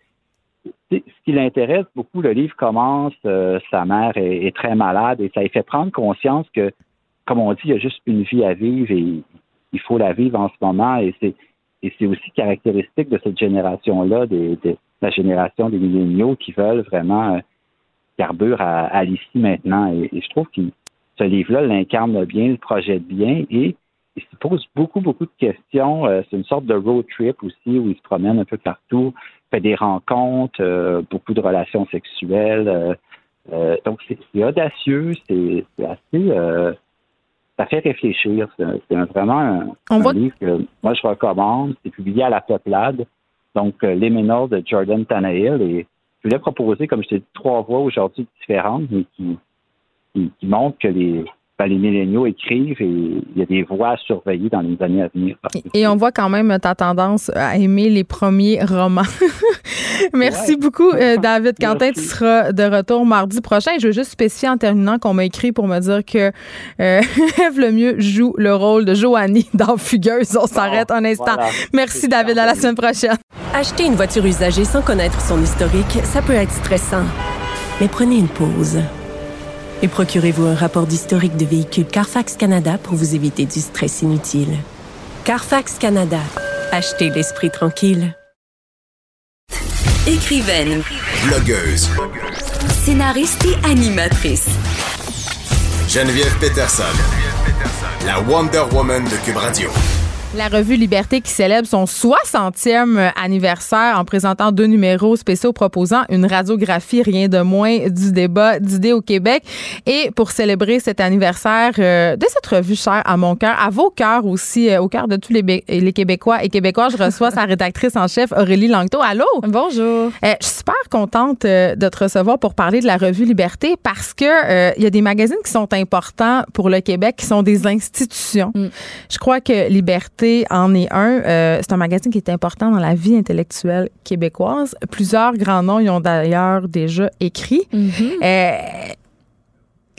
ce qui l'intéresse beaucoup, le livre commence, euh, sa mère est, est, très malade et ça lui fait prendre conscience que, comme on dit, il y a juste une vie à vivre et il faut la vivre en ce moment et c'est et c'est aussi caractéristique de cette génération-là, de, la génération des milléniaux qui veulent vraiment euh, carbure à, l'ici maintenant. Et, je trouve que ce livre-là l'incarne bien, le projette bien et il se pose beaucoup, beaucoup de questions. Euh, c'est une sorte de road trip aussi où il se promène un peu partout, fait des rencontres, euh, beaucoup de relations sexuelles. donc, c'est audacieux, c'est assez ça fait réfléchir. C'est vraiment un, livre que moi je recommande. C'est publié à la Peuplade, donc euh, Les Ménors de Jordan Tannehill. Et je voulais proposer, comme je t'ai dit, trois voix aujourd'hui différentes, mais qui, qui, qui montrent que les, ben, les milléniaux écrivent et il y a des voix à surveiller dans les années à venir. Et on voit quand même ta tendance à aimer les premiers romans. Merci beaucoup, euh, David Quentin. Tu seras de retour mardi prochain. Je veux juste spécifier en terminant qu'on m'a écrit pour me dire que euh, Eve Lemieux joue le rôle de Joanie dans Fugueuse. On s'arrête un instant. Merci, David. À la semaine prochaine. Acheter une voiture usagée sans connaître son historique, ça peut être stressant. Mais prenez une pause et procurez-vous un rapport d'historique de véhicule Carfax Canada pour vous éviter du stress inutile. Carfax Canada. Achetez l'esprit tranquille. Écrivaine. Blogueuse. Scénariste et animatrice. Geneviève Peterson. La Wonder Woman de Cube Radio. La revue Liberté qui célèbre son 60e anniversaire en présentant deux numéros spéciaux proposant une radiographie rien de moins du débat d'idées au Québec. Et pour célébrer cet anniversaire euh, de cette revue chère à mon cœur, à vos cœurs aussi, euh, au cœur de tous les, les Québécois et Québécois, je reçois sa rédactrice en chef Aurélie Langto. Allô? Bonjour. Euh, je suis super contente de te recevoir pour parler de la revue Liberté parce que il y a des magazines qui sont importants pour le Québec, qui sont des institutions. Mm. Je crois que Liberté en est un. Euh, c'est un magazine qui est important dans la vie intellectuelle québécoise. Plusieurs grands noms y ont d'ailleurs déjà écrit. Mm-hmm. Euh,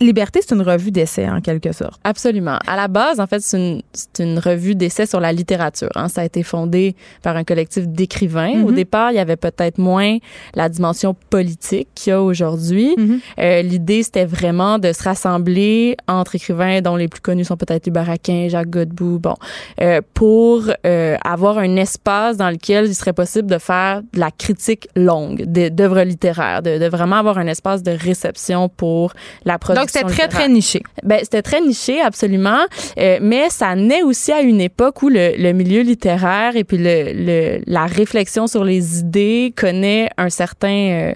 Liberté, c'est une revue d'essai en quelque sorte. Absolument. À la base, en fait, c'est une, une, revue d'essai sur la littérature. Hein. Ça a été fondé par un collectif d'écrivains. Au mm-hmm. départ, il y avait peut-être moins la dimension politique qu'il y a aujourd'hui. Mm-hmm. euh, L'idée, c'était vraiment de se rassembler entre écrivains dont les plus connus sont peut-être Hubert Aquin, Jacques Godbout, bon, euh, pour euh, avoir un espace dans lequel il serait possible de faire de la critique longue d'œuvres littéraires, de, de, vraiment avoir un espace de réception pour la production c'était très, très niché. Ben, c'était très niché, absolument. Euh, mais ça naît aussi à une époque où le, le milieu littéraire et puis le, le, la réflexion sur les idées connaît un certain... Euh,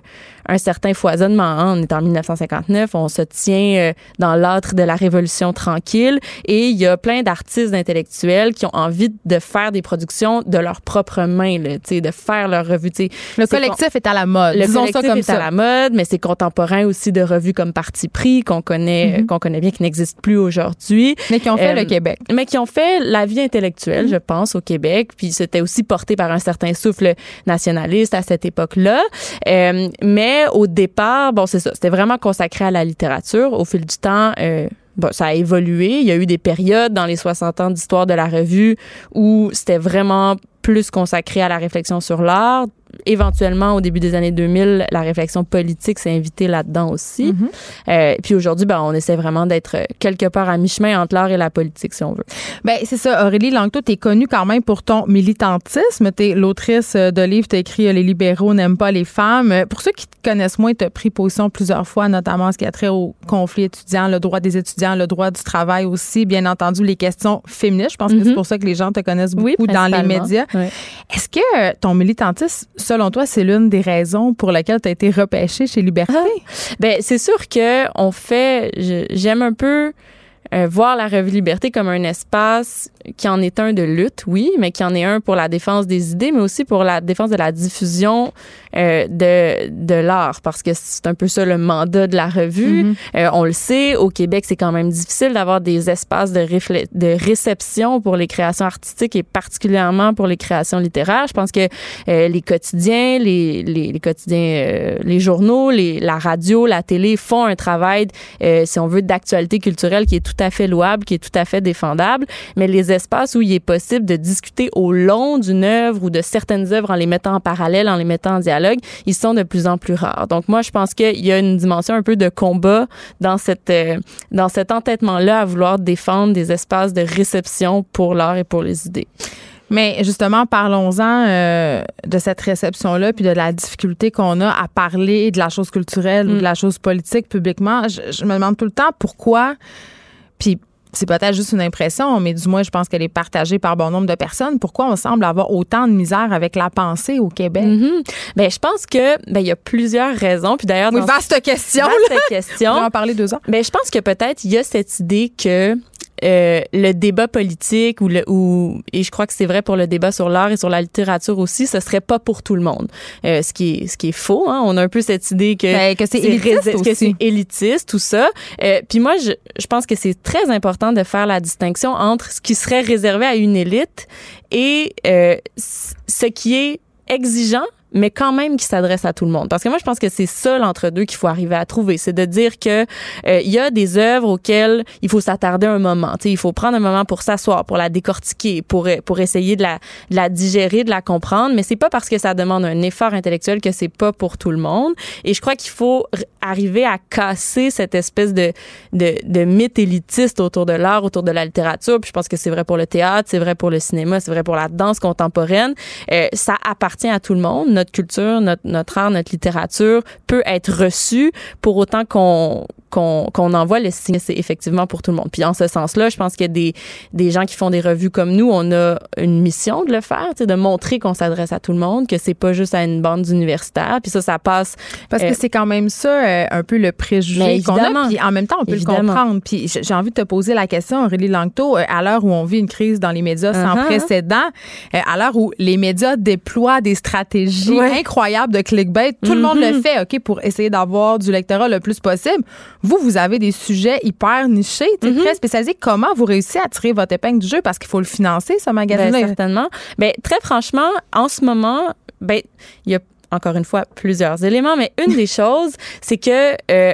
un certain foisonnement. Hein. On est en 1959, on se tient euh, dans l'âtre de la Révolution tranquille et il y a plein d'artistes intellectuels qui ont envie de faire des productions de leurs propres mains, là, de faire leur revue. Le collectif est à la mode. Le collectif est à la mode, mais c'est contemporain aussi de revues comme Parti pris qu'on connaît, mm-hmm. qu'on connaît bien, qui n'existent plus aujourd'hui. Mais qui ont fait le euh, Québec. Mais qui ont fait la vie intellectuelle, mm-hmm. je pense, au Québec. Puis c'était aussi porté par un certain souffle nationaliste à cette époque-là. Euh, mais au départ, bon, c'est ça, c'était vraiment consacré à la littérature. Au fil du temps, euh, Bon, ça a évolué. Il y a eu des périodes dans les 60 ans d'histoire de la revue où c'était vraiment plus consacré à la réflexion sur l'art. Éventuellement, au début des années 2000, la réflexion politique s'est invitée là-dedans aussi. Mhm. Euh, puis aujourd'hui, ben, on essaie vraiment d'être quelque part à mi-chemin entre l'art et la politique, si on veut. Ben c'est ça. Aurélie Langto, t'es connue quand même pour ton militantisme. T'es l'autrice de livres, t'as écrit Les libéraux n'aiment pas les femmes. Pour ceux qui te connaissent moins, t'as pris position plusieurs fois, notamment ce qui a trait au conflit étudiant, le droit des étudiants, le droit du travail aussi, bien entendu les questions féministes. Je pense que c'est Mhm. pour ça que les gens te connaissent Oui, beaucoup dans les médias. Ouais. Est-ce que euh, ton militantisme, selon toi, c'est l'une des raisons pour lesquelles tu as été repêché chez Liberté? Ben c'est sûr que on fait. J'aime un peu. euh, voir la revue Liberté comme un espace qui en est un de lutte, oui, mais qui en est un pour la défense des idées, mais aussi pour la défense de la diffusion euh, de, de l'art, parce que c'est un peu ça le mandat de la revue. Mhm. Euh, on le sait, au Québec, c'est quand même difficile d'avoir des espaces de, de réception pour les créations artistiques et particulièrement pour les créations littéraires. Je pense que euh, les quotidiens, les, les, les quotidiens, les journaux, les, la radio, la télé font un travail, si on veut, d'actualité culturelle qui est tout à fait louable, qui est tout à fait défendable. Mais les espaces où il est possible de discuter au long d'une œuvre ou de certaines œuvres en les mettant en parallèle, en les mettant en dialogue, ils sont de plus en plus rares. Donc moi, je pense qu'il y a une dimension un peu de combat dans cette euh, dans cet entêtement-là à vouloir défendre des espaces de réception pour l'art et pour les idées. Mais justement, parlons-en euh, de cette réception-là, puis de la difficulté qu'on a à parler de la chose culturelle ou Mm. de la chose politique publiquement. Je, je me demande tout le temps pourquoi, puis c'est peut-être juste une impression, mais du moins, je pense qu'elle est partagée par bon nombre de personnes. Pourquoi on semble avoir autant de misère avec la pensée au Québec? Ben, je pense que ben il y a plusieurs raisons. Puis d'ailleurs, Oui, vaste question. vaste question. On va en parler deux ans. Ben, je pense que peut-être il y a cette idée que euh, le débat politique ou le ou et je crois que c'est vrai pour le débat sur l'art et sur la littérature aussi, ce serait pas pour tout le monde. Euh, ce qui est ce qui est faux. Hein? On a un peu cette idée que Ben, que c'est élitiste que c'est élitiste tout ça. Euh, puis moi, je, je pense que c'est très important de faire la distinction entre ce qui serait réservé à une élite et euh, ce qui est exigeant mais quand même qui s'adresse à tout le monde. Parce que moi, je pense que c'est ça l'entre-deux qu'il faut arriver à trouver. C'est de dire que euh, il y a des œuvres auxquelles il faut s'attarder un moment. Tu sais, il faut prendre un moment pour s'asseoir, pour la décortiquer, pour pour essayer de la, de la digérer, de la comprendre. Mais c'est pas parce que ça demande un effort intellectuel que c'est pas pour tout le monde. Et je crois qu'il faut arriver à casser cette espèce de de, de mythe élitiste autour de l'art, autour de la littérature. Puis je pense que c'est vrai pour le théâtre, c'est vrai pour le cinéma, c'est vrai pour la danse contemporaine. Euh, ça appartient à tout le monde. Notre culture, notre, notre art, notre littérature peut être reçue pour autant qu'on qu'on qu'on envoie le signe c'est effectivement pour tout le monde. Puis en ce sens-là, je pense qu'il y a des, des gens qui font des revues comme nous, on a une mission de le faire, de montrer qu'on s'adresse à tout le monde, que c'est pas juste à une bande d'universitaires. Puis ça, ça passe. Parce euh, que c'est quand même ça, euh, un peu le préjugé qu'on a. Puis en même temps, on peut Évidemment. le comprendre. Puis j'ai envie de te poser la question, Aurélie Langto, euh, à l'heure où on vit une crise dans les médias sans Uh-huh. précédent, euh, à l'heure où les médias déploient des stratégies Ouais. incroyables de clickbait, tout le monde le Mhm. fait, OK, pour essayer d'avoir du lectorat le plus possible. Vous, vous avez des sujets hyper nichés, Mhm. très spécialisés. Comment vous réussissez à tirer votre épingle du jeu? Parce qu'il faut le financer, ce Ben, magazine-là. certainement. Ben, très franchement, en ce moment, ben, il y a encore une fois plusieurs éléments, mais une des choses, c'est que euh,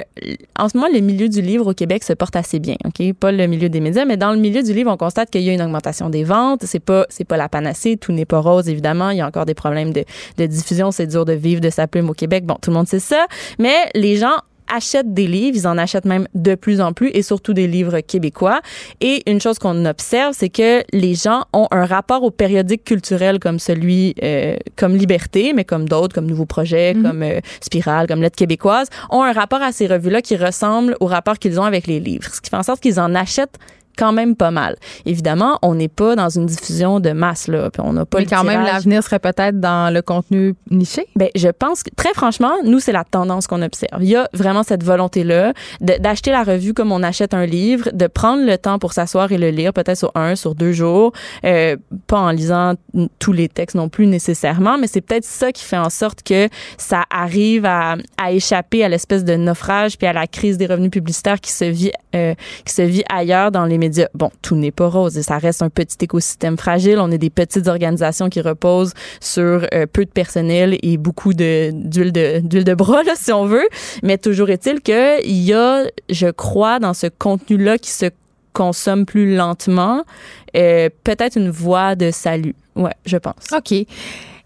en ce moment, le milieu du livre au Québec se porte assez bien, ok, pas le milieu des médias, mais dans le milieu du livre, on constate qu'il y a une augmentation des ventes. C'est pas, c'est pas la panacée, tout n'est pas rose évidemment. Il y a encore des problèmes de, de diffusion, c'est dur de vivre de sa plume au Québec. Bon, tout le monde sait ça, mais les gens achètent des livres, ils en achètent même de plus en plus et surtout des livres québécois. Et une chose qu'on observe, c'est que les gens ont un rapport aux périodiques culturels comme celui, euh, comme Liberté, mais comme d'autres, comme Nouveau Projet, Mhm. comme euh, Spirale, comme Lettre québécoise, ont un rapport à ces revues-là qui ressemble au rapport qu'ils ont avec les livres. Ce qui fait en sorte qu'ils en achètent quand même pas mal. Évidemment, on n'est pas dans une diffusion de masse là, puis on n'a pas Mais le quand même, l'avenir serait peut-être dans le contenu niché. Ben, je pense que très franchement, nous c'est la tendance qu'on observe. Il y a vraiment cette volonté là d'acheter la revue comme on achète un livre, de prendre le temps pour s'asseoir et le lire, peut-être sur un, sur deux jours, euh, pas en lisant tous les textes non plus nécessairement, mais c'est peut-être ça qui fait en sorte que ça arrive à, à échapper à l'espèce de naufrage puis à la crise des revenus publicitaires qui se vit euh, qui se vit ailleurs dans les médias. Bon, tout n'est pas rose et ça reste un petit écosystème fragile. On est des petites organisations qui reposent sur euh, peu de personnel et beaucoup de d'huile de d'huile de bras si on veut, mais toujours est-il que il y a je crois dans ce contenu là qui se consomme plus lentement euh, peut-être une voie de salut. Ouais, je pense. OK.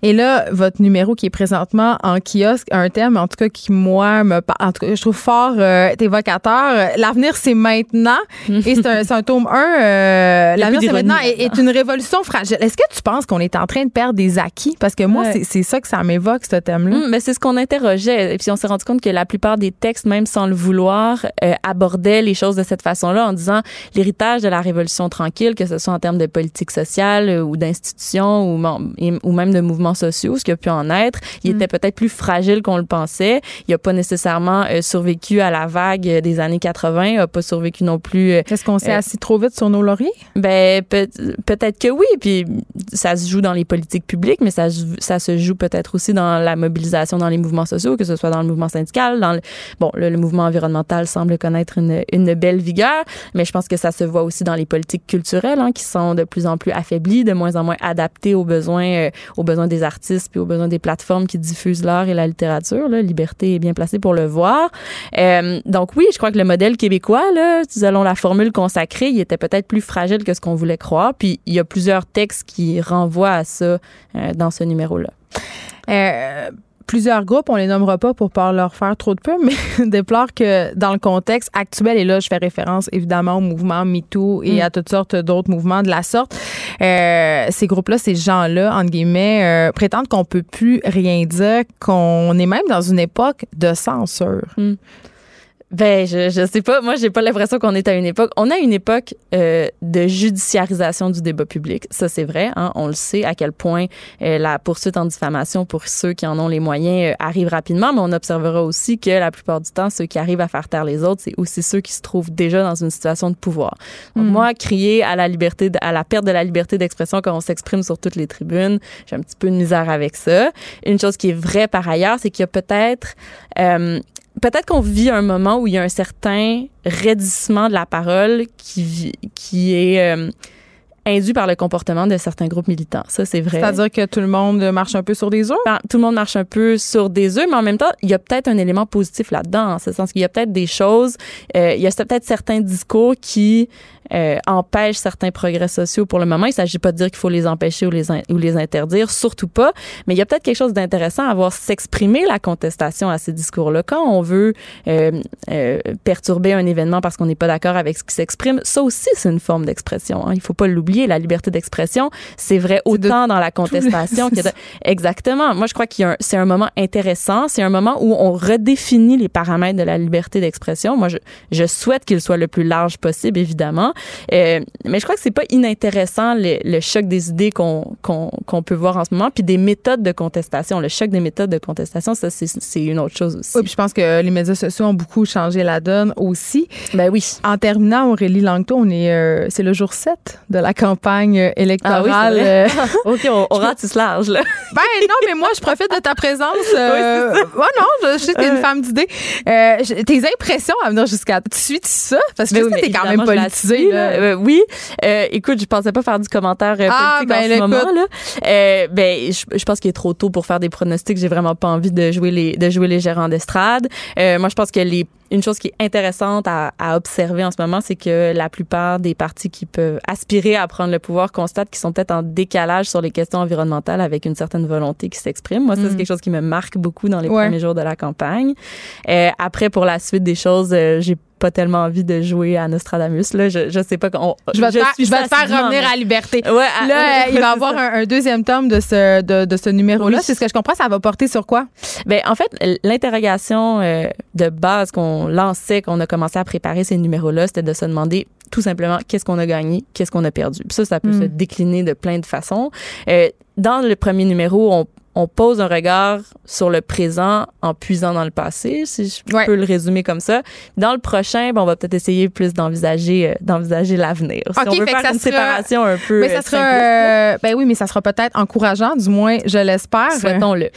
Et là, votre numéro qui est présentement en kiosque, un thème, en tout cas, qui, moi, me en tout cas, je trouve fort euh, évocateur. L'avenir, c'est maintenant. et c'est un, un, tome 1. Euh, L'avenir, c'est maintenant est, est, une révolution fragile. Est-ce que tu penses qu'on est en train de perdre des acquis? Parce que moi, c'est ça que ça m'évoque, ce thème-là. Hum, mais c'est ce qu'on interrogeait. Et puis, on s'est rendu compte que la plupart des textes, même sans le vouloir, euh, abordaient les choses de cette façon-là en disant l'héritage de la révolution tranquille, que ce soit en termes de politique sociale euh, ou d'institutions ou, ou même de mouvements sociaux, ce qui a pu en être, il mm. était peut-être plus fragile qu'on le pensait. Il n'a pas nécessairement euh, survécu à la vague des années 80, il n'a pas survécu non plus. Est-ce qu'on s'est assis trop vite sur nos lauriers? Ben peut, peut-être que oui. Puis ça se joue dans les politiques publiques, mais ça, ça se joue peut-être aussi dans la mobilisation dans les mouvements sociaux, que ce soit dans le mouvement syndical, dans le, bon, le, mouvement environnemental semble connaître une, une, belle vigueur, mais je pense que ça se voit aussi dans les politiques culturelles, hein, qui sont de plus en plus affaiblies, de moins en moins adaptées aux besoins, euh, aux besoins des artistes puis aux besoins des plateformes qui diffusent l'art et la littérature. Liberté est bien placée pour le voir. Euh, donc oui, je crois que le modèle québécois, là, selon la formule consacrée, il était peut-être plus fragile que ce qu'on voulait croire. Puis il y a plusieurs textes qui renvoient à ça euh, dans ce numéro-là. Euh, plusieurs groupes, on les nommera pas pour pas leur faire trop de peu, mais déplorent que dans le contexte actuel, et là je fais référence évidemment au mouvement MeToo et mm. à toutes sortes d'autres mouvements de la sorte, euh, ces groupes-là, ces gens-là, entre guillemets, euh, prétendent qu'on peut plus rien dire, qu'on est même dans une époque de censure. Mm. Ben, je, je sais pas. Moi, j'ai pas l'impression qu'on est à une époque. On a une époque euh, de judiciarisation du débat public. Ça, c'est vrai. Hein? On le sait à quel point euh, la poursuite en diffamation pour ceux qui en ont les moyens euh, arrive rapidement. Mais on observera aussi que la plupart du temps, ceux qui arrivent à faire taire les autres, c'est aussi ceux qui se trouvent déjà dans une situation de pouvoir. Donc, mm. moi, crier à la liberté, à la perte de la liberté d'expression quand on s'exprime sur toutes les tribunes, j'ai un petit peu de misère avec ça. Une chose qui est vraie par ailleurs, c'est qu'il y a peut-être euh, peut-être qu'on vit un moment où il y a un certain raidissement de la parole qui, qui est euh, induit par le comportement de certains groupes militants. Ça, c'est vrai. C'est-à-dire que tout le monde marche un peu sur des œufs? Ben, tout le monde marche un peu sur des œufs, mais en même temps, il y a peut-être un élément positif là-dedans, en ce sens qu'il y a peut-être des choses, euh, il y a peut-être certains discours qui euh, empêchent certains progrès sociaux pour le moment. Il ne s'agit pas de dire qu'il faut les empêcher ou les, ou les interdire, surtout pas, mais il y a peut-être quelque chose d'intéressant à voir s'exprimer la contestation à ces discours-là. Quand on veut euh, euh, perturber un événement parce qu'on n'est pas d'accord avec ce qui s'exprime, ça aussi, c'est une forme d'expression. Hein. Il faut pas l'oublier, la liberté d'expression, c'est vrai autant dans la contestation que... De... Exactement. Moi, je crois qu'il c'est un moment intéressant. C'est un moment où on redéfinit les paramètres de la liberté d'expression. Moi, je, je souhaite qu'il soit le plus large possible, évidemment. Euh, mais je crois que c'est pas inintéressant le, le choc des idées qu'on qu'on peut voir en ce moment, puis des méthodes de contestation. Le choc des méthodes de contestation, ça c'est une autre chose aussi. Oui, puis je pense que les médias sociaux ont beaucoup changé la donne aussi. Ben oui. En terminant, Aurélie Langto, on est euh, c'est le jour 7 de la campagne électorale. Ah oui, OK, on, on ratisse large là. ben non, mais moi je profite de ta présence. Euh, oui, non, je, sais que t'es une femme d'idées. Euh, tes impressions à venir jusqu'à tu suis ça? Parce que ben oui, tu es quand même euh, oui. Euh, écoute, je pensais pas faire du commentaire euh, ah, politique en ben, ce moment là. ben, je, pense qu'il est trop tôt pour faire des pronostics. J'ai vraiment pas envie de jouer les de jouer les gérants d'estrade. moi, je pense que les une chose qui est intéressante à, à observer en ce moment, c'est que la plupart des partis qui peuvent aspirer à prendre le pouvoir constatent qu'ils sont peut-être en décalage sur les questions environnementales avec une certaine volonté qui s'exprime. Moi, ça, c'est mm. quelque chose qui me marque beaucoup dans les premiers jours de la campagne. Euh, après, pour la suite des choses, euh, j'ai pas tellement envie de jouer à Nostradamus. Là, je, je sais pas. On, je vais te faire, je vais te faire revenir à Liberté. Ouais, là, il va y avoir un, deuxième tome de ce, de, de ce numéro-là. C'est ce que je comprends. Ça va porter sur quoi? Ben, en fait, l'interrogation euh, de base qu'on lançait, qu'on a commencé à préparer ces numéros-là, c'était de se demander tout simplement qu'est-ce qu'on a gagné, qu'est-ce qu'on a perdu. Puis ça, ça peut se hmm. décliner de plein de façons. Euh, dans le premier numéro, on, on pose un regard sur le présent en puisant dans le passé, si je peux le résumer comme ça. Dans le prochain, ben, on va peut-être essayer plus d'envisager euh, d'envisager l'avenir. Si on veut faire une séparation un peu mais ça euh, sera, euh, ben oui, mais ça sera peut-être encourageant, du moins, je l'espère. Souhaitons-le.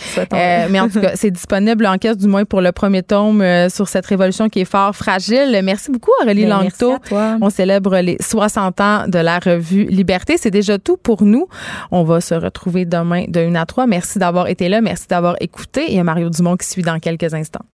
mais en tout cas, c'est disponible en caisse, du moins pour le premier tome sur cette révolution qui est fort fragile. Merci beaucoup, Aurélie ben, Langto. On célèbre les 60 ans de la revue Liberté. C'est déjà tout pour nous. On va se retrouver demain de 1 à 3. Merci d'avoir été là. Merci d'avoir écouté. Il y a Mario Dumont qui suit dans quelques instants.